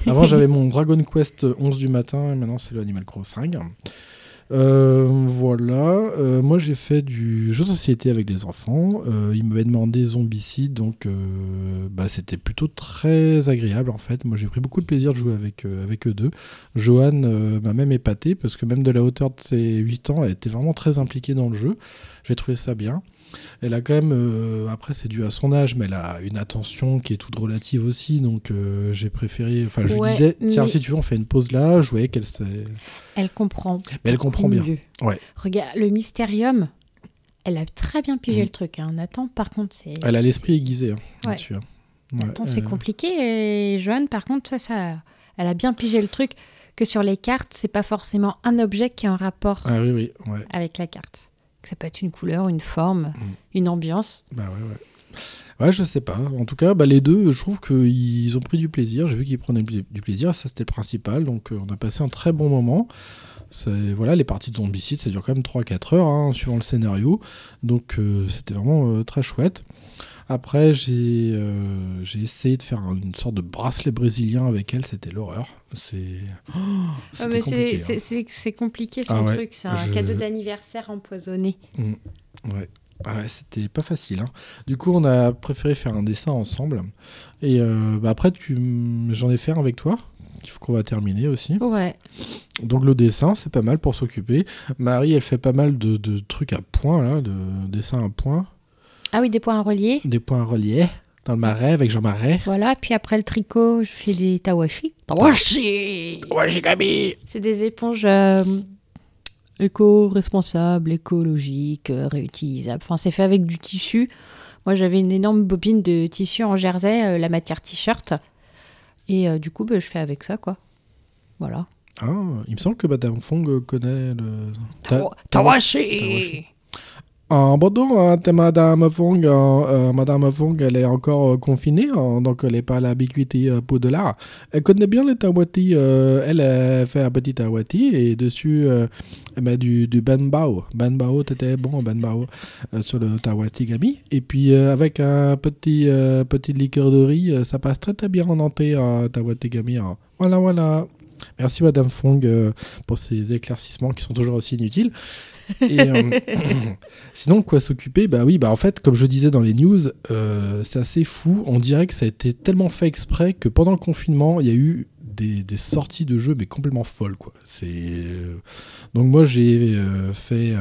[SPEAKER 1] Avant, j'avais mon Dragon Quest 11 du matin, et maintenant, c'est le Animal Crossing. Euh, voilà. Euh, moi, j'ai fait du jeu de société avec les enfants. Euh, ils m'avaient demandé Zombicide, donc bah, c'était plutôt très agréable, en fait. Moi, j'ai pris beaucoup de plaisir de jouer avec, eux deux. Johan m'a même épaté, parce que même de la hauteur de ses 8 ans, elle était vraiment très impliquée dans le jeu. J'ai trouvé ça bien. Elle a quand même, euh, après c'est dû à son âge, mais elle a une attention qui est toute relative aussi, donc euh, j'ai préféré, enfin je
[SPEAKER 3] Ouais,
[SPEAKER 1] disais, tiens
[SPEAKER 3] mais-
[SPEAKER 1] si tu veux on fait une pause là, je voyais qu'elle.
[SPEAKER 3] Elle comprend.
[SPEAKER 1] Mais elle comprend bien.
[SPEAKER 3] mieux.
[SPEAKER 1] Ouais.
[SPEAKER 3] Regarde, le Mystérium, elle a très bien pigé
[SPEAKER 1] Mhm.
[SPEAKER 3] le truc. Hein. Nathan, par contre, c'est.
[SPEAKER 1] Elle a l'esprit aiguisé hein,
[SPEAKER 3] Ouais.
[SPEAKER 1] là-dessus. hein. Ouais,
[SPEAKER 3] Nathan, c'est compliqué. Et Joanne, par contre, ça, elle a bien pigé le truc. que sur les cartes, c'est pas forcément un objet qui est en rapport
[SPEAKER 1] Ah oui, oui, ouais.
[SPEAKER 3] avec la carte. Ça peut être une couleur, une forme,
[SPEAKER 1] Mm.
[SPEAKER 3] une ambiance.
[SPEAKER 1] Bah ouais, ouais. Ouais, je sais pas. En tout cas, bah, les deux, je trouve qu'ils ont pris du plaisir. J'ai vu qu'ils prenaient du plaisir, ça c'était le principal. Donc euh, on a passé un très bon moment. Voilà, les parties de zombicide, ça dure quand même 3-4 heures, hein, suivant le scénario. Donc euh, c'était vraiment euh, très chouette. Après, j'ai euh, essayé de faire une sorte de bracelet brésilien avec elle, c'était l'horreur. C'est. Oh,
[SPEAKER 3] Ah,
[SPEAKER 1] compliqué,
[SPEAKER 3] c'est
[SPEAKER 1] hein.
[SPEAKER 3] c'est- compliqué son
[SPEAKER 1] Ah ouais,
[SPEAKER 3] truc. C'est un
[SPEAKER 1] je-
[SPEAKER 3] cadeau d'anniversaire empoisonné.
[SPEAKER 1] Ouais. Ah ouais, c'était pas facile. hein. Du coup, on a préféré faire un dessin ensemble. Et euh, bah après, tu... j'en ai fait un avec toi, qu'il faut qu'on va terminer aussi.
[SPEAKER 3] Ouais.
[SPEAKER 1] Donc le dessin, c'est pas mal pour s'occuper. Marie, elle fait pas mal de, de trucs à points, là, de dessins à points.
[SPEAKER 3] Ah oui, des points à relier.
[SPEAKER 1] Des points reliés dans le marais avec Jean Marais.
[SPEAKER 3] Voilà, puis après le tricot, je fais des tawashi. Tawashi C'est des éponges euh, éco-responsables, écologiques, euh, réutilisables. Enfin, c'est fait avec du tissu. Moi, j'avais une énorme bobine de tissu en jersey, euh, la matière t-shirt. Et euh, du coup, bah, je fais avec ça, quoi. Voilà.
[SPEAKER 1] Ah, il me semble que Madame Fong connaît le...
[SPEAKER 3] Tawa-
[SPEAKER 1] Ta-
[SPEAKER 3] Tawashi
[SPEAKER 1] Ah, pardon, hein, t'es Madame Fong. euh, euh, Madame Fong, elle est encore euh, confinée, hein, donc elle n'est pas à l'habitude euh, pour de l'art. Elle connaît bien les tawati. elle fait un petit tawati et dessus, elle met du, du banbao. Banbao, t'étais bon, banbao, sur le tawati gami. Et puis, avec un petit, petit liqueur de riz, ça passe très très bien en un tawati gami. hein. Voilà, voilà. Merci Madame Fong pour ces éclaircissements qui sont toujours aussi inutiles. Et, euh, sinon, quoi s'occuper? Bah oui, bah en fait, comme je disais dans les news, euh, c'est assez fou. On dirait que ça a été tellement fait exprès que pendant le confinement, il y a eu des, sorties de jeux, mais complètement folles, quoi. C'est euh, donc moi j'ai fait,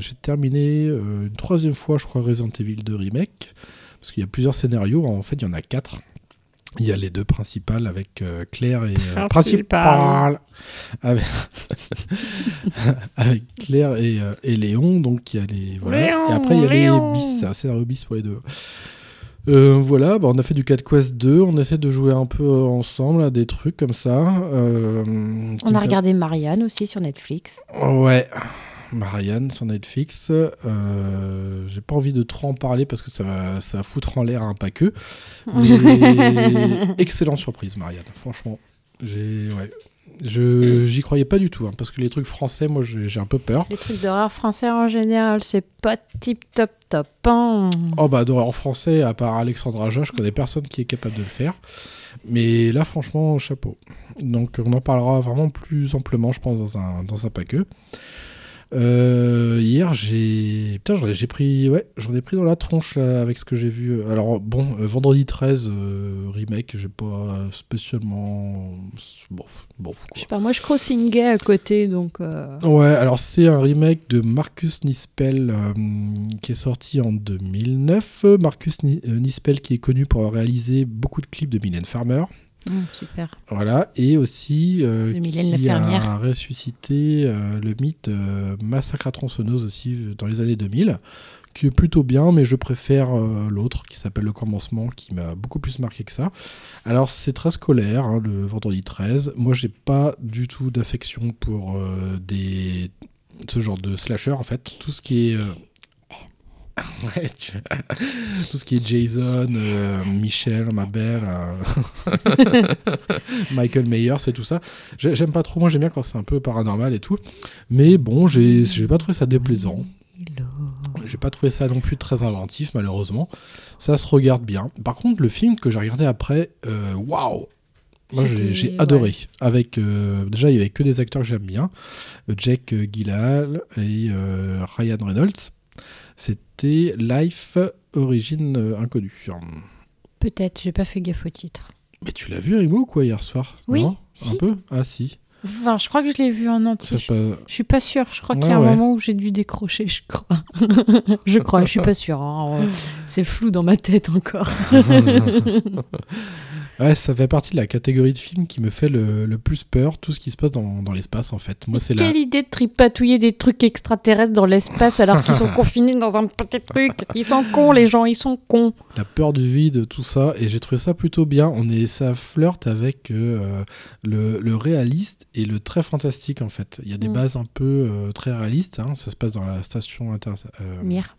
[SPEAKER 1] j'ai terminé une troisième fois, je crois, Resident Evil 2 remake, parce qu'il y a plusieurs scénarios. En fait, il y en a quatre. Il y a les deux principales avec euh, Claire et euh, avec, avec Claire et, euh, et Léon. Donc il y a les voilà.
[SPEAKER 2] Léon,
[SPEAKER 1] et après il y a
[SPEAKER 2] Léon.
[SPEAKER 1] les bis, c'est un scénario bis pour les deux. Euh, voilà, bah, on a fait du 4 Quest 2, on essaie de jouer un peu ensemble à des trucs comme ça. euh,
[SPEAKER 3] On a regardé Marianne aussi sur Netflix.
[SPEAKER 1] Ouais, Marianne sur Netflix. Euh, J'ai pas envie de trop en parler parce que ça va, ça va foutre en l'air un pas que. Mais excellente surprise, Marianne. Franchement, j'ai ouais. Je j'y croyais pas du tout hein, parce que les trucs français, moi j'ai un peu peur.
[SPEAKER 3] Les trucs d'horreur français en général, c'est pas tip top top. hein.
[SPEAKER 1] Oh bah d'horreur français, à part Alexandre Aja, je connais personne qui est capable de le faire. Mais là, franchement, chapeau. Donc on en parlera vraiment plus amplement, je pense, dans un, dans un pas que. Euh, hier, j'ai. Putain, j'en ai, pris. Ouais, j'en ai pris dans la tronche là, avec ce que j'ai vu. Alors, bon, euh, vendredi 13, euh, remake, j'ai pas spécialement. Bof, bof,
[SPEAKER 3] Je sais pas, moi je crossinguais à côté, donc...
[SPEAKER 1] Ouais, alors c'est un remake de Marcus Nispel qui est sorti en 2009. Marcus Ni- Nispel qui est connu pour avoir réalisé beaucoup de clips de Mylène Farmer.
[SPEAKER 3] Hum, super.
[SPEAKER 1] Voilà, et aussi euh, qui a ressuscité euh, le mythe euh, Massacre à tronçonneuse aussi dans les années 2000, qui est plutôt bien, mais je préfère euh, l'autre qui s'appelle Le Commencement, qui m'a beaucoup plus marqué que ça. Alors c'est très scolaire, hein, le vendredi 13. Moi j'ai pas du tout d'affection pour des ce genre de slasher en fait. Tout ce qui est... Ouais, tu- tout ce qui est Jason, euh, Michel, ma belle, euh, Michael Myers et tout ça. J'ai- J'aime pas trop, moi j'aime bien quand c'est un peu paranormal et tout. Mais bon, j'ai pas trouvé ça déplaisant. J'ai pas trouvé ça non plus très inventif, malheureusement. Ça se regarde bien. Par contre, le film que j'ai regardé après, euh, waouh! Moi j'ai
[SPEAKER 3] ouais.
[SPEAKER 1] adoré. Avec, euh, déjà, il y avait que des acteurs que j'aime bien euh, Gyllenhaal et euh, Ryan Reynolds. C'était Life Origine euh, Inconnue.
[SPEAKER 3] Peut-être, j'ai pas fait gaffe au titre.
[SPEAKER 1] Mais tu l'as vu, Rimo, ou quoi, hier soir?
[SPEAKER 3] Oui,
[SPEAKER 1] Non? Un
[SPEAKER 3] si.
[SPEAKER 1] peu? Ah, si.
[SPEAKER 3] Enfin, je crois que je l'ai vu en entier. Je suis pas sûre. Je crois qu'il y
[SPEAKER 1] Ah
[SPEAKER 3] a un
[SPEAKER 1] ouais.
[SPEAKER 3] moment où j'ai dû décrocher, je crois. je crois, je suis pas sûre. hein. C'est flou dans ma tête encore.
[SPEAKER 1] Ouais, ça fait partie de la catégorie de films qui me fait le, le plus peur, tout ce qui se passe dans, dans l'espace en fait. Moi, c'est la.
[SPEAKER 3] Quelle idée de tripatouiller des trucs extraterrestres dans l'espace alors qu'ils sont confinés dans un petit truc. Ils sont cons, les gens, ils sont cons.
[SPEAKER 1] la peur du vide, tout ça, et j'ai trouvé ça plutôt bien. On est, ça flirte avec euh, le, le réaliste et le très fantastique en fait. Il y a des
[SPEAKER 3] Mm.
[SPEAKER 1] bases un peu euh, très réalistes. hein. Ça se passe dans la station inter. euh,
[SPEAKER 3] Mire,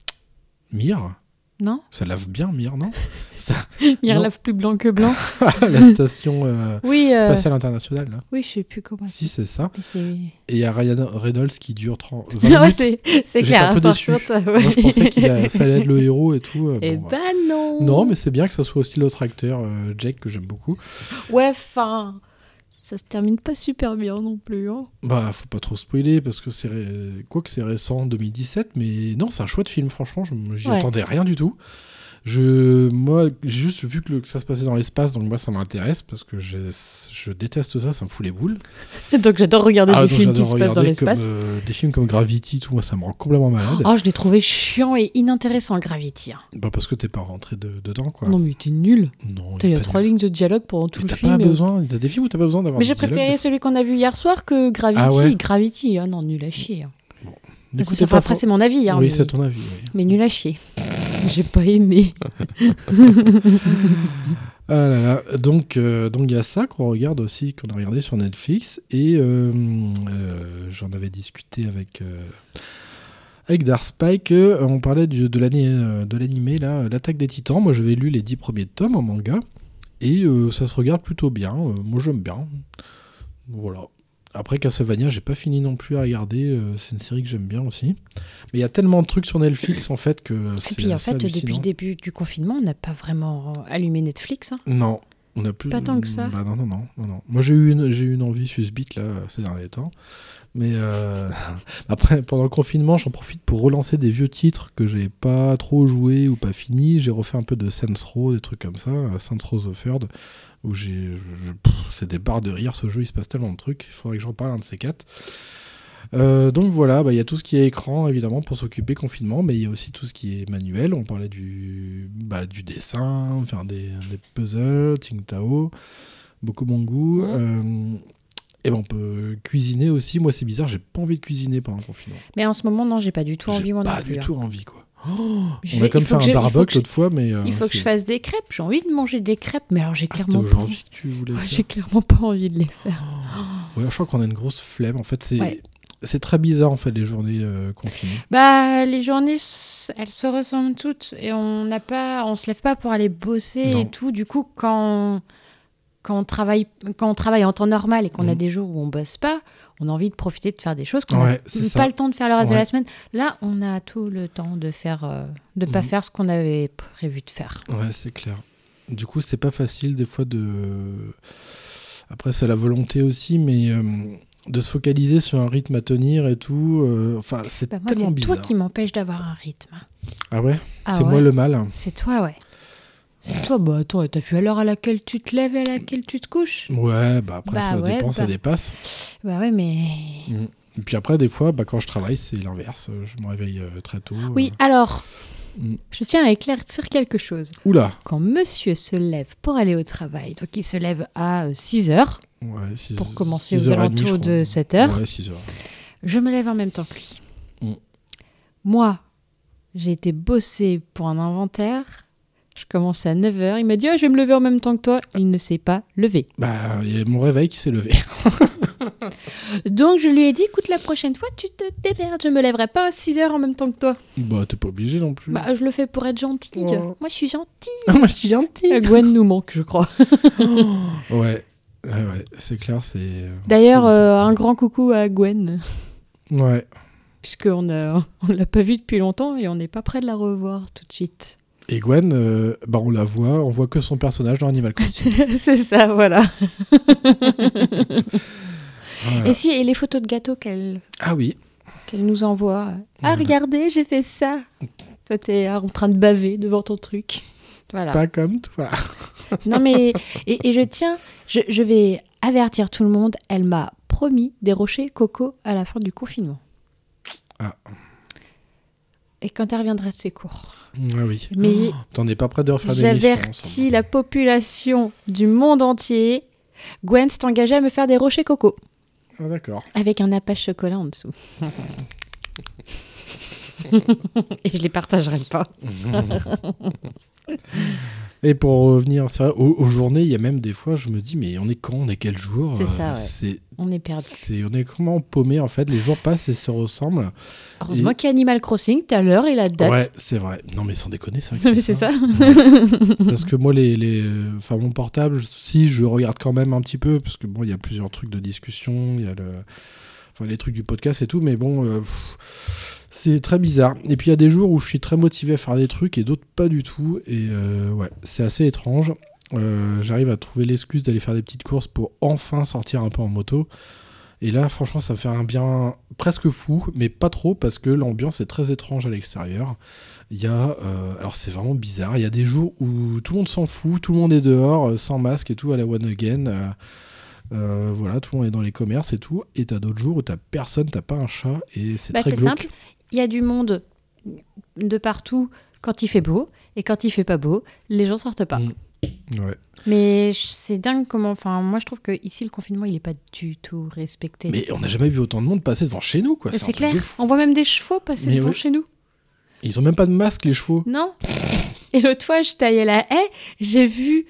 [SPEAKER 1] Mir?
[SPEAKER 3] Non
[SPEAKER 1] Ça lave bien Mir, non Ça-
[SPEAKER 3] Mire
[SPEAKER 1] Non.
[SPEAKER 3] lave plus blanc que blanc.
[SPEAKER 1] La station euh,
[SPEAKER 3] Oui, euh,
[SPEAKER 1] spatiale internationale. Là.
[SPEAKER 3] oui, je sais plus comment.
[SPEAKER 1] Si, c'est ça. Et il y a Ryan Reynolds qui dure 30, 20
[SPEAKER 3] Ouais,
[SPEAKER 1] minutes.
[SPEAKER 3] c'est clair.
[SPEAKER 1] un peu déçu.
[SPEAKER 3] contre,
[SPEAKER 1] Moi, je
[SPEAKER 3] ouais.
[SPEAKER 1] pensais qu'il a- ça allait être le héros et tout. euh,
[SPEAKER 3] Eh
[SPEAKER 1] bon,
[SPEAKER 3] ben non.
[SPEAKER 1] Non, mais c'est bien que ça soit aussi l'autre acteur, euh, Jake, que j'aime beaucoup.
[SPEAKER 3] Ouais, enfin, ça se termine pas super bien non plus. Hein.
[SPEAKER 1] Bah, faut pas trop spoiler parce que c'est. ré- Quoi que c'est récent, 2017, mais non, c'est un chouette film, franchement, j'y
[SPEAKER 3] Ouais.
[SPEAKER 1] attendais rien du tout. Je, moi, j'ai juste vu que, le- que ça se passait dans l'espace, donc moi ça m'intéresse parce que je, je déteste ça, ça me fout les boules.
[SPEAKER 3] Donc j'adore regarder
[SPEAKER 1] Ah,
[SPEAKER 3] des films qui se passent dans l'espace.
[SPEAKER 1] euh, des films comme Gravity, tout, moi ça me rend complètement malade.
[SPEAKER 3] Oh, je l'ai trouvé chiant et inintéressant, Gravity. hein.
[SPEAKER 1] Bah, parce que t'es pas rentré de- dedans, quoi.
[SPEAKER 3] Non, mais t'es nul.
[SPEAKER 1] Non,
[SPEAKER 3] T'as-
[SPEAKER 1] pas
[SPEAKER 3] trois lignes de dialogue pendant tout
[SPEAKER 1] Mais
[SPEAKER 3] le
[SPEAKER 1] T'as
[SPEAKER 3] film.
[SPEAKER 1] pas
[SPEAKER 3] et-
[SPEAKER 1] besoin, t'as des films où t'as pas besoin d'avoir
[SPEAKER 3] Mais j'ai préféré celui qu'on a vu hier soir que Gravity.
[SPEAKER 1] Ah ouais
[SPEAKER 3] Gravity, ah non, nul à chier. hein.
[SPEAKER 1] N'écoutez
[SPEAKER 3] Enfin,
[SPEAKER 1] pas
[SPEAKER 3] après, c'est mon avis. Hein,
[SPEAKER 1] oui,
[SPEAKER 3] mais...
[SPEAKER 1] c'est ton avis. oui.
[SPEAKER 3] mais nul à chier. J'ai pas aimé.
[SPEAKER 1] Ah là là, donc euh, donc il y a ça qu'on regarde aussi, qu'on a regardé sur Netflix, et euh, euh, j'en avais discuté avec avec Dark Spike. on parlait du- de l'année de l'animé là, l'attaque des Titans. Moi j'avais lu les dix premiers tomes en manga et euh, ça se regarde plutôt bien. Euh, moi j'aime bien. Voilà. Après Castlevania, j'ai pas fini non plus à regarder. euh, c'est une série que j'aime bien aussi. Mais il y a tellement de trucs sur Netflix en fait que
[SPEAKER 3] Et puis en fait, depuis le début du confinement, on n'a pas vraiment allumé Netflix. hein.
[SPEAKER 1] Non, on a plus.
[SPEAKER 3] Pas tant que ça.
[SPEAKER 1] Bah non, non, non, non, non. Moi, j'ai eu une, j'ai eu une envie susbite là ces derniers temps. Mais euh, après, pendant le confinement, j'en profite pour relancer des vieux titres que j'ai pas trop joué ou pas fini. J'ai refait un peu de Saints Row, des trucs comme ça, euh, Saints Row the Third, où j'ai, c'est des barres de rire. Ce jeu, il se passe tellement de trucs. Il faudrait que j'en parle un de ces quatre. Euh, donc voilà, bah, il y a tout ce qui est écran évidemment pour s'occuper confinement, mais il y a aussi tout ce qui est manuel. On parlait du, bah, du dessin, faire des, des puzzles, Tsingtao, beaucoup bon goût. Euh, et ben on peut cuisiner aussi. Moi c'est bizarre, j'ai pas envie de cuisiner pendant le confinement.
[SPEAKER 3] Mais en ce moment, non, j'ai pas du tout envie,
[SPEAKER 1] pas
[SPEAKER 3] non
[SPEAKER 1] du
[SPEAKER 3] hein.
[SPEAKER 1] tout envie quoi.
[SPEAKER 3] Je
[SPEAKER 1] on
[SPEAKER 3] vais-
[SPEAKER 1] a comme fait un
[SPEAKER 3] je-
[SPEAKER 1] l'autre fois, mais euh,
[SPEAKER 3] Il faut que je fasse des crêpes. J'ai envie de manger des crêpes, mais alors j'ai
[SPEAKER 1] Ah,
[SPEAKER 3] clairement pas envie.
[SPEAKER 1] que tu voulais
[SPEAKER 3] Ouais,
[SPEAKER 1] faire.
[SPEAKER 3] J'ai clairement pas envie de les faire.
[SPEAKER 1] Ouais, je crois qu'on a une grosse flemme. En fait, c'est
[SPEAKER 3] Ouais.
[SPEAKER 1] c'est très bizarre en fait les journées euh, confinées.
[SPEAKER 3] Bah, les journées, elles se ressemblent toutes et on n'a pas, on se lève pas pour aller bosser
[SPEAKER 1] Non.
[SPEAKER 3] et tout. Du coup, quand quand on travaille, quand on travaille en temps normal et qu'on a
[SPEAKER 1] Mhm.
[SPEAKER 3] des jours où on bosse pas, on a envie de profiter de faire des choses qu'on n'a
[SPEAKER 1] c'est
[SPEAKER 3] pas le temps de faire le reste de la semaine. Là, on a tout le temps de faire, euh, de pas
[SPEAKER 1] Mhm.
[SPEAKER 3] faire ce qu'on avait prévu de faire.
[SPEAKER 1] Ouais, c'est clair. Du coup, c'est pas facile des fois de. Après, c'est la volonté aussi, mais euh, de se focaliser sur un rythme à tenir et tout. euh, Enfin, c'est
[SPEAKER 3] Bah,
[SPEAKER 1] tellement
[SPEAKER 3] c'est
[SPEAKER 1] bizarre.
[SPEAKER 3] toi qui m'empêche d'avoir un rythme.
[SPEAKER 1] Ah ouais?
[SPEAKER 3] Ah
[SPEAKER 1] C'est moi le mal.
[SPEAKER 3] C'est toi, ouais. C'est toi, bah attends, t'as vu à l'heure à laquelle tu te lèves et à laquelle tu te couches
[SPEAKER 1] Ouais, bah après,
[SPEAKER 3] Bah
[SPEAKER 1] ça
[SPEAKER 3] ouais,
[SPEAKER 1] dépend, ça
[SPEAKER 3] bah.
[SPEAKER 1] dépasse.
[SPEAKER 3] Bah ouais, mais.
[SPEAKER 1] Mm. Et puis après, des fois, bah, quand je travaille, c'est l'inverse. Je me réveille euh, très tôt.
[SPEAKER 3] Oui,
[SPEAKER 1] euh.
[SPEAKER 3] alors,
[SPEAKER 1] Mm.
[SPEAKER 3] je tiens à éclaircir quelque chose.
[SPEAKER 1] Oula
[SPEAKER 3] Quand monsieur se lève pour aller au travail, donc il se lève à 6 heures,
[SPEAKER 1] Ouais, six-
[SPEAKER 3] pour commencer aux alentours de 7 heures,
[SPEAKER 1] Ouais, 6 heures.
[SPEAKER 3] je me lève en même temps que lui.
[SPEAKER 1] Mm.
[SPEAKER 3] Moi, j'ai été bosser pour un inventaire. Je commence à 9 heures. Il m'a dit Ah, Je vais me lever en même temps que toi. Il ne s'est pas levé.
[SPEAKER 1] Bah, il y a mon réveil qui s'est levé.
[SPEAKER 3] Donc je lui ai dit Écoute, la prochaine fois, tu te démerdes. Je me lèverai pas à 6 heures en même temps que toi.
[SPEAKER 1] bah, t'es pas obligé non plus.
[SPEAKER 3] Bah, je le fais pour être gentille. Moi, je suis gentille.
[SPEAKER 1] Moi, je suis gentil.
[SPEAKER 3] Euh, Gwen nous manque, je crois.
[SPEAKER 1] Ouais, ouais, ouais, c'est clair, c'est.
[SPEAKER 3] D'ailleurs, euh, un grand coucou à Gwen,
[SPEAKER 1] Ouais.
[SPEAKER 3] puisqu'on a, on l'a pas vue depuis longtemps et on n'est pas prêt de la revoir tout de suite.
[SPEAKER 1] Et Gwen, euh, bah, on la voit, on voit que son personnage dans Animal Crossing.
[SPEAKER 3] C'est ça, voilà.
[SPEAKER 1] Voilà.
[SPEAKER 3] Et si, et les photos de gâteaux qu'elle
[SPEAKER 1] Ah oui.
[SPEAKER 3] qu'elle nous envoie. Ah,
[SPEAKER 1] Voilà.
[SPEAKER 3] regardez, j'ai fait ça. Toi, t'es en train de baver devant ton truc. Voilà.
[SPEAKER 1] Pas comme toi.
[SPEAKER 3] Non, mais. Et, et je tiens, je, je vais avertir tout le monde, elle m'a promis des rochers coco à la fin du confinement.
[SPEAKER 1] Ah.
[SPEAKER 3] Et quand elle reviendra de ses cours.
[SPEAKER 1] Ah oui.
[SPEAKER 3] Mais
[SPEAKER 1] Oh, T'en es pas prêt de refaire des
[SPEAKER 3] j'avertis la population du monde entier. Gwen s'est engagée à me faire des rochers coco.
[SPEAKER 1] Ah, d'accord.
[SPEAKER 3] Avec un apache chocolat en dessous. Et je les partagerai pas.
[SPEAKER 1] Et pour revenir, aux, aux journées, il y a même des fois, je me dis, mais on est quand On est quel jour
[SPEAKER 3] C'est
[SPEAKER 1] Euh,
[SPEAKER 3] ça, ouais.
[SPEAKER 1] c'est-
[SPEAKER 3] On est perdu.
[SPEAKER 1] On est comment paumé en fait Les jours passent et se ressemblent.
[SPEAKER 3] Heureusement
[SPEAKER 1] Et-
[SPEAKER 3] qu'il y a Animal Crossing, t'as l'heure et la date.
[SPEAKER 1] Ouais, c'est vrai. Non, mais sans déconner, c'est vrai.
[SPEAKER 3] c'est ça.
[SPEAKER 1] parce que moi, les, les, euh, enfin, mon portable, si je regarde quand même un petit peu, parce que bon, il y a plusieurs trucs de discussion, il y a le, enfin, les trucs du podcast et tout, mais bon, euh, pff, c'est très bizarre. Et puis il y a des jours où je suis très motivé à faire des trucs et d'autres pas du tout. Et euh, ouais, c'est assez étrange. Euh, J'arrive à trouver l'excuse d'aller faire des petites courses pour enfin sortir un peu en moto. Et là, franchement, ça fait un bien presque fou, mais pas trop parce que l'ambiance est très étrange à l'extérieur. Il y a, euh, alors c'est vraiment bizarre, il y a des jours où tout le monde s'en fout, tout le monde est dehors, sans masque et tout, à la one again. euh, voilà, tout le monde est dans les commerces et tout. Et t'as d'autres jours où t'as personne, t'as pas un chat, et c'est
[SPEAKER 3] Bah,
[SPEAKER 1] très glauque.
[SPEAKER 3] simple. Il y a du monde de partout quand il fait beau. Et quand il fait pas beau, les gens sortent pas.
[SPEAKER 1] Mm. Ouais.
[SPEAKER 3] Mais c'est dingue comment. Enfin, moi, je trouve que ici le confinement, il est pas du tout respecté.
[SPEAKER 1] Mais on n'a jamais vu autant de monde passer devant chez nous, quoi.
[SPEAKER 3] C'est clair. On voit même des chevaux passer
[SPEAKER 1] Mais
[SPEAKER 3] devant
[SPEAKER 1] ouais.
[SPEAKER 3] chez nous.
[SPEAKER 1] Ils ont même pas de masque, les chevaux.
[SPEAKER 3] Non. Et l'autre fois, je taillais la haie, j'ai vu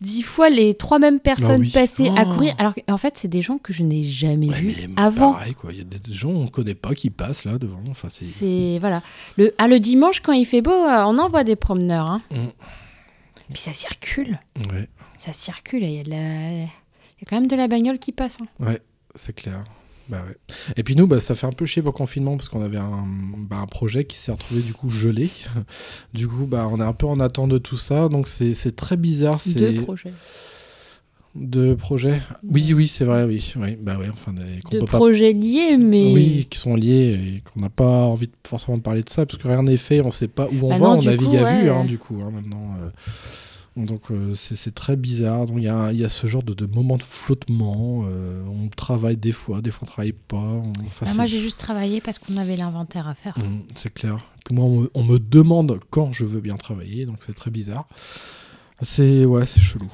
[SPEAKER 3] dix fois les trois mêmes personnes
[SPEAKER 1] Ah oui.
[SPEAKER 3] passer à
[SPEAKER 1] Oh.
[SPEAKER 3] courir. Alors qu'en fait, c'est des gens que je n'ai jamais
[SPEAKER 1] Ouais,
[SPEAKER 3] vus avant.
[SPEAKER 1] Pareil, quoi. Il y a des gens on connaît pas qui passent là devant. Enfin, c'est.
[SPEAKER 3] Voilà. Le ah, le dimanche quand il fait beau, euh, on envoie des promeneurs. Hein.
[SPEAKER 1] Mm.
[SPEAKER 3] Puis ça circule,
[SPEAKER 1] Ouais,
[SPEAKER 3] ça circule. Il y a de la- il y a quand même de la bagnole qui passe. hein.
[SPEAKER 1] ouais, c'est clair. Bah ouais. Et puis nous, bah, ça fait un peu chier pour le confinement parce qu'on avait un, bah, un projet qui s'est retrouvé du coup gelé. Du coup, bah, on est un peu en attente de tout ça, donc c'est très bizarre.
[SPEAKER 3] Deux projets.
[SPEAKER 1] Deux projets. Oui, oui, c'est vrai, oui, oui. Bah ouais, enfin, des-
[SPEAKER 3] Deux
[SPEAKER 1] pas
[SPEAKER 3] projets liés, mais
[SPEAKER 1] Oui, qui sont liés et qu'on n'a pas envie de, forcément de parler de ça parce que rien n'est fait, on sait pas où on
[SPEAKER 3] Bah
[SPEAKER 1] va,
[SPEAKER 3] non,
[SPEAKER 1] on navigue
[SPEAKER 3] coup,
[SPEAKER 1] à vue hein, du coup hein, maintenant. euh. Donc euh, c'est très bizarre. Donc il y, a y ce genre de, de moment de flottement. euh, on travaille des fois, des fois on travaille pas. on- enfin,
[SPEAKER 3] Ah,
[SPEAKER 1] c'est-
[SPEAKER 3] moi j'ai juste travaillé parce qu'on avait l'inventaire à faire.
[SPEAKER 1] Mm, c'est clair. Moi, on me, on me demande quand je veux bien travailler, donc c'est très bizarre. C'est ouais, c'est chelou.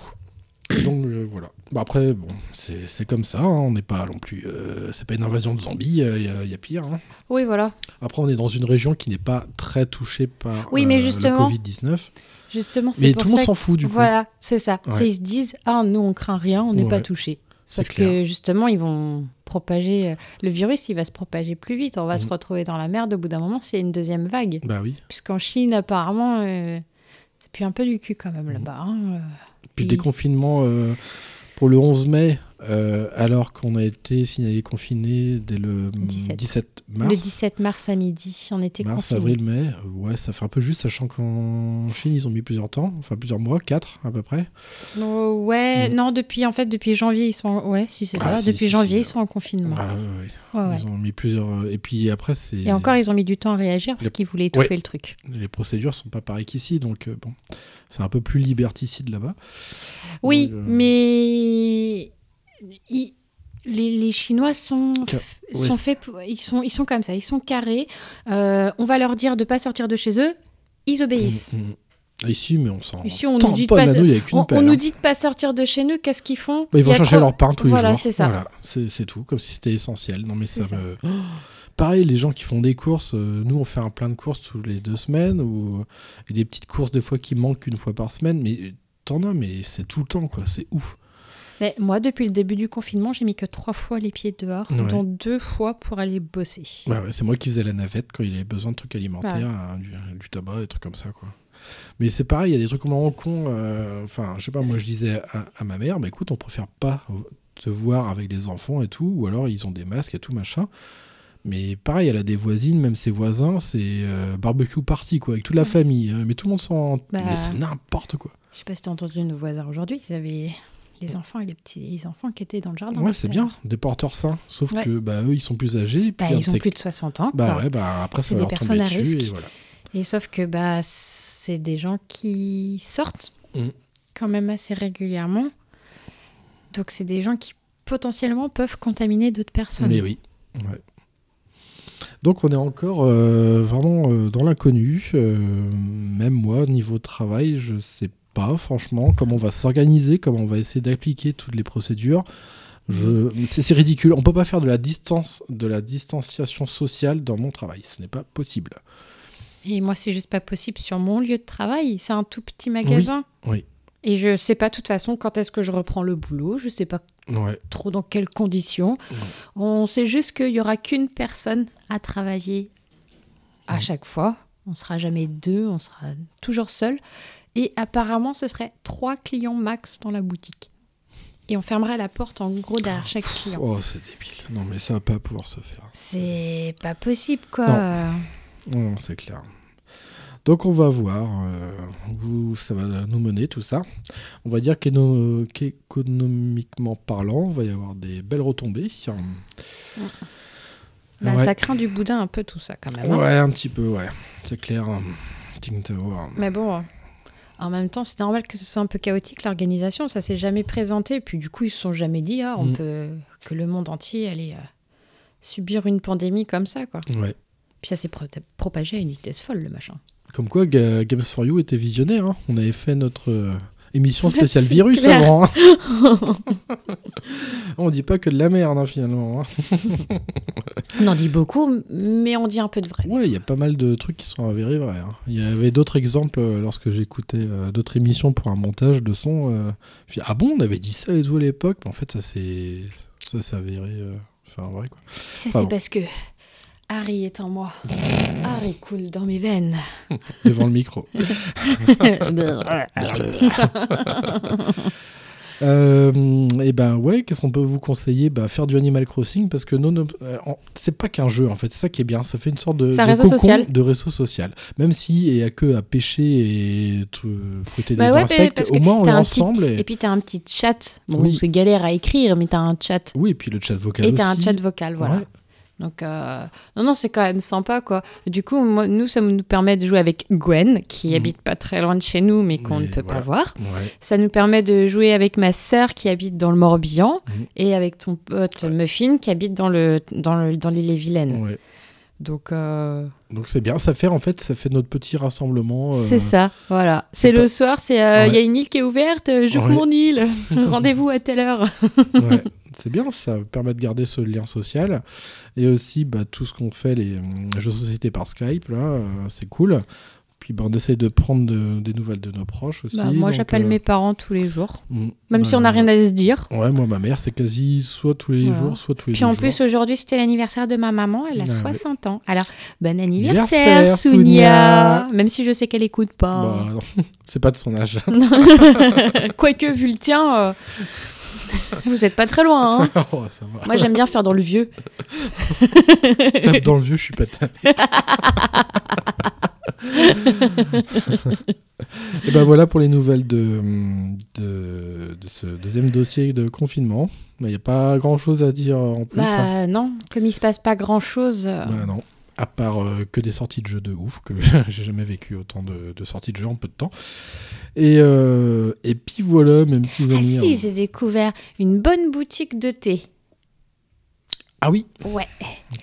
[SPEAKER 1] Donc euh, voilà. Bah, après, bon, c'est comme ça. hein, on n'est pas non plus. c'est pas une invasion de zombies. Il y, a- y a pire. hein.
[SPEAKER 3] Oui, voilà.
[SPEAKER 1] Après, on est dans une région qui n'est pas très touchée par
[SPEAKER 3] Oui, mais justement,
[SPEAKER 1] le Covid-19.
[SPEAKER 3] Justement, c'est
[SPEAKER 1] Mais
[SPEAKER 3] pour
[SPEAKER 1] tout le monde s'en fout, du coup.
[SPEAKER 3] Voilà, c'est ça.
[SPEAKER 1] Ouais.
[SPEAKER 3] C'est- Ils se disent ah nous on craint rien, on n'est pas touché. Sauf que
[SPEAKER 1] clair.
[SPEAKER 3] justement ils vont propager euh, le virus, il va se propager plus vite. On va se
[SPEAKER 1] Mhm.
[SPEAKER 3] retrouver dans la merde au bout d'un moment s'il y a une deuxième vague.
[SPEAKER 1] Bah oui.
[SPEAKER 3] Puisqu'en Chine apparemment euh, c'est plus un peu du cul quand même là-bas. hein, euh.
[SPEAKER 1] Puis
[SPEAKER 3] Puis-
[SPEAKER 1] déconfinement euh, pour le 11 mai, euh, alors qu'on a été signalé confiné dès le
[SPEAKER 3] 17.
[SPEAKER 1] 17 mars.
[SPEAKER 3] Le 17 mars à midi, on était
[SPEAKER 1] Mars,
[SPEAKER 3] confinés.
[SPEAKER 1] avril, mai, ouais, ça fait un peu juste, sachant qu'en Chine, ils ont mis plusieurs temps, enfin plusieurs mois, quatre à peu près.
[SPEAKER 3] Oh, ouais,
[SPEAKER 1] Mm.
[SPEAKER 3] non depuis en fait depuis janvier ils sont en- ouais si c'est
[SPEAKER 1] Ah,
[SPEAKER 3] ça
[SPEAKER 1] si,
[SPEAKER 3] depuis
[SPEAKER 1] si,
[SPEAKER 3] janvier
[SPEAKER 1] si.
[SPEAKER 3] ils sont en confinement.
[SPEAKER 1] Ah, ouais, ouais.
[SPEAKER 3] Ouais.
[SPEAKER 1] Ils ont mis plusieurs. euh, Et puis après, c'est.
[SPEAKER 3] Et encore ils ont mis du temps à réagir parce
[SPEAKER 1] Les-
[SPEAKER 3] qu'ils voulaient étouffer le truc.
[SPEAKER 1] Les procédures sont pas pareilles qu'ici, donc euh, bon, c'est un peu plus liberticide là-bas.
[SPEAKER 3] Oui,
[SPEAKER 1] Donc, euh,
[SPEAKER 3] mais ils- les, les Chinois sont, sont faits, pour- ils sont, ils sont comme ça, ils sont carrés. Euh, on va leur dire de pas sortir de chez eux, ils obéissent.
[SPEAKER 1] Mm, mm. Ici, mais on s'en.
[SPEAKER 3] Ici, on nous dit de pas, on, on
[SPEAKER 1] pelle,
[SPEAKER 3] nous
[SPEAKER 1] hein.
[SPEAKER 3] dit de pas sortir de chez nous. Qu'est-ce qu'ils font?
[SPEAKER 1] Bah, ils vont chercher
[SPEAKER 3] trop-
[SPEAKER 1] leur pain tous les
[SPEAKER 3] Voilà,
[SPEAKER 1] jours.
[SPEAKER 3] c'est ça.
[SPEAKER 1] Voilà, c'est c'est tout, comme si c'était essentiel. Non, mais ça, me. Oh Pareil, les gens qui font des courses, euh, nous on fait un plein de courses tous les deux semaines, ou et des petites courses des fois qui manquent une fois par semaine, mais t'en as, mais c'est tout le temps, quoi, c'est ouf.
[SPEAKER 3] Mais moi, depuis le début du confinement, j'ai mis que trois fois les pieds dehors,
[SPEAKER 1] Ouais.
[SPEAKER 3] dont deux fois pour aller bosser.
[SPEAKER 1] Ouais, ouais, c'est moi qui faisais la navette quand il avait besoin de trucs alimentaires, hein, du, du tabac, des trucs comme ça, quoi. Mais c'est pareil, il y a des trucs complètement cons. euh, Enfin, je sais pas, moi je disais à, à ma mère, bah écoute, on préfère pas te voir avec les enfants et tout, ou alors ils ont des masques et tout, machin. Mais pareil, elle a des voisines, même ses voisins, c'est euh, barbecue party, quoi, avec toute la famille. hein. Mais tout le monde s'en.
[SPEAKER 3] Bah.
[SPEAKER 1] Mais c'est n'importe quoi.
[SPEAKER 3] Je sais pas si t'as entendu nos voisins aujourd'hui, ils avaient les enfants et les petits les enfants qui étaient dans le jardin.
[SPEAKER 1] Ouais, c'est bien, des porteurs sains. Sauf
[SPEAKER 3] Ouais.
[SPEAKER 1] que bah, eux, ils sont plus âgés. et puis
[SPEAKER 3] Bah, ils ont plus de 60 ans.
[SPEAKER 1] Bah
[SPEAKER 3] quoi.
[SPEAKER 1] ouais, bah après, ça va
[SPEAKER 3] des
[SPEAKER 1] leur tomber
[SPEAKER 3] personnes à
[SPEAKER 1] dessus.
[SPEAKER 3] risque.
[SPEAKER 1] Et voilà.
[SPEAKER 3] Et sauf que bah, c'est des gens qui sortent
[SPEAKER 1] Mm.
[SPEAKER 3] quand même assez régulièrement. Donc c'est des gens qui potentiellement peuvent contaminer d'autres personnes.
[SPEAKER 1] Mais oui. ouais. Donc on est encore euh, vraiment euh, dans l'inconnu. Euh, même moi, niveau travail, je sais pas franchement comment on va s'organiser, comment on va essayer d'appliquer toutes les procédures. Je... C'est ridicule. On peut pas faire de la distance, de la distanciation sociale dans mon travail. Ce n'est pas possible.
[SPEAKER 3] Et moi, c'est juste pas possible sur mon lieu de travail. C'est un tout petit magasin.
[SPEAKER 1] Oui.
[SPEAKER 3] Et je sais pas, de toute façon, quand est-ce que je reprends le boulot. Je sais pas
[SPEAKER 1] Ouais.
[SPEAKER 3] trop dans quelles conditions. On sait juste qu'il y aura qu'une personne à travailler à chaque fois. On sera jamais deux, on sera toujours seul. Et apparemment, ce serait trois clients max dans la boutique. Et on fermerait la porte en gros derrière chaque client.
[SPEAKER 1] Oh, c'est débile. Non, mais ça va pas pouvoir se faire.
[SPEAKER 3] C'est pas possible, quoi.
[SPEAKER 1] Non. Non, c'est clair. Donc on va voir euh, où ça va nous mener tout ça. On va dire qu'économiquement parlant, on va y avoir des belles retombées.
[SPEAKER 3] Bah,
[SPEAKER 1] ouais.
[SPEAKER 3] Ça craint du boudin un peu tout ça quand même. hein.
[SPEAKER 1] Ouais, un petit peu, ouais. C'est clair. Hein.
[SPEAKER 3] Mais bon, en même temps, c'est normal que ce soit un peu chaotique l'organisation. Ça s'est jamais présenté. Et puis du coup, ils se sont jamais dit ah, on
[SPEAKER 1] Mm.
[SPEAKER 3] peut que le monde entier allait euh, subir une pandémie comme ça, quoi.
[SPEAKER 1] Ouais.
[SPEAKER 3] Puis ça s'est pro- propagé à une vitesse folle, le machin.
[SPEAKER 1] Comme quoi, Ga- Games for You était visionnaire. hein. On avait fait notre euh, émission spéciale virus
[SPEAKER 3] clair.
[SPEAKER 1] avant. hein. on dit pas que de la merde, hein, finalement. hein.
[SPEAKER 3] On en dit beaucoup, mais on dit un peu de vrai.
[SPEAKER 1] Ouais, il y a pas mal de trucs qui sont avérés vrais. hein. Il y avait d'autres exemples euh, lorsque j'écoutais euh, d'autres émissions pour un montage de son. euh, ah bon, on avait dit ça et tout à l'époque, mais en fait, ça s'est avéré. euh, Enfin, vrai quoi.
[SPEAKER 3] Ça, c'est parce que Harry est en moi. Harry coule dans mes veines.
[SPEAKER 1] Devant le micro. Euh, et ben ouais, qu'est-ce qu'on peut vous conseiller? Bah, Faire du Animal Crossing parce que non, non, euh, c'est pas qu'un jeu en fait, c'est ça qui est bien, ça fait une sorte de,
[SPEAKER 3] C'est un
[SPEAKER 1] de
[SPEAKER 3] réseau social.
[SPEAKER 1] de réseau social. Même si il y a que à pêcher et fouetter
[SPEAKER 3] Bah
[SPEAKER 1] des
[SPEAKER 3] ouais,
[SPEAKER 1] insectes, au moins on est
[SPEAKER 3] un petit-
[SPEAKER 1] ensemble.
[SPEAKER 3] Et puis t'as un petit chat. Bon,
[SPEAKER 1] Oui.
[SPEAKER 3] c'est galère à écrire, mais t'as un chat.
[SPEAKER 1] Oui, et puis le chat vocal
[SPEAKER 3] Et t'as un
[SPEAKER 1] aussi.
[SPEAKER 3] chat vocal, voilà.
[SPEAKER 1] Ouais.
[SPEAKER 3] Donc, euh, non, non, c'est quand même sympa, quoi. Du coup, moi, nous, ça nous permet de jouer avec Gwen, qui
[SPEAKER 1] Mhm.
[SPEAKER 3] habite pas très loin de chez nous, mais qu'on ne peut
[SPEAKER 1] voilà.
[SPEAKER 3] pas voir.
[SPEAKER 1] Ouais.
[SPEAKER 3] Ça nous permet de jouer avec ma sœur, qui habite dans le Morbihan,
[SPEAKER 1] Mhm.
[SPEAKER 3] et avec ton pote Muffin, qui habite dans, le, dans, le, dans l'île et Vilaine.
[SPEAKER 1] Ouais.
[SPEAKER 3] Donc, euh,
[SPEAKER 1] Donc c'est bien, ça fait en fait, ça fait notre petit rassemblement. euh,
[SPEAKER 3] c'est ça, voilà. C'est le
[SPEAKER 1] pas-
[SPEAKER 3] soir, c'est il y a une île qui est ouverte, j'ouvre
[SPEAKER 1] Ouais.
[SPEAKER 3] mon île, rendez-vous à telle heure.
[SPEAKER 1] Ouais, c'est bien, ça permet de garder ce lien social. Et aussi, bah, tout ce qu'on fait, les euh, jeux de société par Skype, là, euh, c'est cool. Puis bah, on essaie de prendre de- des nouvelles de nos proches aussi.
[SPEAKER 3] Bah, moi, j'appelle
[SPEAKER 1] euh,
[SPEAKER 3] mes parents tous les jours,
[SPEAKER 1] mm,
[SPEAKER 3] même si on n'a rien à se dire.
[SPEAKER 1] Ouais, moi, ma mère, c'est quasi soit tous les jours, soit tous les
[SPEAKER 3] Puis
[SPEAKER 1] deux
[SPEAKER 3] en
[SPEAKER 1] jours.
[SPEAKER 3] plus, aujourd'hui, c'était l'anniversaire de ma maman. Elle a
[SPEAKER 1] Ah ouais.
[SPEAKER 3] 60 ans. Alors, bon anniversaire,
[SPEAKER 1] Anniversaire,
[SPEAKER 3] Sounia Même si je sais qu'elle écoute pas.
[SPEAKER 1] Bah, c'est pas de son âge.
[SPEAKER 3] Quoique, vu le tien, euh, vous êtes pas très loin. hein.
[SPEAKER 1] oh, ça va.
[SPEAKER 3] Moi, j'aime bien faire dans le vieux.
[SPEAKER 1] Tape dans le vieux, je suis pas. Et ben voilà pour les nouvelles de, de, de ce deuxième dossier de confinement. Il n'y a pas grand chose à dire en plus. hein.
[SPEAKER 3] Bah non, comme il se passe pas grand-chose. euh,
[SPEAKER 1] Bah non. À part euh, que des sorties de jeux de ouf, que j'ai jamais vécu autant de, de sorties de jeux en peu de temps. Et, euh, et puis voilà, mes petits
[SPEAKER 3] Ah
[SPEAKER 1] amis.
[SPEAKER 3] si,
[SPEAKER 1] hein.
[SPEAKER 3] j'ai découvert une bonne boutique de thé.
[SPEAKER 1] Ah oui?
[SPEAKER 3] Ouais.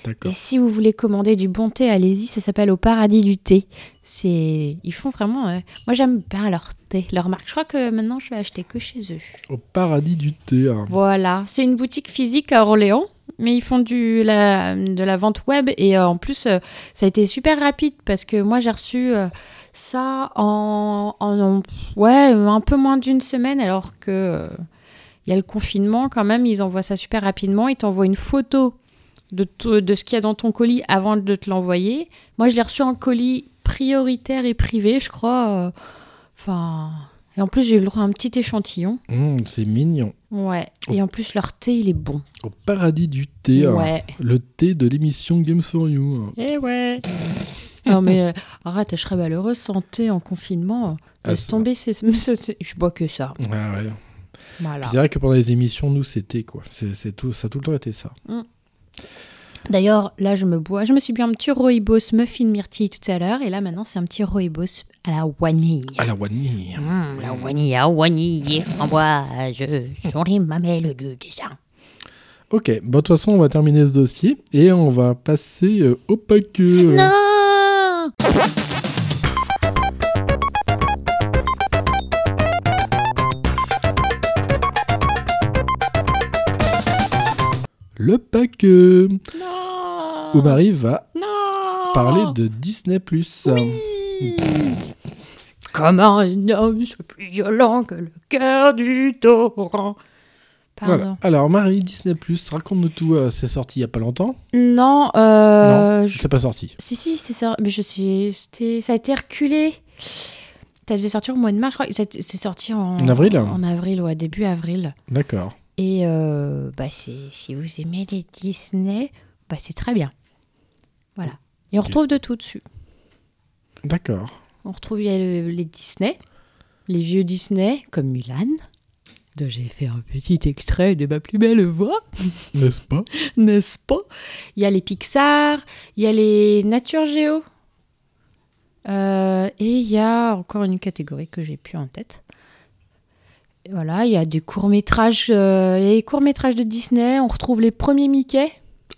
[SPEAKER 1] D'accord.
[SPEAKER 3] Et si vous voulez commander du bon thé, allez-y, ça s'appelle Au Paradis du thé. C'est, ils font vraiment. euh, Moi, j'aime bien leur thé, leur marque. Je crois que maintenant, je vais acheter que chez eux.
[SPEAKER 1] Au paradis du thé. hein.
[SPEAKER 3] Voilà, c'est une boutique physique à Orléans, mais ils font du, la, de la vente web et euh, en plus, euh, ça a été super rapide parce que moi j'ai reçu euh, ça en, en- ouais, un peu moins d'une semaine alors que il y a le confinement quand même, ils envoient ça super rapidement, ils t'envoient une photo de, de ce qu'il y a dans ton colis avant de te l'envoyer. Moi je l'ai reçu en colis prioritaire et privé, je crois. Enfin, et en plus j'ai eu le droit à un petit échantillon.
[SPEAKER 1] Mmh, c'est mignon.
[SPEAKER 3] Ouais, et en plus leur thé il est bon.
[SPEAKER 1] Au paradis du thé. hein. Le thé de l'émission Games for You.
[SPEAKER 2] Eh ouais.
[SPEAKER 3] Non mais euh, arrête, je serais malheureuse sans thé en confinement.
[SPEAKER 1] Ah,
[SPEAKER 3] Laisse
[SPEAKER 1] c'est-
[SPEAKER 3] tomber, c'est, je bois que ça.
[SPEAKER 1] Ouais, ouais.
[SPEAKER 3] Voilà.
[SPEAKER 1] C'est vrai que pendant les émissions, nous, c'était quoi? C'est, tout, Ça a tout le temps été ça.
[SPEAKER 3] D'ailleurs, là je me bois, je me suis bu un petit rooibos muffin myrtille tout à l'heure et là maintenant c'est un petit rooibos à la vanille.
[SPEAKER 1] À la vanille.
[SPEAKER 6] Mmh, la vanille à vanille, framboise sur les mamelles de dessin.
[SPEAKER 1] Ok, bon, de toute façon, on va terminer ce dossier et on va passer euh, au paquet.
[SPEAKER 6] Non
[SPEAKER 1] Le paquet.
[SPEAKER 2] Non.
[SPEAKER 1] Où Marie va
[SPEAKER 2] Non.
[SPEAKER 1] parler de Disney+.
[SPEAKER 6] Comme un homme plus violent que le cœur du torrent.
[SPEAKER 1] Voilà. Alors, Marie, Disney+, raconte-nous tout. euh, c'est sorti il y a pas longtemps
[SPEAKER 3] Non, euh,
[SPEAKER 1] Non,
[SPEAKER 3] je-
[SPEAKER 1] c'est pas sorti.
[SPEAKER 3] Si, si, c'est ça. Mais je sais, ça a été reculé. Ça devait sortir au mois de mars, je crois. C'est sorti en,
[SPEAKER 1] En avril
[SPEAKER 3] En avril, ouais, début avril.
[SPEAKER 1] D'accord.
[SPEAKER 3] Et euh, bah, si vous aimez les Disney, bah, c'est très bien. Voilà. Et on retrouve de tout dessus.
[SPEAKER 1] D'accord.
[SPEAKER 3] On retrouve il y a le- les Disney, les vieux Disney, comme Mulan, dont j'ai fait un petit extrait de ma plus belle voix,
[SPEAKER 1] N'est-ce pas?
[SPEAKER 3] N'est-ce pas? Il y a les Pixar, il y a les Nature Géo. Euh, et il y a encore une catégorie que j'ai plus en tête. Voilà, il y a des courts-métrages, euh, les courts-métrages de Disney, on retrouve les premiers Mickey.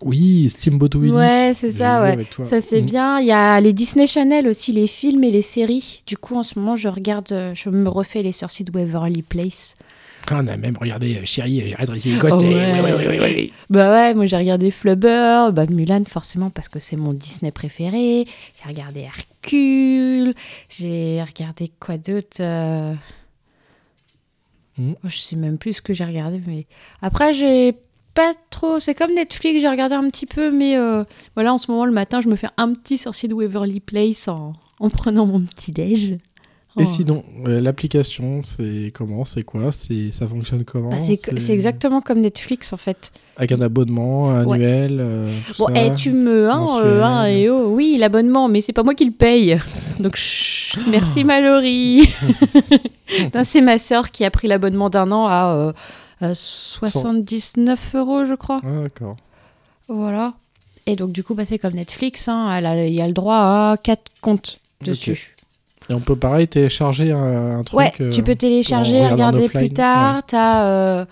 [SPEAKER 1] Oui, Steamboat Willie.
[SPEAKER 3] Ouais, c'est ça, ouais. Ça c'est
[SPEAKER 1] Mm.
[SPEAKER 3] bien. Il y a les Disney Channel aussi, les films et les séries. Du coup, en ce moment, je regarde, euh, je me refais les sorciers de Waverly Place.
[SPEAKER 1] Ah, on a même regardé euh, Chérie, j'ai rétréci les
[SPEAKER 3] Oh
[SPEAKER 1] et-
[SPEAKER 3] ouais.
[SPEAKER 1] oui, oui, oui, oui, oui.
[SPEAKER 3] Bah ouais, moi j'ai regardé Flubber, bah Mulan forcément parce que c'est mon Disney préféré. J'ai regardé Hercule, j'ai regardé quoi d'autre euh,
[SPEAKER 1] Mm.
[SPEAKER 3] Je sais même plus ce que j'ai regardé, mais après j'ai pas trop. C'est comme Netflix, j'ai regardé un petit peu, mais euh, voilà, en ce moment le matin, je me fais un petit sorcier de Waverly Place en, en prenant mon petit déj.
[SPEAKER 1] Et sinon, euh, l'application, c'est comment C'est quoi Ça fonctionne comment
[SPEAKER 3] Bah, c'est exactement comme Netflix en fait.
[SPEAKER 1] Avec un abonnement annuel euh,
[SPEAKER 3] Bon,
[SPEAKER 1] ça
[SPEAKER 3] et tu me. Hein, euh, hein, et oh, oui, l'abonnement, mais c'est pas moi qui le paye. Donc, chut, merci Mallory. C'est ma sœur qui a pris l'abonnement d'un an à, euh, à 79 euros, je crois.
[SPEAKER 1] Ah, d'accord.
[SPEAKER 3] Voilà. Et donc, du coup, bah, c'est comme Netflix. Hein, il y a le droit à 4 comptes dessus.
[SPEAKER 1] Et on peut pareil télécharger un, un truc.
[SPEAKER 3] Ouais,
[SPEAKER 1] euh,
[SPEAKER 3] tu peux télécharger, regarder plus tard. T'as, euh,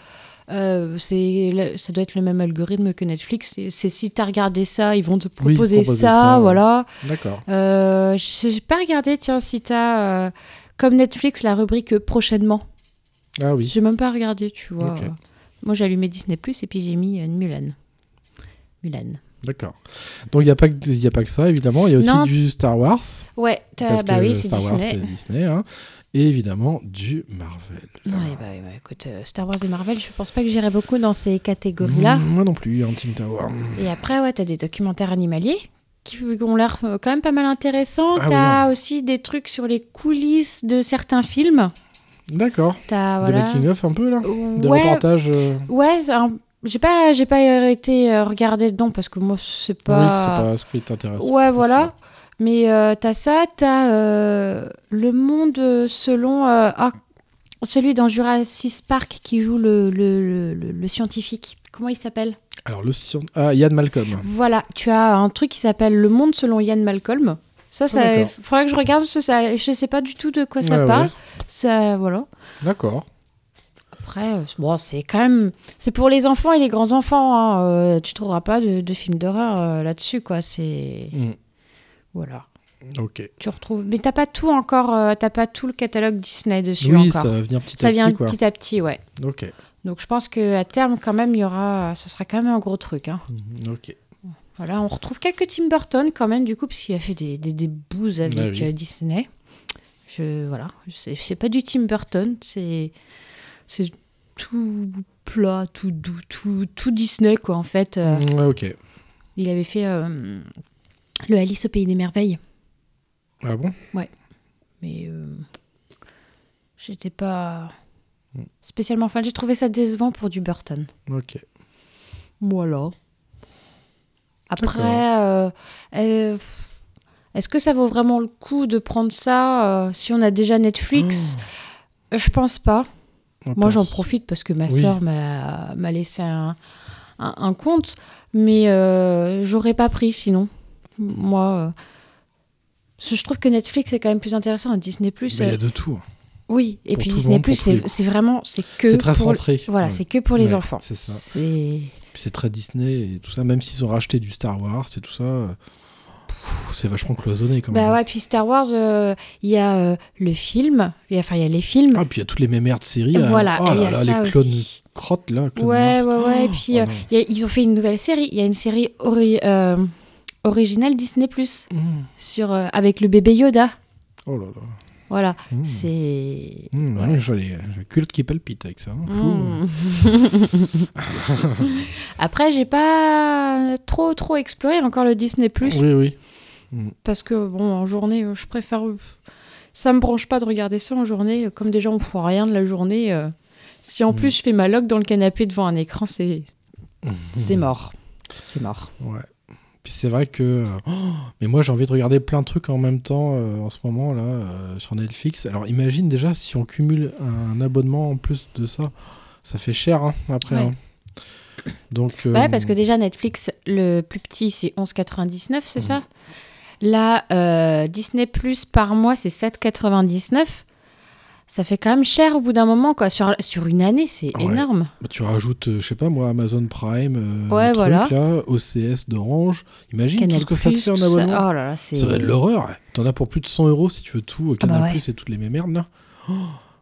[SPEAKER 3] euh, ça doit être le même algorithme que Netflix. C'est, si tu as regardé ça, ils vont te
[SPEAKER 1] Oui,
[SPEAKER 3] proposer ça, voilà.
[SPEAKER 1] D'accord.
[SPEAKER 3] Euh, je n'ai pas regardé, tiens, si tu as, comme Netflix, la rubrique prochainement.
[SPEAKER 1] Ah oui.
[SPEAKER 3] J'ai même pas regardé, tu vois. Moi, j'ai allumé Disney Plus et puis j'ai mis euh, Mulan. Mulan.
[SPEAKER 1] D'accord. Donc il n'y a, pas que- y a pas que ça, évidemment. Il y a aussi
[SPEAKER 3] Non.
[SPEAKER 1] du Star Wars.
[SPEAKER 3] Ouais,
[SPEAKER 1] parce
[SPEAKER 3] bah
[SPEAKER 1] que
[SPEAKER 3] oui, c'est
[SPEAKER 1] Wars,
[SPEAKER 3] Disney.
[SPEAKER 1] hein. Et évidemment du Marvel.
[SPEAKER 3] Ouais, bah, bah, écoute, euh, Star Wars et Marvel, je pense pas que j'irai beaucoup dans ces catégories-là.
[SPEAKER 1] Mm, moi non plus, un Team Tower.
[SPEAKER 3] Et après, ouais, t'as des documentaires animaliers qui ont l'air euh, quand même pas mal intéressants.
[SPEAKER 1] Ah
[SPEAKER 3] t'as aussi des trucs sur les coulisses de certains films.
[SPEAKER 1] D'accord.
[SPEAKER 3] T'as,
[SPEAKER 1] Des
[SPEAKER 3] voilà.
[SPEAKER 1] making-of un peu là? Des
[SPEAKER 3] Ouais,
[SPEAKER 1] reportages euh,
[SPEAKER 3] Ouais, un- j'ai pas, j'ai pas été euh, regarder dedans parce que moi, c'est
[SPEAKER 1] Oui,
[SPEAKER 3] pas...
[SPEAKER 1] c'est pas ce qui t'intéresse.
[SPEAKER 3] Ouais, voilà. Mais euh, t'as ça, t'as euh, le monde euh, selon euh, ah, celui dans Jurassic Park qui joue le, le, le- scientifique. Comment il s'appelle?
[SPEAKER 1] Alors le scien- Ah, Yann Malcolm.
[SPEAKER 3] Voilà, tu as un truc qui s'appelle Le monde selon Ian Malcolm. Ça, ça,
[SPEAKER 1] d'accord.
[SPEAKER 3] faudrait que je regarde parce que ça, je sais pas du tout de quoi ça
[SPEAKER 1] Ouais,
[SPEAKER 3] parle.
[SPEAKER 1] ouais.
[SPEAKER 3] Ça, voilà.
[SPEAKER 1] D'accord.
[SPEAKER 3] Après, euh, bon, c'est quand même, c'est pour les enfants et les grands enfants. Hein. Euh, tu trouveras pas de, de films d'horreur euh, là-dessus, quoi. C'est
[SPEAKER 1] Mm.
[SPEAKER 3] voilà.
[SPEAKER 1] Ok.
[SPEAKER 3] Tu retrouves, mais t'as pas tout encore. euh, t'as pas tout le catalogue Disney dessus
[SPEAKER 1] Oui,
[SPEAKER 3] encore.
[SPEAKER 1] ça va venir petit
[SPEAKER 3] Ça
[SPEAKER 1] à
[SPEAKER 3] vient
[SPEAKER 1] petit, quoi.
[SPEAKER 3] petit à petit, ouais.
[SPEAKER 1] Ok.
[SPEAKER 3] Donc je pense que à terme, quand même, il y aura, ce sera quand même un gros truc. Hein.
[SPEAKER 1] Mhm, Ok.
[SPEAKER 3] Voilà, on retrouve quelques Tim Burton quand même, du coup, parce qu'il a fait des, des, des bouses avec
[SPEAKER 1] Ah oui.
[SPEAKER 3] euh, Disney. Je, voilà, c'est pas du Tim Burton, c'est c'est tout plat, tout doux, tout, tout Disney, quoi, en fait. Euh,
[SPEAKER 1] ouais, ok.
[SPEAKER 3] Il avait fait euh, le Alice au Pays des Merveilles,
[SPEAKER 1] Ah bon?
[SPEAKER 3] Mais euh, j'étais pas spécialement fan. J'ai trouvé ça décevant pour du Burton.
[SPEAKER 1] Ok.
[SPEAKER 3] Voilà. Après, est-ce que ça vaut vraiment le coup de prendre ça si on a déjà Netflix? Je pense pas. Moi, j'en profite parce que ma
[SPEAKER 1] Oui.
[SPEAKER 3] soeur m'a laissé un, un, un compte, mais euh, j'aurais pas pris sinon. Moi, euh, je trouve que Netflix est quand même plus intéressant. Disney Plus,
[SPEAKER 1] Il y a de tout.
[SPEAKER 3] oui. Et
[SPEAKER 1] pour
[SPEAKER 3] puis Disney Plus, c'est vraiment c'est que
[SPEAKER 1] très
[SPEAKER 3] pour-
[SPEAKER 1] centré.
[SPEAKER 3] Voilà,
[SPEAKER 1] Ouais.
[SPEAKER 3] c'est que pour les
[SPEAKER 1] Ouais,
[SPEAKER 3] enfants.
[SPEAKER 1] c'est ça.
[SPEAKER 3] C'est
[SPEAKER 1] très Disney et tout ça, même s'ils ont racheté du Star Wars et tout ça, euh, c'est vachement cloisonné quand même.
[SPEAKER 3] Bah ouais, puis Star Wars, euh, il y a euh, le film, enfin il y a les films.
[SPEAKER 1] Ah, puis il y a toutes les mêmes merdes séries. hein.
[SPEAKER 3] Voilà,
[SPEAKER 1] Oh
[SPEAKER 3] et il y
[SPEAKER 1] là
[SPEAKER 3] a
[SPEAKER 1] là,
[SPEAKER 3] ça
[SPEAKER 1] les clones
[SPEAKER 3] aussi.
[SPEAKER 1] crottes là. clones
[SPEAKER 3] Ouais,
[SPEAKER 1] Mars.
[SPEAKER 3] ouais, ouais. Et puis,
[SPEAKER 1] Oh
[SPEAKER 3] euh, y a- ils ont fait une nouvelle série. Il y a une série ori- originale Disney Plus
[SPEAKER 1] Mmh.
[SPEAKER 3] sur avec le bébé Yoda.
[SPEAKER 1] Oh là là.
[SPEAKER 3] Voilà,
[SPEAKER 1] Mmh.
[SPEAKER 3] c'est.
[SPEAKER 1] Mmh, ouais, j'ai le culotte qui palpite avec ça. hein.
[SPEAKER 3] Mmh. Après, j'ai pas trop trop exploré encore le Disney Plus
[SPEAKER 1] Oui, oui.
[SPEAKER 3] parce que bon, en journée, euh, je préfère. euh, Ça me branche pas de regarder ça en journée. euh, Comme déjà on fout rien de la journée. euh, Si en
[SPEAKER 1] Mmh.
[SPEAKER 3] plus je fais ma log dans le canapé devant un écran, c'est c'est mort. C'est mort.
[SPEAKER 1] Ouais. Puis c'est vrai que. euh, oh, mais moi, j'ai envie de regarder plein de trucs en même temps euh, en ce moment, là, euh, sur Netflix. Alors, imagine déjà si on cumule un abonnement en plus de ça. Ça fait cher, hein, après.
[SPEAKER 3] Ouais.
[SPEAKER 1] hein. Donc. euh,
[SPEAKER 3] Ouais, parce que déjà Netflix, le plus petit, c'est 11,99, c'est ça? Là, Disney Plus par mois, c'est 7,99. Ça fait quand même cher au bout d'un moment, quoi. Sur, sur une année, c'est
[SPEAKER 1] Ouais.
[SPEAKER 3] énorme.
[SPEAKER 1] bah, tu rajoutes, euh, je sais pas moi, Amazon Prime, euh,
[SPEAKER 3] Ouais,
[SPEAKER 1] le truc,
[SPEAKER 3] voilà.
[SPEAKER 1] là, OCS d'Orange. Imagine
[SPEAKER 3] Canal+,
[SPEAKER 1] tout ce que ça te fait en
[SPEAKER 3] tout ça.
[SPEAKER 1] abonnement.
[SPEAKER 3] Oh là là.
[SPEAKER 1] Ça va être l'horreur. T'en as pour plus de 100 euros si tu veux tout. euh,
[SPEAKER 3] Ah bah
[SPEAKER 1] Canal+,
[SPEAKER 3] ouais.
[SPEAKER 1] et toutes les mêmes merdes, là. Oh,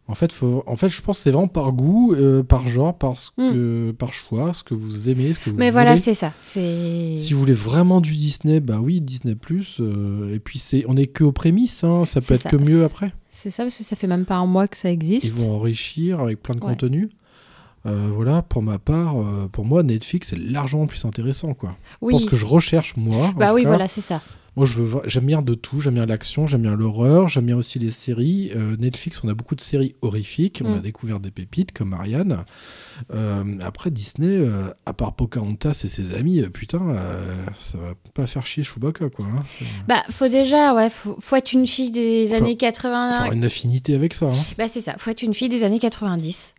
[SPEAKER 1] en fait, faut... en fait, je pense que c'est vraiment par goût, euh, par genre, par, ce que... par choix, ce que vous aimez, ce que vous
[SPEAKER 3] Hmm. Mais
[SPEAKER 1] voulez.
[SPEAKER 3] voilà, c'est ça.
[SPEAKER 1] Si vous voulez vraiment du Disney, bah oui, Disney+. euh, et puis, c'est, on est que aux prémices, hein, ça peut être
[SPEAKER 3] ça.
[SPEAKER 1] que mieux après.
[SPEAKER 3] C'est ça, parce que ça fait même pas un mois que ça
[SPEAKER 1] Ils
[SPEAKER 3] existe.
[SPEAKER 1] vont enrichir avec plein de
[SPEAKER 3] Ouais.
[SPEAKER 1] contenu. Euh, voilà, pour ma part, euh, pour moi, Netflix est largement plus intéressant, quoi.
[SPEAKER 3] Oui.
[SPEAKER 1] Pour ce que je recherche, moi.
[SPEAKER 3] Bah oui,
[SPEAKER 1] cas.
[SPEAKER 3] voilà, c'est ça.
[SPEAKER 1] Moi, je veux, j'aime bien de tout. J'aime bien l'action, j'aime bien l'horreur, j'aime bien aussi les séries. Euh, Netflix, on a beaucoup de séries horrifiques. On
[SPEAKER 3] Mm.
[SPEAKER 1] a découvert des pépites comme Marianne. Euh, après, Disney, euh, à part Pocahontas et ses amis, putain, ça va pas faire chier Chewbacca, quoi. hein.
[SPEAKER 3] Bah, faut déjà, ouais, faut, faut être une fille des
[SPEAKER 1] Faut-
[SPEAKER 3] années
[SPEAKER 1] Faut
[SPEAKER 3] 80.
[SPEAKER 1] avoir une affinité avec ça. hein.
[SPEAKER 3] Bah, c'est ça, faut être une fille des années 90.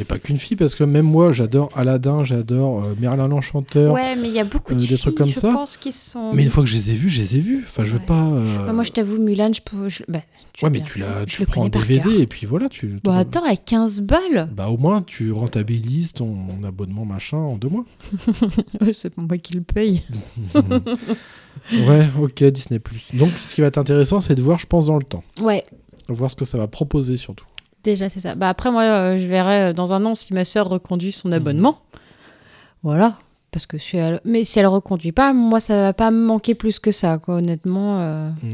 [SPEAKER 1] Mais pas qu'une fille, parce que même moi, j'adore Aladdin, j'adore euh, Merlin l'Enchanteur.
[SPEAKER 3] Ouais, mais il y a beaucoup
[SPEAKER 1] euh,
[SPEAKER 3] de
[SPEAKER 1] des
[SPEAKER 3] filles,
[SPEAKER 1] trucs comme
[SPEAKER 3] je
[SPEAKER 1] ça.
[SPEAKER 3] pense, qui sont.
[SPEAKER 1] Mais une fois que je les ai vus, je les ai vus. Enfin, je veux
[SPEAKER 3] Ouais.
[SPEAKER 1] pas. euh,
[SPEAKER 3] Bah, moi, je t'avoue, Mulan, je peux. je- bah, tu
[SPEAKER 1] Ouais,
[SPEAKER 3] veux
[SPEAKER 1] mais
[SPEAKER 3] bien,
[SPEAKER 1] tu, l'as,
[SPEAKER 3] je
[SPEAKER 1] tu
[SPEAKER 3] le
[SPEAKER 1] prends en
[SPEAKER 3] connais par
[SPEAKER 1] DVD
[SPEAKER 3] cœur.
[SPEAKER 1] et puis voilà, tu.
[SPEAKER 3] Bah, attends, avec 15 balles
[SPEAKER 1] Bah au moins tu rentabilises ton abonnement machin en deux mois.
[SPEAKER 3] C'est pas moi qui le paye.
[SPEAKER 1] ouais, ok, Disney+. Donc ce qui va être intéressant, c'est de voir, je pense, dans le temps.
[SPEAKER 3] Ouais,
[SPEAKER 1] Voir ce que ça va proposer surtout.
[SPEAKER 3] Déjà, c'est ça. Bah, après, moi, euh, je verrai euh, dans un an si ma sœur reconduit son abonnement. Voilà. Parce que si elle... Mais si elle reconduit pas, moi, ça va pas me manquer plus que ça, quoi, honnêtement. euh,
[SPEAKER 1] Mm.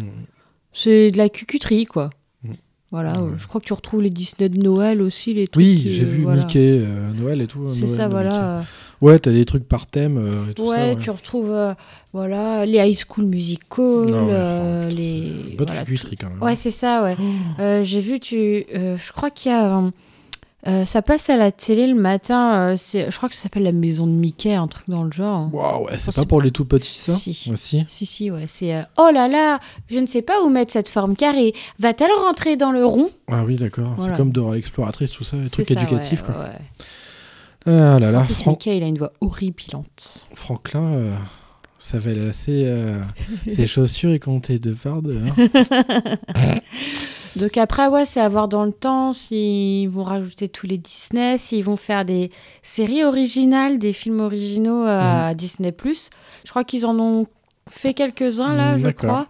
[SPEAKER 3] C'est de la cucuterie, quoi.
[SPEAKER 1] Mm.
[SPEAKER 3] Voilà,
[SPEAKER 1] ouais.
[SPEAKER 3] je crois que tu retrouves les Disney de Noël aussi, les trucs.
[SPEAKER 1] Oui, j'ai vu
[SPEAKER 3] voilà.
[SPEAKER 1] Mickey, euh, Noël et tout.
[SPEAKER 3] C'est ça, voilà.
[SPEAKER 1] Ouais, t'as des trucs par thème euh, et tout
[SPEAKER 3] ouais,
[SPEAKER 1] ça. ouais.
[SPEAKER 3] tu retrouves euh, voilà, les high school musicals,
[SPEAKER 1] Ah ouais,
[SPEAKER 3] euh,
[SPEAKER 1] oh, putain,
[SPEAKER 3] les.
[SPEAKER 1] Bonne
[SPEAKER 3] voilà,
[SPEAKER 1] cucuterie quand même.
[SPEAKER 3] tout- Ouais, c'est ça, ouais. Euh, J'ai vu, tu. je crois qu'il y a. ça passe à la télé le matin. je crois que ça s'appelle la maison de Mickey, un truc dans le genre.
[SPEAKER 1] Waouh, ouais, c'est
[SPEAKER 3] Oh,
[SPEAKER 1] pas pour les tout petits ça
[SPEAKER 3] Si.
[SPEAKER 1] Aussi.
[SPEAKER 3] Si, si, ouais. C'est. oh là là, je ne sais pas où mettre cette forme carrée. Va-t-elle rentrer dans le rond?
[SPEAKER 1] Ah oui, d'accord.
[SPEAKER 3] Voilà.
[SPEAKER 1] C'est comme Dora l'exploratrice, tout ça, les trucs
[SPEAKER 3] ça,
[SPEAKER 1] éducatifs.
[SPEAKER 3] ouais,
[SPEAKER 1] quoi.
[SPEAKER 3] ouais.
[SPEAKER 1] Ah là là,
[SPEAKER 3] En plus,
[SPEAKER 1] Fran-
[SPEAKER 3] Mickey, il a une voix horripilante.
[SPEAKER 1] Franklin, euh, ça va lasser euh, ses chaussures et compter deux par deux. hein.
[SPEAKER 3] Donc après, ouais, c'est à voir dans le temps s'ils vont rajouter tous les Disney, s'ils vont faire des séries originales, des films originaux à Disney+. Je crois qu'ils en ont fait quelques-uns là,
[SPEAKER 1] Mm,
[SPEAKER 3] je crois.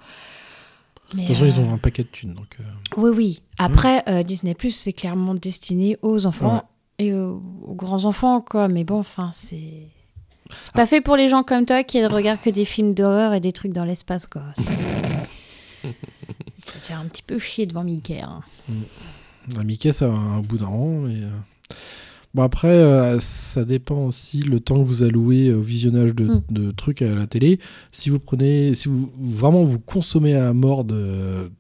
[SPEAKER 1] De
[SPEAKER 3] Mais,
[SPEAKER 1] toute façon, ils
[SPEAKER 3] euh,
[SPEAKER 1] ont un paquet de thunes. Donc, euh,
[SPEAKER 3] Oui, oui. Après, euh, Disney+, c'est clairement destiné aux enfants et aux, aux grands enfants, quoi. Mais bon, enfin, c'est... C'est pas fait pour les gens comme toi qui regardent que des films d'horreur et des trucs dans l'espace, quoi. Tient un petit peu chier devant Mickey, hein.
[SPEAKER 1] la Mickey, ça va un bout d'un rang. Mais, euh, Bon, après, euh, ça dépend aussi le temps que vous allouez au visionnage de,
[SPEAKER 3] Mm.
[SPEAKER 1] de trucs à la télé. Si vous prenez, si vous vraiment vous consommez à mort de,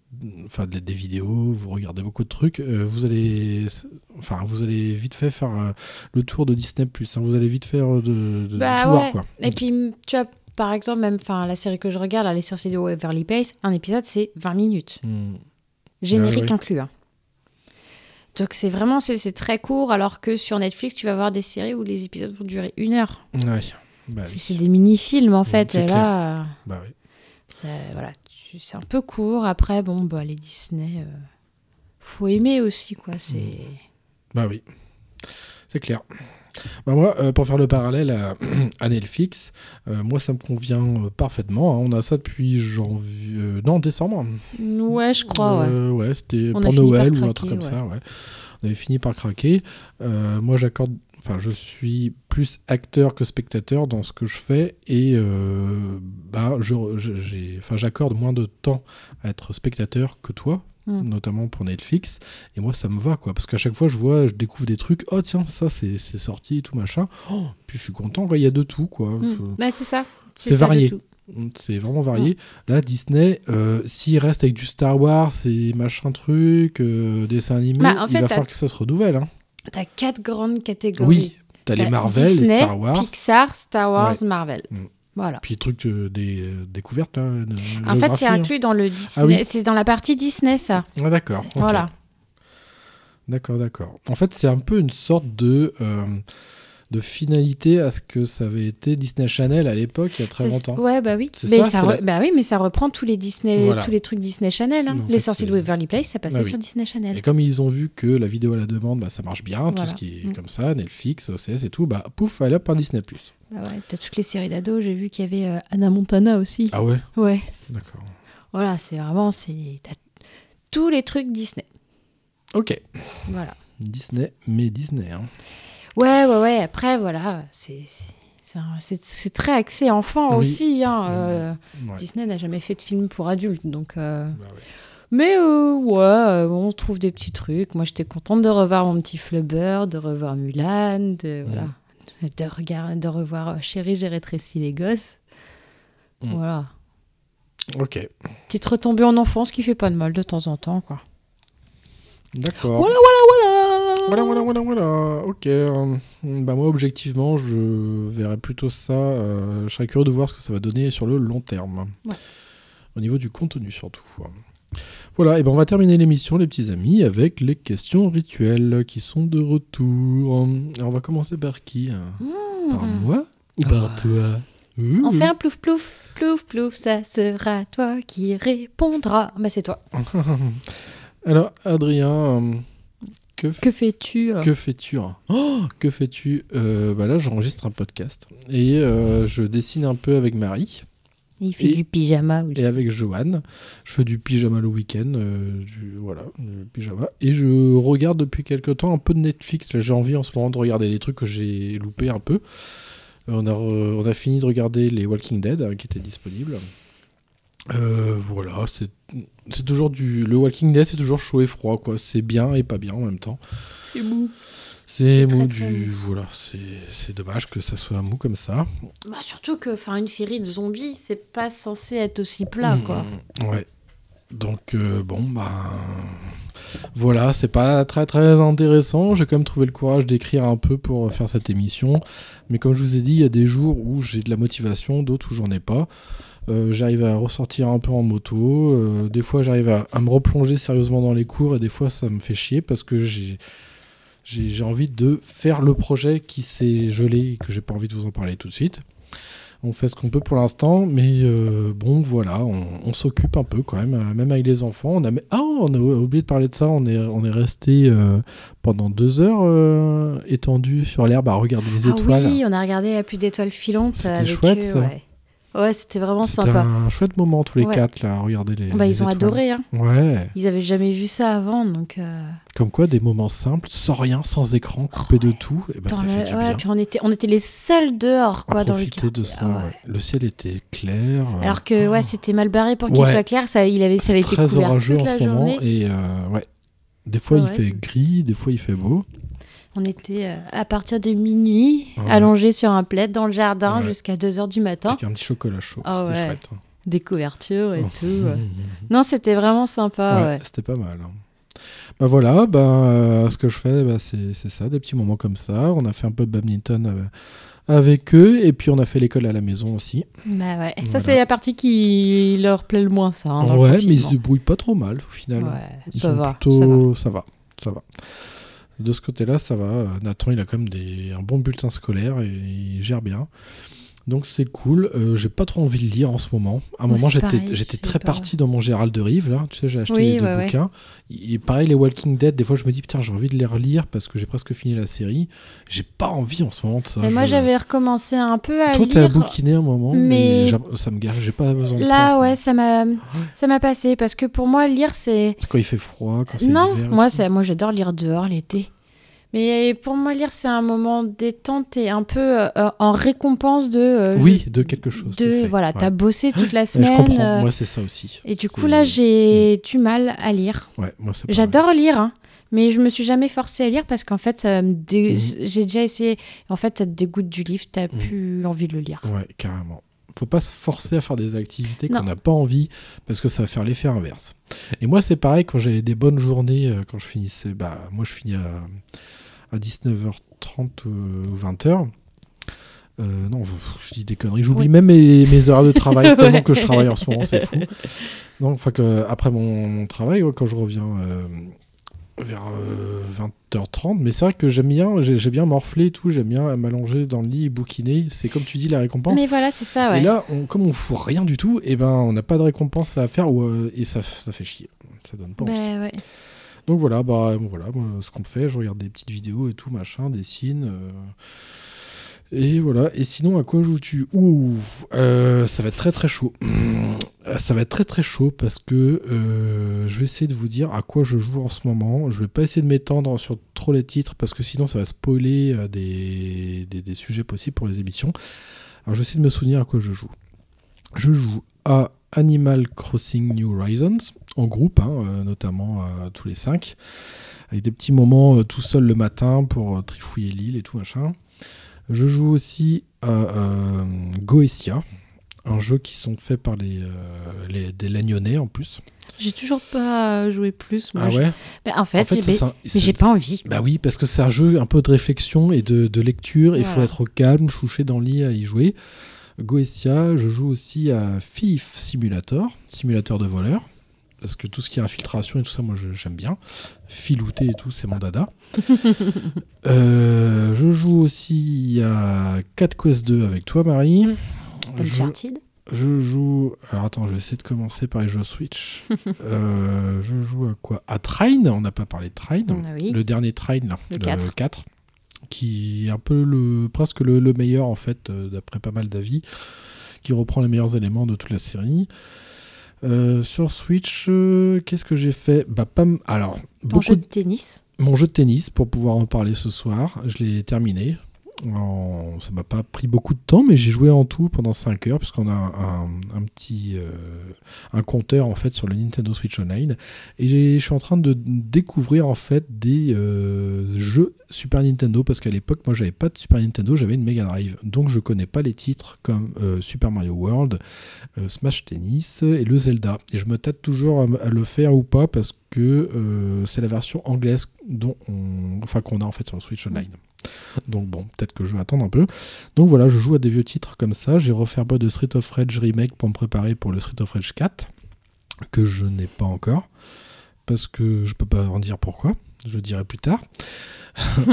[SPEAKER 1] enfin, de- des vidéos, vous regardez beaucoup de trucs, euh, vous allez, enfin, vous allez vite fait faire euh, le tour de Disney+. hein. vous allez vite faire de, de- de
[SPEAKER 3] Bah
[SPEAKER 1] tout
[SPEAKER 3] ouais.
[SPEAKER 1] voir, quoi.
[SPEAKER 3] Et puis, tu vois, par exemple, même enfin, la série que je regarde, là, les sur CDO Everly Place, un épisode, c'est 20 minutes.
[SPEAKER 1] Mm.
[SPEAKER 3] Générique
[SPEAKER 1] Ah ouais.
[SPEAKER 3] inclus. hein. Donc, c'est vraiment, c'est très court, alors que sur Netflix, tu vas voir des séries où les épisodes vont durer une heure.
[SPEAKER 1] Ouais. Bah,
[SPEAKER 3] C'est
[SPEAKER 1] oui.
[SPEAKER 3] des mini-films, en fait. Et là, euh,
[SPEAKER 1] Bah oui.
[SPEAKER 3] voilà, c'est un peu court. Après, bon, bah, les Disney, euh, faut aimer aussi, quoi. C'est...
[SPEAKER 1] Bah oui. C'est clair. Bah moi, euh, pour faire le parallèle à, à Netflix, euh, moi ça me convient euh, parfaitement. hein. On a ça depuis janvier, non décembre.
[SPEAKER 3] Ouais, je crois, ouais.
[SPEAKER 1] Ouais, c'était pour Noël ou un truc comme
[SPEAKER 3] ouais.
[SPEAKER 1] ça. Ouais. On avait fini par craquer. Moi, j'accorde, enfin, je suis plus acteur que spectateur dans ce que je fais et euh, je, je- j'ai, enfin, j'accorde moins de temps à être spectateur que toi.
[SPEAKER 3] Mm.
[SPEAKER 1] notamment pour Netflix et moi ça me va quoi parce qu'à chaque fois je vois je découvre des trucs oh tiens ça c'est, sorti tout machin Oh, puis je suis content il y a de tout quoi
[SPEAKER 3] Mm.
[SPEAKER 1] Je-
[SPEAKER 3] Bah, c'est ça.
[SPEAKER 1] c'est varié.
[SPEAKER 3] tout.
[SPEAKER 1] C'est vraiment varié. Là, Disney, euh, s'il reste avec du Star Wars et machin truc, euh, dessin animé,
[SPEAKER 3] Bah, en
[SPEAKER 1] il va falloir que ça se renouvelle. Hein.
[SPEAKER 3] T'as quatre grandes catégories.
[SPEAKER 1] Oui, t'as les Marvel,
[SPEAKER 3] Disney,
[SPEAKER 1] les Star Wars,
[SPEAKER 3] Pixar, Star Wars,
[SPEAKER 1] Ouais.
[SPEAKER 3] Marvel.
[SPEAKER 1] Mm.
[SPEAKER 3] Voilà.
[SPEAKER 1] puis trucs euh, des euh, découvertes. De
[SPEAKER 3] En fait, c'est
[SPEAKER 1] hein.
[SPEAKER 3] inclus dans le Disney.
[SPEAKER 1] oui.
[SPEAKER 3] C'est dans la partie Disney, ça.
[SPEAKER 1] Ah, d'accord.
[SPEAKER 3] Voilà.
[SPEAKER 1] D'accord, d'accord. En fait, c'est un peu une sorte de, euh, de finalité à ce que ça avait été Disney Channel à l'époque, il y a très longtemps.
[SPEAKER 3] Ouais, bah oui. Mais
[SPEAKER 1] ça,
[SPEAKER 3] re-
[SPEAKER 1] la-
[SPEAKER 3] bah oui, mais ça reprend tous les Disney,
[SPEAKER 1] Voilà.
[SPEAKER 3] tous les trucs Disney Channel. hein. Les
[SPEAKER 1] fait,
[SPEAKER 3] sorciers de Waverly Place, ça passait
[SPEAKER 1] Bah oui.
[SPEAKER 3] sur Disney Channel.
[SPEAKER 1] Et comme ils ont vu que la vidéo à la demande, bah, ça marche bien, tout ce qui est
[SPEAKER 3] Mm.
[SPEAKER 1] comme ça, Netflix, OCS et tout, bah pouf, allez hop, un Disney+.
[SPEAKER 3] Bah ouais, t'as toutes les séries d'ados. J'ai vu qu'il y avait euh, Anna Montana aussi.
[SPEAKER 1] Ah ouais?
[SPEAKER 3] Ouais.
[SPEAKER 1] D'accord.
[SPEAKER 3] Voilà, c'est vraiment. c'est t'as tous les trucs Disney.
[SPEAKER 1] Ok.
[SPEAKER 3] Voilà.
[SPEAKER 1] Disney, mais Disney. Hein.
[SPEAKER 3] Ouais, ouais, ouais. Après, voilà, c'est. très axé enfant
[SPEAKER 1] Oui.
[SPEAKER 3] aussi. Hein. euh,
[SPEAKER 1] Ouais.
[SPEAKER 3] Disney n'a jamais fait de film pour adultes, donc. euh,
[SPEAKER 1] Bah ouais.
[SPEAKER 3] Mais euh, ouais, on trouve des petits trucs. Moi, j'étais contente de revoir mon petit Flubber, de revoir Mulan, de, voilà, de, regarder, de revoir Chérie, j'ai rétréci les gosses.
[SPEAKER 1] Mm.
[SPEAKER 3] Voilà.
[SPEAKER 1] Ok.
[SPEAKER 3] Petite retombée en enfance qui fait pas de mal de temps en temps, quoi.
[SPEAKER 1] D'accord.
[SPEAKER 3] Voilà, voilà,
[SPEAKER 1] Voilà, voilà, voilà, voilà. Ok. euh, bah moi, objectivement, je verrais plutôt ça. euh, je serais curieux de voir ce que ça va donner sur le long terme.
[SPEAKER 3] Ouais.
[SPEAKER 1] Au niveau du contenu, surtout. Voilà, et ben on va terminer l'émission, les petits amis, avec les questions rituelles qui sont de retour. Alors, on va commencer par qui hein? Par moi ou par toi?
[SPEAKER 3] On fait un plouf plouf, plouf plouf, ça sera toi qui répondra. Bah c'est toi.
[SPEAKER 1] Alors, Adrien, euh, que, f-
[SPEAKER 3] Que fais-tu euh
[SPEAKER 1] que fais-tu hein? Oh, Que fais-tu? Euh, bah Là, j'enregistre un podcast et euh, je dessine un peu avec Marie
[SPEAKER 3] Il fait
[SPEAKER 1] et-
[SPEAKER 3] du pyjama aussi.
[SPEAKER 1] et avec Joanne. Je fais du pyjama le week-end, euh, du, voilà, du pyjama. Et je regarde depuis quelques temps un peu de Netflix. J'ai envie en ce moment de regarder des trucs que j'ai loupé un peu. Euh, On a, re- on a fini de regarder les Walking Dead hein, qui étaient disponibles. Euh, voilà, c'est c'est toujours du. Le Walking Dead, c'est toujours chaud et froid, quoi. C'est bien et pas bien en même temps.
[SPEAKER 3] C'est mou.
[SPEAKER 1] C'est mou du.
[SPEAKER 3] mou.
[SPEAKER 1] Voilà, c'est c'est dommage que ça soit mou comme ça.
[SPEAKER 3] Bah, surtout que faire une série de zombies, c'est pas censé être aussi plat, quoi.
[SPEAKER 1] Mm, Ouais. Donc, euh, bon, bah. Voilà, c'est pas très très intéressant. J'ai quand même trouvé le courage d'écrire un peu pour faire cette émission. Mais comme je vous ai dit, il y a des jours où j'ai de la motivation, d'autres où j'en ai pas. Euh, j'arrive à ressortir un peu en moto. euh, des fois, j'arrive à, à me replonger sérieusement dans les cours. Et des fois, ça me fait chier parce que j'ai. J'ai envie de faire le projet qui s'est gelé et que j'ai pas envie de vous en parler tout de suite. On fait ce qu'on peut pour l'instant, mais euh, bon, voilà, on, on s'occupe un peu quand même, même avec les enfants. On a, ah, on a oublié de parler de ça, on est, on est resté euh, pendant deux heures euh, étendu sur l'herbe à regarder les
[SPEAKER 3] Ah
[SPEAKER 1] étoiles.
[SPEAKER 3] oui, on a regardé la pluie d'étoiles filantes
[SPEAKER 1] C'était chouette,
[SPEAKER 3] eux,
[SPEAKER 1] ça.
[SPEAKER 3] ouais. Ouais, c'était vraiment
[SPEAKER 1] C'était
[SPEAKER 3] sympa.
[SPEAKER 1] un chouette moment tous les
[SPEAKER 3] Ouais.
[SPEAKER 1] quatre là, à regarder les.
[SPEAKER 3] Bah,
[SPEAKER 1] les
[SPEAKER 3] ils ont
[SPEAKER 1] étoiles.
[SPEAKER 3] adoré, hein.
[SPEAKER 1] Ouais,
[SPEAKER 3] Ils avaient jamais vu ça avant, donc. euh,
[SPEAKER 1] comme quoi des moments simples, sans rien, sans écran, coupé de tout, et ben
[SPEAKER 3] dans
[SPEAKER 1] ça
[SPEAKER 3] le-
[SPEAKER 1] fait du
[SPEAKER 3] ouais,
[SPEAKER 1] bien.
[SPEAKER 3] puis on était, on était les seuls dehors,
[SPEAKER 1] À
[SPEAKER 3] quoi, dans le
[SPEAKER 1] de ça.
[SPEAKER 3] Ah.
[SPEAKER 1] Le ciel était clair. euh,
[SPEAKER 3] Alors que ouais, c'était mal barré pour qu'il soit clair, ça, il avait, ça avait été
[SPEAKER 1] très
[SPEAKER 3] couvert
[SPEAKER 1] orageux
[SPEAKER 3] toute
[SPEAKER 1] en
[SPEAKER 3] la
[SPEAKER 1] ce moment
[SPEAKER 3] journée.
[SPEAKER 1] et euh, ouais. Des fois
[SPEAKER 3] Ah
[SPEAKER 1] il fait gris, des fois il fait beau.
[SPEAKER 3] On était euh, à partir de minuit,
[SPEAKER 1] Ah
[SPEAKER 3] allongés sur un plaid dans le jardin
[SPEAKER 1] Ouais.
[SPEAKER 3] jusqu'à 2h du matin.
[SPEAKER 1] Avec un petit chocolat chaud.
[SPEAKER 3] Ah
[SPEAKER 1] C'était
[SPEAKER 3] ouais.
[SPEAKER 1] chouette.
[SPEAKER 3] Des couvertures et
[SPEAKER 1] Oh.
[SPEAKER 3] tout. Non, c'était vraiment sympa,
[SPEAKER 1] Ouais. C'était pas mal. hein. Bah voilà, bah, euh, ce que je fais, bah, c'est ça, des petits moments comme ça. On a fait un peu de badminton euh, avec eux et puis on a fait l'école à la maison aussi.
[SPEAKER 3] Bah ouais. Ça, c'est la partie qui leur plaît le moins, ça. hein,
[SPEAKER 1] ouais, mais ils se débrouillent pas trop mal au final.
[SPEAKER 3] Ouais,
[SPEAKER 1] ils
[SPEAKER 3] ça
[SPEAKER 1] sont
[SPEAKER 3] va,
[SPEAKER 1] plutôt.
[SPEAKER 3] ça
[SPEAKER 1] Ça va. ça va. De ce côté-là, ça va. Euh, Nathan, il a quand même un bon bulletin scolaire et il gère bien. Donc c'est cool. Euh, j'ai pas trop envie de lire en ce moment. À un moment, j'étais très
[SPEAKER 3] pas-
[SPEAKER 1] parti dans mon Gérald de Rive, là. Tu sais, j'ai acheté
[SPEAKER 3] Oui,
[SPEAKER 1] les deux
[SPEAKER 3] ouais, ouais.
[SPEAKER 1] bouquins. Et pareil, les Walking Dead, des fois, je me dis, putain, j'ai envie de les relire parce que j'ai presque fini la série. J'ai pas envie en ce moment de ça.
[SPEAKER 3] Et moi, j'avais recommencé un peu à
[SPEAKER 1] Toi, t'as
[SPEAKER 3] lire.
[SPEAKER 1] bouquiné un moment, mais, ça me gare, j'ai pas besoin de ça.
[SPEAKER 3] Là, ouais, ça m'a, ça m'a passé parce que pour moi, lire, c'est
[SPEAKER 1] C'est quand il fait froid, quand c'est
[SPEAKER 3] non,
[SPEAKER 1] l'hiver et
[SPEAKER 3] moi, moi, j'adore lire dehors l'été. Mais pour moi, lire, c'est un moment détente et un peu euh, en récompense de. euh,
[SPEAKER 1] Oui, de quelque chose.
[SPEAKER 3] de
[SPEAKER 1] fait.
[SPEAKER 3] voilà,
[SPEAKER 1] Ouais.
[SPEAKER 3] t'as bossé toute la semaine.
[SPEAKER 1] je comprends.
[SPEAKER 3] euh,
[SPEAKER 1] Moi, c'est ça aussi.
[SPEAKER 3] et du coup, là, j'ai du mal à lire.
[SPEAKER 1] Ouais, moi, c'est.
[SPEAKER 3] J'adore lire, hein, mais je me suis jamais forcée à lire parce qu'en fait, ça me dé-
[SPEAKER 1] Mhm.
[SPEAKER 3] j'ai déjà essayé. En fait, ça te dégoûte du livre, t'as plus envie de le lire.
[SPEAKER 1] Ouais, carrément. Faut pas se forcer à faire des activités qu'on n'a pas envie parce que ça va faire l'effet inverse. Et moi, c'est pareil quand j'avais des bonnes journées, euh, quand je finissais, bah, moi je finis à, à 19h30 ou 20h. Euh, non, je dis des conneries. J'oublie
[SPEAKER 3] Oui.
[SPEAKER 1] même mes, mes heures de travail tellement que je travaille en ce moment, c'est fou. Donc, enfin que après mon, mon travail, ouais, quand je reviens euh, vers euh, 20h30, mais c'est vrai que j'aime bien, j'ai bien morflé et tout, j'aime bien m'allonger dans le lit bouquiner. C'est comme tu dis la récompense.
[SPEAKER 3] Mais voilà, c'est ça, ouais.
[SPEAKER 1] Et là, on- comme on fout rien du tout, et ben on n'a pas de récompense à faire ou, euh, et ça, ça fait chier. Ça donne pas envie.
[SPEAKER 3] Bah, ouais.
[SPEAKER 1] Donc voilà, bah voilà, moi, ce qu'on fait, je regarde des petites vidéos et tout machin, dessine. euh, Et voilà. Et sinon, à quoi joues-tu? Ouh, euh, ça va être très très chaud. Ça va être très très chaud parce que euh, je vais essayer de vous dire à quoi je joue en ce moment. Je vais pas essayer de m'étendre sur trop les titres parce que sinon ça va spoiler des, des, des sujets possibles pour les émissions. Alors je vais essayer de me souvenir à quoi je joue. Je joue à Animal Crossing New Horizons en groupe, hein, euh, notamment euh, tous les cinq, avec des petits moments euh, tout seul le matin pour euh, trifouiller l'île et tout machin. Je joue aussi à Goetia, un jeu qui sont faits par les, les- des Lagnonnais en plus.
[SPEAKER 3] J'ai toujours pas joué plus. Moi,
[SPEAKER 1] Ah
[SPEAKER 3] je-
[SPEAKER 1] ouais?
[SPEAKER 3] Bah, en fait,
[SPEAKER 1] En fait,
[SPEAKER 3] j'ai-
[SPEAKER 1] c'est
[SPEAKER 3] mais, j'ai pas envie.
[SPEAKER 1] Bah oui, parce que c'est un jeu un peu de réflexion et de, de lecture. Il faut être calme, chouché dans le lit à y jouer. Goetia, je joue aussi à Thief Simulator, simulateur de voleur. Parce que tout ce qui est infiltration et tout ça, moi j'aime bien. Filouter et tout, c'est mon dada. Euh, je joue aussi à 4 Quest 2 avec toi, Marie. Je,
[SPEAKER 3] Uncharted.
[SPEAKER 1] je joue. Alors attends, je vais essayer de commencer par les jeux Switch. Euh, je joue à quoi? À Train, on n'a pas parlé de Train.
[SPEAKER 3] Ah oui.
[SPEAKER 1] Le dernier Train, là,
[SPEAKER 3] Le 4.
[SPEAKER 1] Qui est un peu le, presque le, le meilleur en fait, euh, d'après pas mal d'avis, qui reprend les meilleurs éléments de toute la série. Euh, sur Switch, euh, qu'est-ce que j'ai fait? Bah, pas Alors,
[SPEAKER 3] Ton
[SPEAKER 1] beaucoup
[SPEAKER 3] jeu
[SPEAKER 1] de
[SPEAKER 3] tennis?
[SPEAKER 1] mon jeu de tennis pour pouvoir en parler ce soir. Je l'ai terminé. Ça m'a pas pris beaucoup de temps, mais j'ai joué en tout pendant 5 heures, puisqu'on a un, petit euh, un compteur en fait sur le Nintendo Switch Online. Et je suis en train de découvrir en fait des euh, jeux Super Nintendo, parce qu'à l'époque, moi j'avais pas de Super Nintendo, j'avais une Mega Drive. Donc je connais pas les titres comme euh, Super Mario World, Smash Tennis et le Zelda. Et je me tâte toujours à, le faire ou pas parce que c'est la version anglaise dont on, enfin qu'on a en fait sur le Switch Online. Donc bon, peut-être que je vais attendre un peu. Donc voilà, je joue à des vieux titres comme ça. J'ai refait un peu de Street of Rage remake pour me préparer pour le Street of Rage 4 que je n'ai pas encore parce que je peux pas en dire pourquoi. Je le dirai plus tard.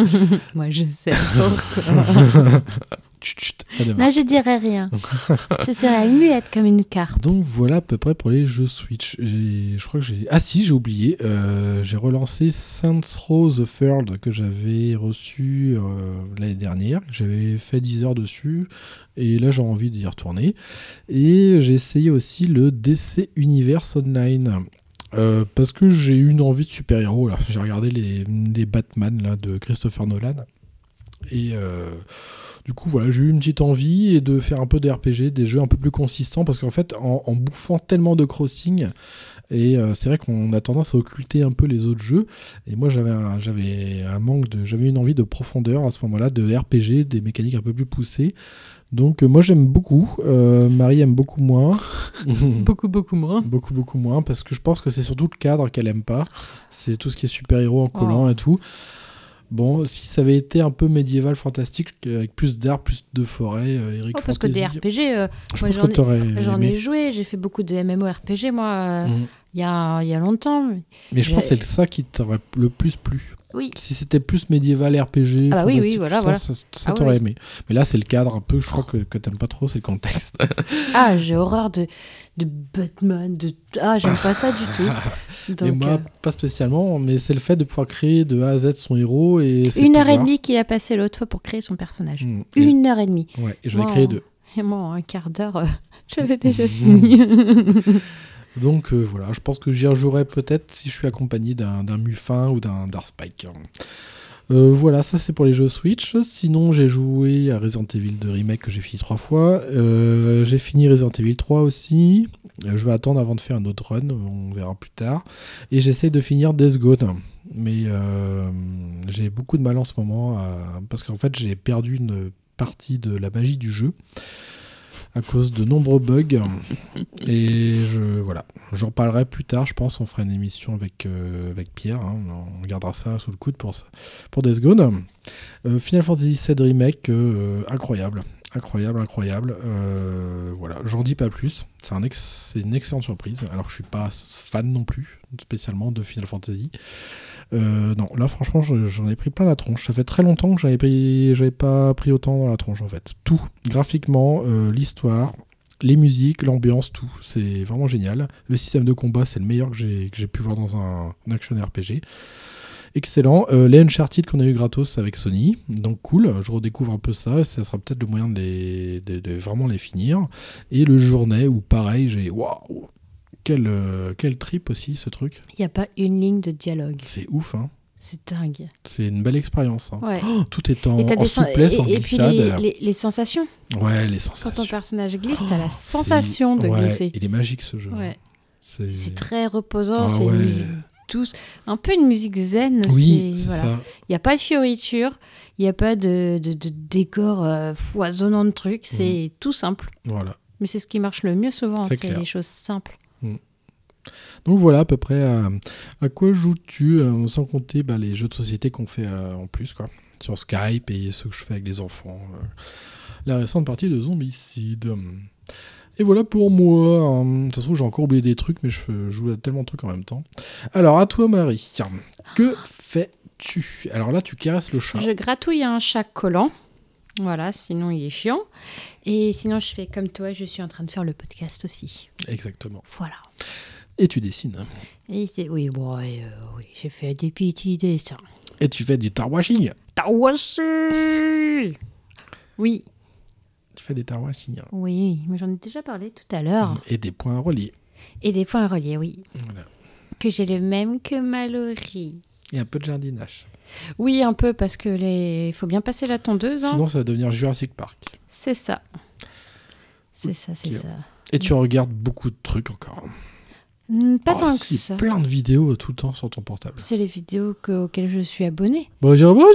[SPEAKER 3] Moi, je sais pourquoi.
[SPEAKER 1] Chut, chut,
[SPEAKER 3] non, je dirais rien. je serais muette comme une carte.
[SPEAKER 1] Donc voilà à peu près pour les jeux Switch. Je crois que j'ai. Ah si, j'ai oublié. Euh, j'ai relancé Saints Row the Third que j'avais reçu euh, l'année dernière. J'avais fait 10 heures dessus. Et là, j'ai envie d'y retourner. Et j'ai essayé aussi le DC Universe Online. Euh, parce que j'ai eu une envie de super-héros. là. J'ai regardé les, les Batman là, de Christopher Nolan. Et euh, du coup, voilà, j'ai eu une petite envie et de faire un peu de RPG, des jeux un peu plus consistants, parce qu'en fait, en, en bouffant tellement de crossing, et euh, c'est vrai qu'on a tendance à occulter un peu les autres jeux. Et moi, j'avais un, j'avais un manque de, j'avais une envie de profondeur à ce moment-là, de RPG, des mécaniques un peu plus poussées. Donc, euh, moi, j'aime beaucoup. Euh, Marie aime beaucoup moins.
[SPEAKER 3] Beaucoup, beaucoup moins.
[SPEAKER 1] Beaucoup, beaucoup moins, parce que je pense que c'est surtout le cadre qu'elle aime pas. C'est tout ce qui est super-héros en collant
[SPEAKER 3] Oh.
[SPEAKER 1] et tout. Bon, si ça avait été un peu médiéval fantastique, avec plus d'arbres, plus de forêts, euh, Eric
[SPEAKER 3] Oh, parce que des RPG, euh, j'en ai- ai joué, j'ai fait beaucoup de MMORPG moi, euh, il
[SPEAKER 1] Mhm.
[SPEAKER 3] y, a, il y a longtemps.
[SPEAKER 1] Mais je pense que c'est ça qui t'aurait le plus plu.
[SPEAKER 3] Oui.
[SPEAKER 1] Si c'était plus médiéval RPG,
[SPEAKER 3] Ah bah oui, oui, voilà,
[SPEAKER 1] ça,
[SPEAKER 3] voilà.
[SPEAKER 1] ça, ça,
[SPEAKER 3] Ah oui,
[SPEAKER 1] t'aurais
[SPEAKER 3] oui.
[SPEAKER 1] aimé. Mais là, c'est le cadre un peu, je crois que, que t'aimes pas trop, c'est le contexte.
[SPEAKER 3] Ah, j'ai horreur de, de Batman, de... Ah, j'aime pas ça du tout. Donc,
[SPEAKER 1] moi,
[SPEAKER 3] euh,
[SPEAKER 1] pas spécialement, mais c'est le fait de pouvoir créer de A à Z son héros et
[SPEAKER 3] une heure et demie qu'il a passé l'autre fois pour créer son personnage.
[SPEAKER 1] Mm. Et-
[SPEAKER 3] Une heure et demie.
[SPEAKER 1] Ouais, et j'en ai créé deux.
[SPEAKER 3] Et moi, en un quart d'heure, euh, j'avais déjà fini.
[SPEAKER 1] Donc euh, voilà, je pense que j'y rejouerai peut-être si je suis accompagné d'un Muffin ou d'un Darkspike. Euh, voilà, ça c'est pour les jeux Switch. Sinon, j'ai joué à Resident Evil 2 Remake que j'ai fini trois fois. Euh, j'ai fini Resident Evil 3 aussi. Euh, je vais attendre avant de faire un autre run, on verra plus tard. Et j'essaie de finir Death Gone. Mais j'ai beaucoup de mal en ce moment parce qu'en fait j'ai perdu une partie de la magie du jeu à cause de nombreux bugs. Et je voilà, j'en parlerai plus tard. Je pense on fera une émission avec euh, avec Pierre. hein. On gardera ça sous le coude pour pour Death Gone. Euh, Final Fantasy VII remake, euh, incroyable, incroyable, incroyable. Euh, voilà, j'en dis pas plus. C'est un ex- une excellente surprise. Alors je suis pas fan non plus spécialement de Final Fantasy. Euh, non, là franchement je- j'en ai pris plein la tronche. Ça fait très longtemps que j'avais pas pris autant dans la tronche en fait. Tout, graphiquement, euh, l'histoire, les musiques, l'ambiance, tout. C'est vraiment génial. Le système de combat, c'est le meilleur que j'ai que j'ai pu voir dans un, un action RPG. Excellent. Euh, les Uncharted qu'on a eu gratos avec Sony, donc cool. Je redécouvre un peu ça. Ça sera peut-être le moyen de, les, de, de vraiment les finir. Et le journée où pareil, j'ai waouh, quel euh, quel trip aussi ce truc.
[SPEAKER 3] Il n'y a pas une ligne de dialogue.
[SPEAKER 1] C'est ouf, hein.
[SPEAKER 3] C'est dingue.
[SPEAKER 1] C'est une belle expérience. hein.
[SPEAKER 3] Ouais.
[SPEAKER 1] Oh, tout est en, en souplesse,
[SPEAKER 3] et,
[SPEAKER 1] en
[SPEAKER 3] et puis
[SPEAKER 1] glissade.
[SPEAKER 3] les, les- les sensations.
[SPEAKER 1] Ouais, les
[SPEAKER 3] Quand ton
[SPEAKER 1] sensations.
[SPEAKER 3] personnage glisse, t'as la
[SPEAKER 1] C'est-
[SPEAKER 3] sensation de
[SPEAKER 1] ouais,
[SPEAKER 3] glisser.
[SPEAKER 1] Il est magique ce jeu.
[SPEAKER 3] Ouais.
[SPEAKER 1] C'est
[SPEAKER 3] très reposant,
[SPEAKER 1] Ah
[SPEAKER 3] c'est une musique douce. Un peu une musique zen.
[SPEAKER 1] Oui,
[SPEAKER 3] c'est-
[SPEAKER 1] c'est
[SPEAKER 3] voilà.
[SPEAKER 1] ça.
[SPEAKER 3] Il n'y a pas de fioriture, il n'y a pas de, de, de décor euh, foisonnant de trucs, c'est tout simple.
[SPEAKER 1] Voilà.
[SPEAKER 3] Mais c'est ce qui marche le mieux souvent,
[SPEAKER 1] C'est
[SPEAKER 3] les choses simples.
[SPEAKER 1] Donc voilà à peu près à, à quoi joues-tu, euh, sans compter bah, les jeux de société qu'on fait euh, en plus, quoi. Sur Skype et ceux que je fais avec les enfants. euh, la récente partie de Zombicide. Et voilà pour moi. De toute façon, j'ai encore oublié des trucs, mais je joue à tellement de trucs en même temps. Alors, à toi, Marie. Que fais-tu? Alors là, tu caresses le chat.
[SPEAKER 3] Je gratouille un chat collant. Voilà, sinon il est chiant. Et sinon, je fais comme toi, je suis en train de faire le podcast aussi.
[SPEAKER 1] Exactement.
[SPEAKER 3] Voilà.
[SPEAKER 1] Et tu dessines.
[SPEAKER 3] Et oui, bon, euh, oui, j'ai fait des petits dessins.
[SPEAKER 1] Et tu fais du tarwashing.
[SPEAKER 3] Tawashi Oui,
[SPEAKER 1] Des tarwashing.
[SPEAKER 3] oui, mais j'en ai déjà parlé tout à l'heure.
[SPEAKER 1] Et des points reliés.
[SPEAKER 3] Et des points reliés, oui.
[SPEAKER 1] Voilà.
[SPEAKER 3] Que j'ai le même que Mallory.
[SPEAKER 1] Et un peu de jardinage.
[SPEAKER 3] Oui, un peu, parce que les... il faut bien passer la tondeuse. hein.
[SPEAKER 1] Sinon, ça va devenir Jurassic Park.
[SPEAKER 3] C'est ça. C'est ça, c'est ça.
[SPEAKER 1] Et tu regardes beaucoup de trucs encore.
[SPEAKER 3] Hmm, Pas
[SPEAKER 1] Oh,
[SPEAKER 3] tant que ça.
[SPEAKER 1] plein de vidéos tout le temps sur ton portable.
[SPEAKER 3] C'est les vidéos que- auxquelles je suis abonnée.
[SPEAKER 1] Bonjour, bonjour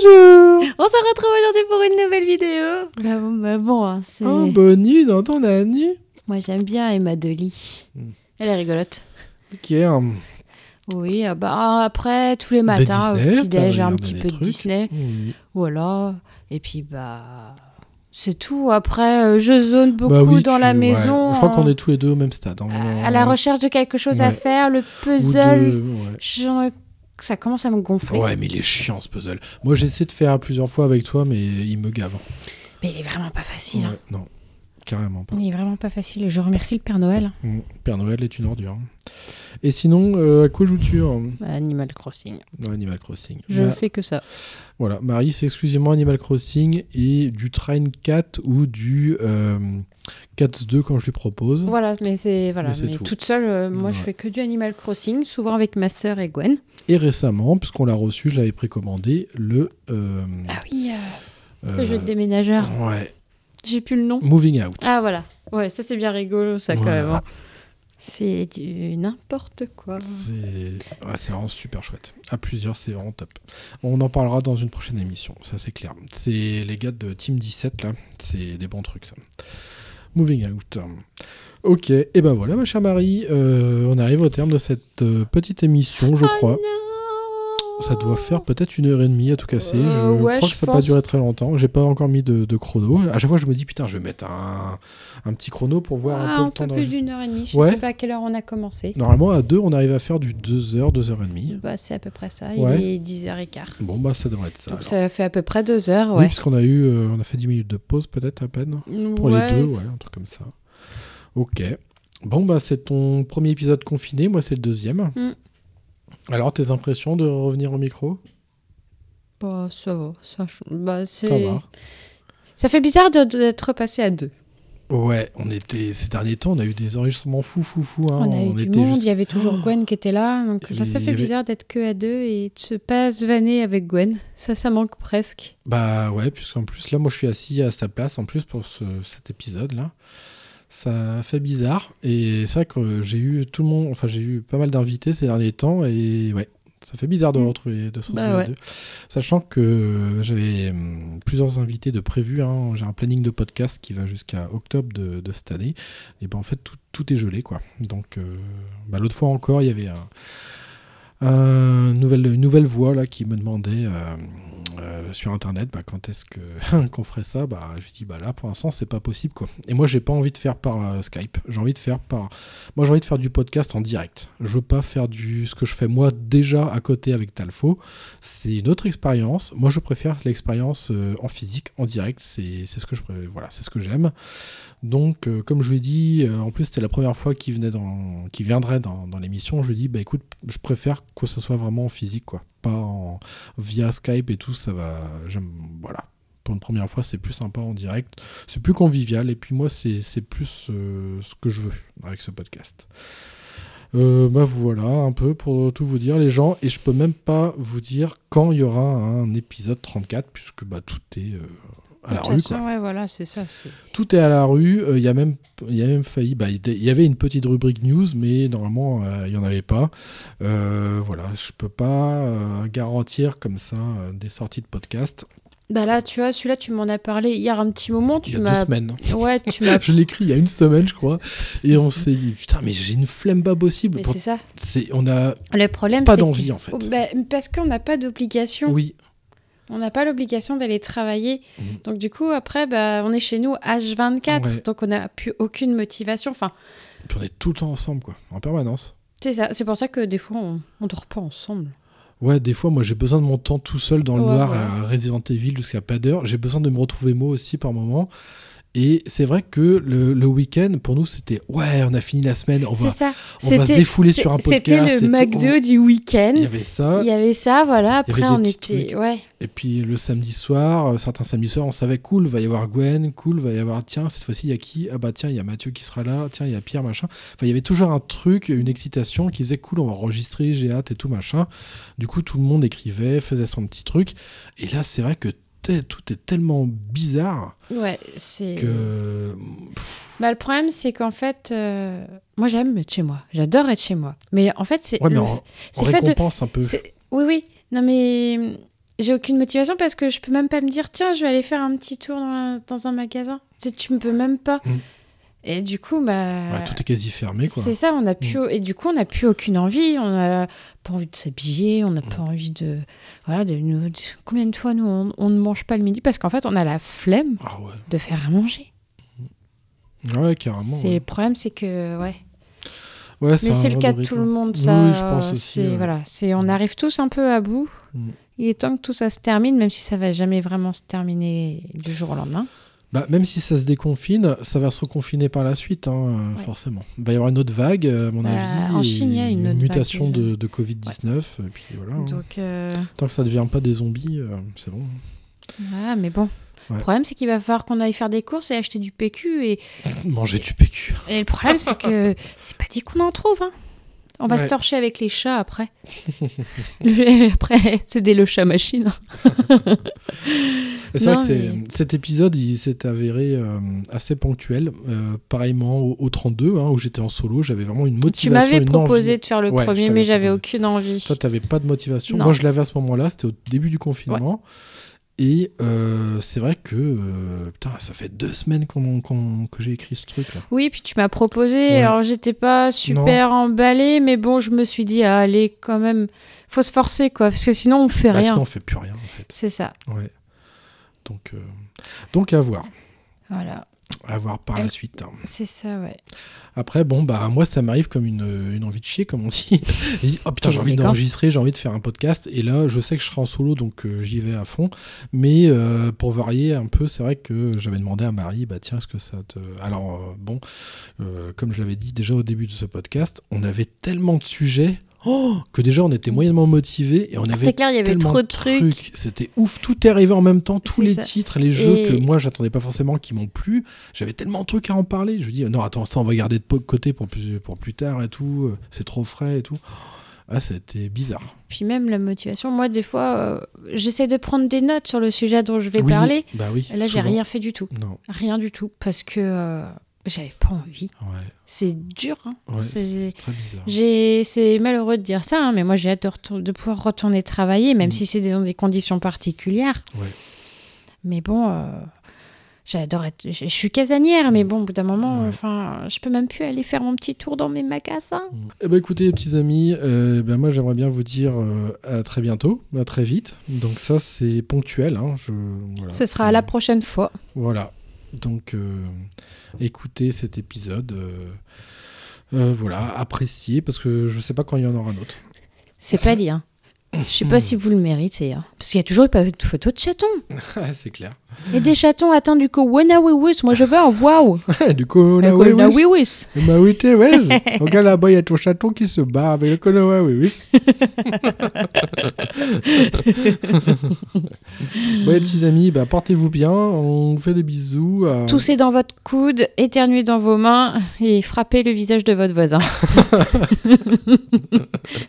[SPEAKER 3] On se retrouve aujourd'hui pour une nouvelle vidéo. Bah bon, bah bon, hein, c'est...
[SPEAKER 1] Oh, nuit dans ton année
[SPEAKER 3] Moi j'aime bien Emma Dolly.
[SPEAKER 1] Hmm.
[SPEAKER 3] Elle est rigolote.
[SPEAKER 1] Ok, hum,
[SPEAKER 3] Oui, ah bah après tous les matins
[SPEAKER 1] Disney,
[SPEAKER 3] au petit déj un petit peu de. Disney. Voilà. Et puis bah c'est tout. Après euh, je zone beaucoup
[SPEAKER 1] Bah oui,
[SPEAKER 3] dans
[SPEAKER 1] tu-
[SPEAKER 3] la
[SPEAKER 1] ouais.
[SPEAKER 3] maison.
[SPEAKER 1] Je crois qu'on
[SPEAKER 3] hein,
[SPEAKER 1] est tous les deux au même stade. hein.
[SPEAKER 3] à, à la recherche de quelque chose à faire, le puzzle.
[SPEAKER 1] de- ouais.
[SPEAKER 3] j'en- Ça commence à me gonfler.
[SPEAKER 1] Ouais, mais il est chiant ce puzzle. Moi, j'essaie de faire plusieurs fois avec toi, mais il me gave.
[SPEAKER 3] Mais il est vraiment pas facile. hein.
[SPEAKER 1] Non, carrément pas.
[SPEAKER 3] Il est vraiment pas facile. Et je remercie le Père Noël.
[SPEAKER 1] Mm, Père Noël est une ordure. Et sinon, euh, à quoi joues-tu hein
[SPEAKER 3] Bah, Animal Crossing.
[SPEAKER 1] dans Animal Crossing
[SPEAKER 3] Je
[SPEAKER 1] Ma-
[SPEAKER 3] fais que ça.
[SPEAKER 1] Voilà, Marie, c'est exclusivement Animal Crossing et du Train 4 ou du euh, Cats 2 quand je lui propose.
[SPEAKER 3] Voilà, mais c'est voilà,
[SPEAKER 1] Mais c'est
[SPEAKER 3] mais
[SPEAKER 1] tout.
[SPEAKER 3] toute seule, euh, moi je
[SPEAKER 1] Ouais.
[SPEAKER 3] fais que du Animal Crossing, souvent avec ma sœur et Gwen.
[SPEAKER 1] Et récemment, puisqu'on l'a reçu, j'avais précommandé le. euh,
[SPEAKER 3] Ah oui,
[SPEAKER 1] euh,
[SPEAKER 3] le jeu de déménageur.
[SPEAKER 1] Ouais,
[SPEAKER 3] J'ai plus le nom.
[SPEAKER 1] Moving Out.
[SPEAKER 3] Ah voilà, ouais, ça c'est bien rigolo, ça quand même. hein. C'est du n'importe quoi.
[SPEAKER 1] C'est ouais, vraiment super chouette. À plusieurs, c'est vraiment top. On en parlera dans une prochaine émission, ça c'est clair. C'est les gars de Team 17 là, c'est des bons trucs ça. Moving Out. Ok, et ben voilà ma chère Marie, euh, on arrive au terme de cette euh, petite émission, je
[SPEAKER 3] Oh
[SPEAKER 1] crois. Ça doit faire peut-être une heure et demie à tout casser.
[SPEAKER 3] Euh,
[SPEAKER 1] je
[SPEAKER 3] ouais,
[SPEAKER 1] crois
[SPEAKER 3] je
[SPEAKER 1] que ça n'a pas
[SPEAKER 3] pense.
[SPEAKER 1] duré très longtemps. J'ai pas encore mis de, de chrono. À chaque fois, je me dis putain, je vais mettre un, un petit chrono pour voir
[SPEAKER 3] Ah,
[SPEAKER 1] un peu
[SPEAKER 3] un
[SPEAKER 1] le temps
[SPEAKER 3] peu plus d'une heure et demie. Je
[SPEAKER 1] Ouais.
[SPEAKER 3] sais pas à quelle heure on a commencé.
[SPEAKER 1] Normalement, à deux, on arrive à faire du 2 heures, 2 heures et demie.
[SPEAKER 3] Bah, c'est à peu près ça.
[SPEAKER 1] Ouais.
[SPEAKER 3] Il est 10h15.
[SPEAKER 1] Bon, bah, ça devrait être ça.
[SPEAKER 3] Donc
[SPEAKER 1] alors.
[SPEAKER 3] ça fait à peu près deux heures,
[SPEAKER 1] Oui,
[SPEAKER 3] ouais.
[SPEAKER 1] parce qu'on a eu, euh, on a fait 10 minutes de pause peut-être à peine. Pour les deux, ouais, un truc comme ça. Ok. Bon, bah, c'est ton premier épisode confiné. Moi, c'est le deuxième.
[SPEAKER 3] Mm.
[SPEAKER 1] Alors, tes impressions de revenir au micro?
[SPEAKER 3] Bah, ça va. Ça, bah.
[SPEAKER 1] Ça va.
[SPEAKER 3] Ça fait bizarre d'être passé à deux.
[SPEAKER 1] Ouais, on était ces derniers temps, on a eu des enregistrements fou fou fou. Hein.
[SPEAKER 3] on a eu du
[SPEAKER 1] était
[SPEAKER 3] monde,
[SPEAKER 1] juste-
[SPEAKER 3] il y avait toujours Gwen qui était là. Donc bah, ça fait
[SPEAKER 1] avait-
[SPEAKER 3] bizarre d'être que à deux et de se pas se vanner avec Gwen. Ça, ça manque presque.
[SPEAKER 1] Bah ouais, puisqu'en plus là, moi, je suis assis à sa place en plus pour ce- cet épisode là. Ça fait bizarre et c'est vrai que j'ai eu tout le monde, enfin j'ai eu pas mal d'invités ces derniers temps et ouais, ça fait bizarre de
[SPEAKER 3] Mm.
[SPEAKER 1] retrouver, de se
[SPEAKER 3] Bah
[SPEAKER 1] retrouver à
[SPEAKER 3] ouais.
[SPEAKER 1] deux. Sachant que j'avais hum, plusieurs invités de prévus, hein. j'ai un planning de podcast qui va jusqu'à octobre de, de cette année et ben en fait tout, tout est gelé quoi. Donc euh, bah, l'autre fois encore, il y avait un, un nouvelle, une nouvelle voix là qui me demandait euh, euh, sur internet bah, quand est-ce que qu'on ferait ça? Bah je dis bah là pour l'instant c'est pas possible quoi. Et moi j'ai pas envie de faire par euh, Skype. J'ai envie de faire par moi j'ai envie de faire du podcast en direct. Je veux pas faire du ce que je fais moi déjà à côté avec Talfo. C'est une autre expérience. Moi je préfère l'expérience euh, en physique en direct. C'est ce que je voilà c'est ce que j'aime donc, euh, comme je lui ai dit, euh, en plus c'était la première fois qu'il venait dans, qu'il viendrait dans, l'émission. Je lui ai dit, bah écoute, je préfère que ce soit vraiment en physique, quoi, pas en, via Skype et tout. Ça va, j'aime, voilà. Pour une première fois, c'est plus sympa en direct, c'est plus convivial. Et puis moi, c'est, c'est plus euh, ce que je veux avec ce podcast. Bah voilà, un peu pour tout vous dire, les gens. Et je peux même pas vous dire quand il y aura un épisode 34, puisque bah tout est à la
[SPEAKER 3] De
[SPEAKER 1] rue,
[SPEAKER 3] toute
[SPEAKER 1] quoi.
[SPEAKER 3] façon, ouais, voilà, c'est ça. c'est-
[SPEAKER 1] Tout est à la rue. euh, Il y a même, il y a même failli. bah, Il y avait une petite rubrique news, mais normalement euh, il y en avait pas. Euh, voilà, je peux pas euh, garantir comme ça euh, des sorties de podcast.
[SPEAKER 3] Bah là, tu vois, celui-là, tu m'en as parlé hier un petit moment. Tu
[SPEAKER 1] Il y a
[SPEAKER 3] m'as...
[SPEAKER 1] deux semaines.
[SPEAKER 3] Ouais, tu m'as.
[SPEAKER 1] Je l'ai écrit il y a une semaine, je crois, et on s'est dit putain, mais j'ai une flemme pas possible.
[SPEAKER 3] Mais
[SPEAKER 1] Pour-
[SPEAKER 3] c'est ça.
[SPEAKER 1] c'est- on a
[SPEAKER 3] Le problème,
[SPEAKER 1] pas
[SPEAKER 3] c'est
[SPEAKER 1] d'envie
[SPEAKER 3] que-
[SPEAKER 1] en fait.
[SPEAKER 3] Oh, bah, parce qu'on n'a pas d'obligation.
[SPEAKER 1] Oui,
[SPEAKER 3] On n'a pas l'obligation d'aller travailler.
[SPEAKER 1] Mhm.
[SPEAKER 3] Donc du coup, après, bah, on est chez nous H24.
[SPEAKER 1] Ouais.
[SPEAKER 3] Donc on n'a plus aucune motivation. Enfin,
[SPEAKER 1] puis on est tout le temps ensemble, quoi, en permanence.
[SPEAKER 3] c'est ça. C'est pour ça que des fois, on, on dort pas ensemble.
[SPEAKER 1] Ouais, des fois, moi, j'ai besoin de mon temps tout seul dans le
[SPEAKER 3] Ouais,
[SPEAKER 1] noir
[SPEAKER 3] voilà.
[SPEAKER 1] à Resident Evil jusqu'à pas d'heure. J'ai besoin de me retrouver moi aussi par moment. Et c'est vrai que le, le week-end, pour nous, c'était ouais, on a fini la semaine, on va,
[SPEAKER 3] ça.
[SPEAKER 1] on va se défouler sur un podcast.
[SPEAKER 3] C'était le. McDo du week-end.
[SPEAKER 1] Il y avait ça.
[SPEAKER 3] Il y avait ça, voilà. Après, on était. Ouais.
[SPEAKER 1] Et puis le samedi soir, euh, certains samedis soirs, on savait cool, va y avoir Gwen, cool, va y avoir tiens, cette fois-ci, il y a qui? Ah bah tiens, il y a Mathieu qui sera là, tiens, il y a Pierre, machin. Enfin, il y avait toujours un truc, une excitation qui disait cool, on va enregistrer, j'ai hâte et tout, machin. Du coup, tout le monde écrivait, faisait son petit truc. Et là, c'est vrai que tout est tellement bizarre
[SPEAKER 3] Ouais, c'est.
[SPEAKER 1] que.
[SPEAKER 3] Bah, le problème, c'est qu'en fait, euh, moi, j'aime être chez moi. J'adore être chez moi. Mais en fait, c'est.
[SPEAKER 1] Ouais, mais
[SPEAKER 3] le-
[SPEAKER 1] on, on
[SPEAKER 3] fait de-
[SPEAKER 1] récompense un peu.
[SPEAKER 3] Oui, oui. Non, mais hum, j'ai aucune motivation parce que je peux même pas me dire, tiens, je vais aller faire un petit tour dans, un magasin. Tu sais, tu ne peux même pas.
[SPEAKER 1] Mm.
[SPEAKER 3] Et du coup, bah.
[SPEAKER 1] Ouais, tout est quasi fermé.
[SPEAKER 3] C'est ça, on a plus, et du coup, on n'a plus aucune envie. On n'a pas envie de s'habiller, on n'a pas envie de. Voilà, de, nous- de- combien de fois nous, on, on ne mange pas le midi parce qu'en fait, on a la flemme
[SPEAKER 1] Ah ouais.
[SPEAKER 3] de faire à manger.
[SPEAKER 1] Ouais, carrément. Ouais.
[SPEAKER 3] le problème, c'est que. Ouais.
[SPEAKER 1] Ouais,
[SPEAKER 3] Mais c'est le cas
[SPEAKER 1] de
[SPEAKER 3] tout le
[SPEAKER 1] rythme.
[SPEAKER 3] monde, ça.
[SPEAKER 1] oui, je pense aussi. ouais.
[SPEAKER 3] voilà, c'est on arrive tous un peu à bout.
[SPEAKER 1] Mm.
[SPEAKER 3] Il est temps que tout ça se termine, même si ça va jamais vraiment se terminer du jour au lendemain.
[SPEAKER 1] Bah, même si ça se déconfine, ça va se reconfiner par la suite, hein,
[SPEAKER 3] Ouais.
[SPEAKER 1] forcément. Il va y avoir une autre vague, à mon
[SPEAKER 3] Bah,
[SPEAKER 1] avis.
[SPEAKER 3] en Chine, il y a une vague
[SPEAKER 1] mutation de, de Covid-19. Et puis voilà. hein.
[SPEAKER 3] Donc, euh,
[SPEAKER 1] Tant que ça ne devient pas des zombies, euh, c'est bon.
[SPEAKER 3] voilà, mais bon.
[SPEAKER 1] Ouais.
[SPEAKER 3] Le problème, c'est qu'il va falloir qu'on aille faire des courses et acheter du PQ. Et,
[SPEAKER 1] Manger du PQ.
[SPEAKER 3] et le problème, c'est que c'est pas dit qu'on en trouve. hein. On va
[SPEAKER 1] Ouais.
[SPEAKER 3] se torcher avec les chats après. Après, c'est des le chat machine.
[SPEAKER 1] C'est vrai que
[SPEAKER 3] mais-
[SPEAKER 1] cet épisode, il s'est avéré euh, assez ponctuel. Euh, pareillement au, au 32, hein, où j'étais en solo, j'avais vraiment une motivation.
[SPEAKER 3] Tu m'avais proposé
[SPEAKER 1] envie.
[SPEAKER 3] de faire le
[SPEAKER 1] Ouais,
[SPEAKER 3] premier, mais j'avais aucune envie.
[SPEAKER 1] Toi, t'avais pas de motivation.
[SPEAKER 3] Non.
[SPEAKER 1] Moi, je l'avais à ce moment-là. C'était au début du confinement. Et euh, c'est vrai que euh, putain, ça fait deux semaines que j'ai écrit ce truc là.
[SPEAKER 3] Oui, puis tu m'as proposé.
[SPEAKER 1] Ouais.
[SPEAKER 3] Alors, j'étais pas super emballée, mais bon, je me suis dit, ah, allez, quand même, faut se forcer, quoi, parce que sinon, on fait
[SPEAKER 1] Bah,
[SPEAKER 3] rien.
[SPEAKER 1] sinon, on fait plus rien en fait.
[SPEAKER 3] C'est ça.
[SPEAKER 1] Ouais. Donc, euh, donc à voir.
[SPEAKER 3] Voilà.
[SPEAKER 1] À voir par la suite. hein.
[SPEAKER 3] C'est ça, ouais.
[SPEAKER 1] Après, bon, bah, moi, ça m'arrive comme une, une envie de chier, comme on dit. Oh putain, j'ai envie d'enregistrer, j'ai envie de faire un podcast. Et là, je sais que je serai en solo, donc euh, j'y vais à fond. Mais euh, pour varier un peu, c'est vrai que j'avais demandé à Marie, bah tiens, est-ce que ça te. Alors, euh, bon, comme je l'avais dit déjà au début de ce podcast, on avait tellement de sujets. Oh, que déjà on était moyennement motivés et on avait
[SPEAKER 3] C'est clair, il y avait trop de trucs.
[SPEAKER 1] C'était ouf, tout est arrivé en même temps, tous les
[SPEAKER 3] ça.
[SPEAKER 1] titres, les jeux
[SPEAKER 3] Et-
[SPEAKER 1] que moi j'attendais pas forcément qui m'ont plu. J'avais tellement de trucs à en parler. Je dis non attends ça on va garder de côté pour plus pour plus tard et tout. C'est trop frais et tout. Ah c'était bizarre.
[SPEAKER 3] Puis même la motivation, moi, des fois, euh, j'essaie de prendre des notes sur le sujet dont je vais
[SPEAKER 1] Oui,
[SPEAKER 3] parler.
[SPEAKER 1] Bah oui.
[SPEAKER 3] Là, j'ai rien fait du tout.
[SPEAKER 1] Non.
[SPEAKER 3] Rien du tout, parce que euh, j'avais pas envie.
[SPEAKER 1] Ouais.
[SPEAKER 3] C'est dur. hein.
[SPEAKER 1] Ouais,
[SPEAKER 3] C'est-
[SPEAKER 1] Très bizarre.
[SPEAKER 3] C'est malheureux de dire ça, hein, mais moi j'ai hâte de, retour- de pouvoir retourner travailler, même
[SPEAKER 1] Mm.
[SPEAKER 3] si c'est dans des conditions particulières.
[SPEAKER 1] Ouais.
[SPEAKER 3] Mais bon, euh, j'adore être. Je, suis casanière, mais bon, au bout d'un moment, enfin, je peux même plus aller faire mon petit tour dans mes magasins.
[SPEAKER 1] Eh ben écoutez petits amis, euh, ben moi j'aimerais bien vous dire euh, à très bientôt, à très vite. Donc ça c'est ponctuel. Hein, je, voilà,
[SPEAKER 3] Ce sera à la prochaine fois.
[SPEAKER 1] Voilà. Donc, euh, écoutez cet épisode. euh, euh, voilà, appréciez, parce que je sais pas quand il y en aura un autre.
[SPEAKER 3] C'est pas dit. Je sais pas si vous le méritez. hein. Parce qu'il y a toujours pas de photos de chatons.
[SPEAKER 1] C'est clair.
[SPEAKER 3] Et des chatons atteints du Wiwis, moi je veux un waouh.
[SPEAKER 1] du là,
[SPEAKER 3] Un
[SPEAKER 1] oui,
[SPEAKER 3] Wena
[SPEAKER 1] oui. Bah t'es, ouais. Regarde là-bas, il y a ton chaton qui se bat avec le oui. ouais, petits amis, bah, portez-vous bien. On vous fait des bisous. euh,
[SPEAKER 3] Toussez dans votre coude, éternuez dans vos mains et frappez le visage de votre voisin.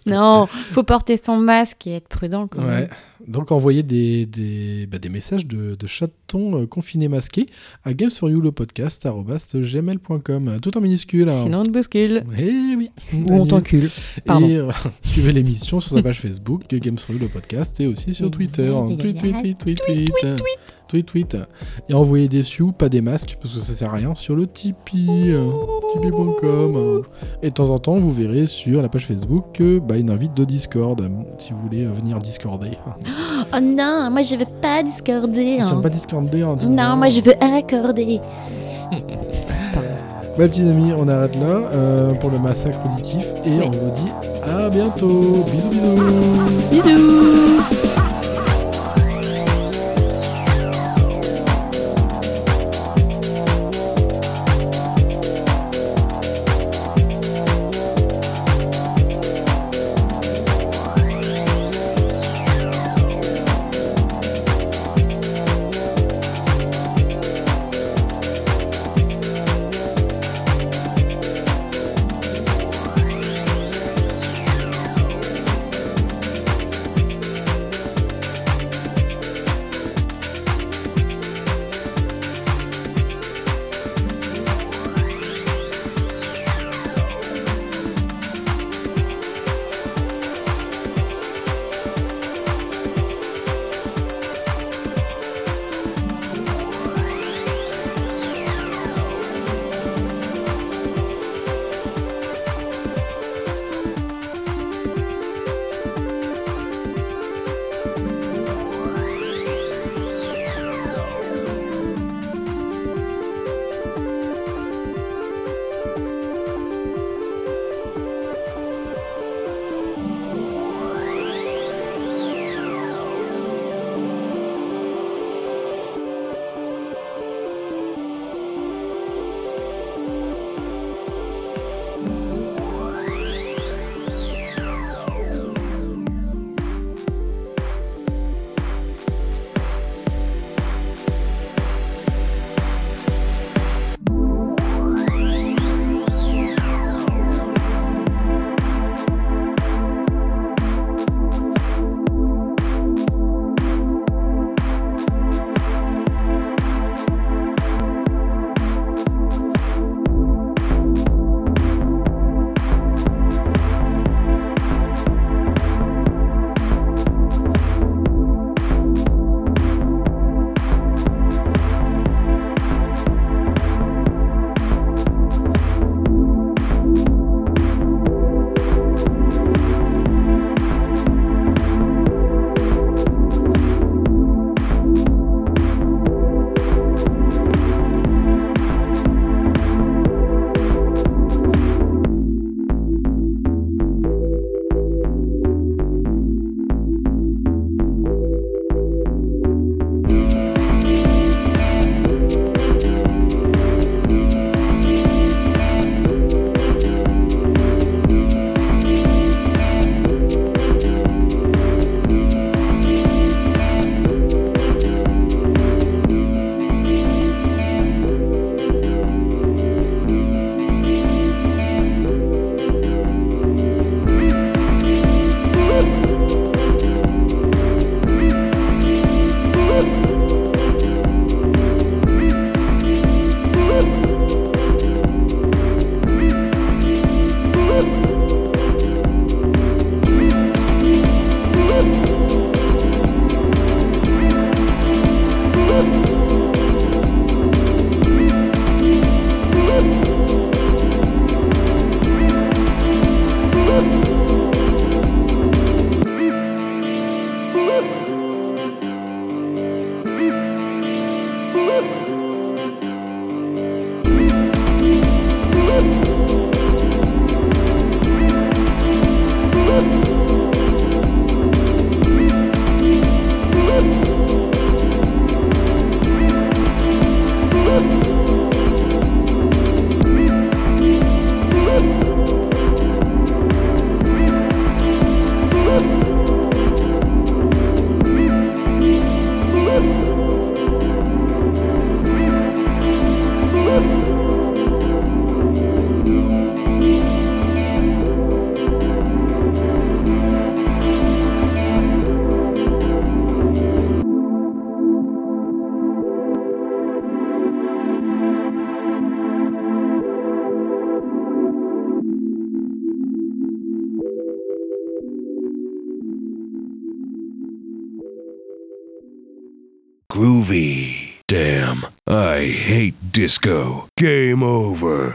[SPEAKER 3] non, faut porter son masque et être prudent quand même.
[SPEAKER 1] Donc envoyez des, des, bah, des messages de, de chatons euh, confinés masqués à Games for You le podcast gmail.com tout en minuscule. hein.
[SPEAKER 3] Sinon on te bouscule.
[SPEAKER 1] Eh oui.
[SPEAKER 3] Ou on t'encule.
[SPEAKER 1] Et euh, suivez l'émission sur sa page Facebook Games for You le podcast et aussi sur Twitter. hein. Tweet, tweet, tweet, tweet, tweet. Tweet, tweet. Et envoyez des sioux, pas des masques, parce que ça sert à rien, sur le Tipeee. Tipeee.com. Et de temps en temps, vous verrez sur la page Facebook euh, bah, une invite de Discord, euh, si vous voulez euh, venir discorder.
[SPEAKER 6] Oh non, moi je veux pas discorder.
[SPEAKER 1] Tu
[SPEAKER 6] hein.
[SPEAKER 1] pas discorder hein.
[SPEAKER 6] Non, moi je veux accorder.
[SPEAKER 1] Bah, petits amis, on arrête là euh, pour le massacre auditif et on vous dit à bientôt. Bisous, bisous.
[SPEAKER 6] Bisous.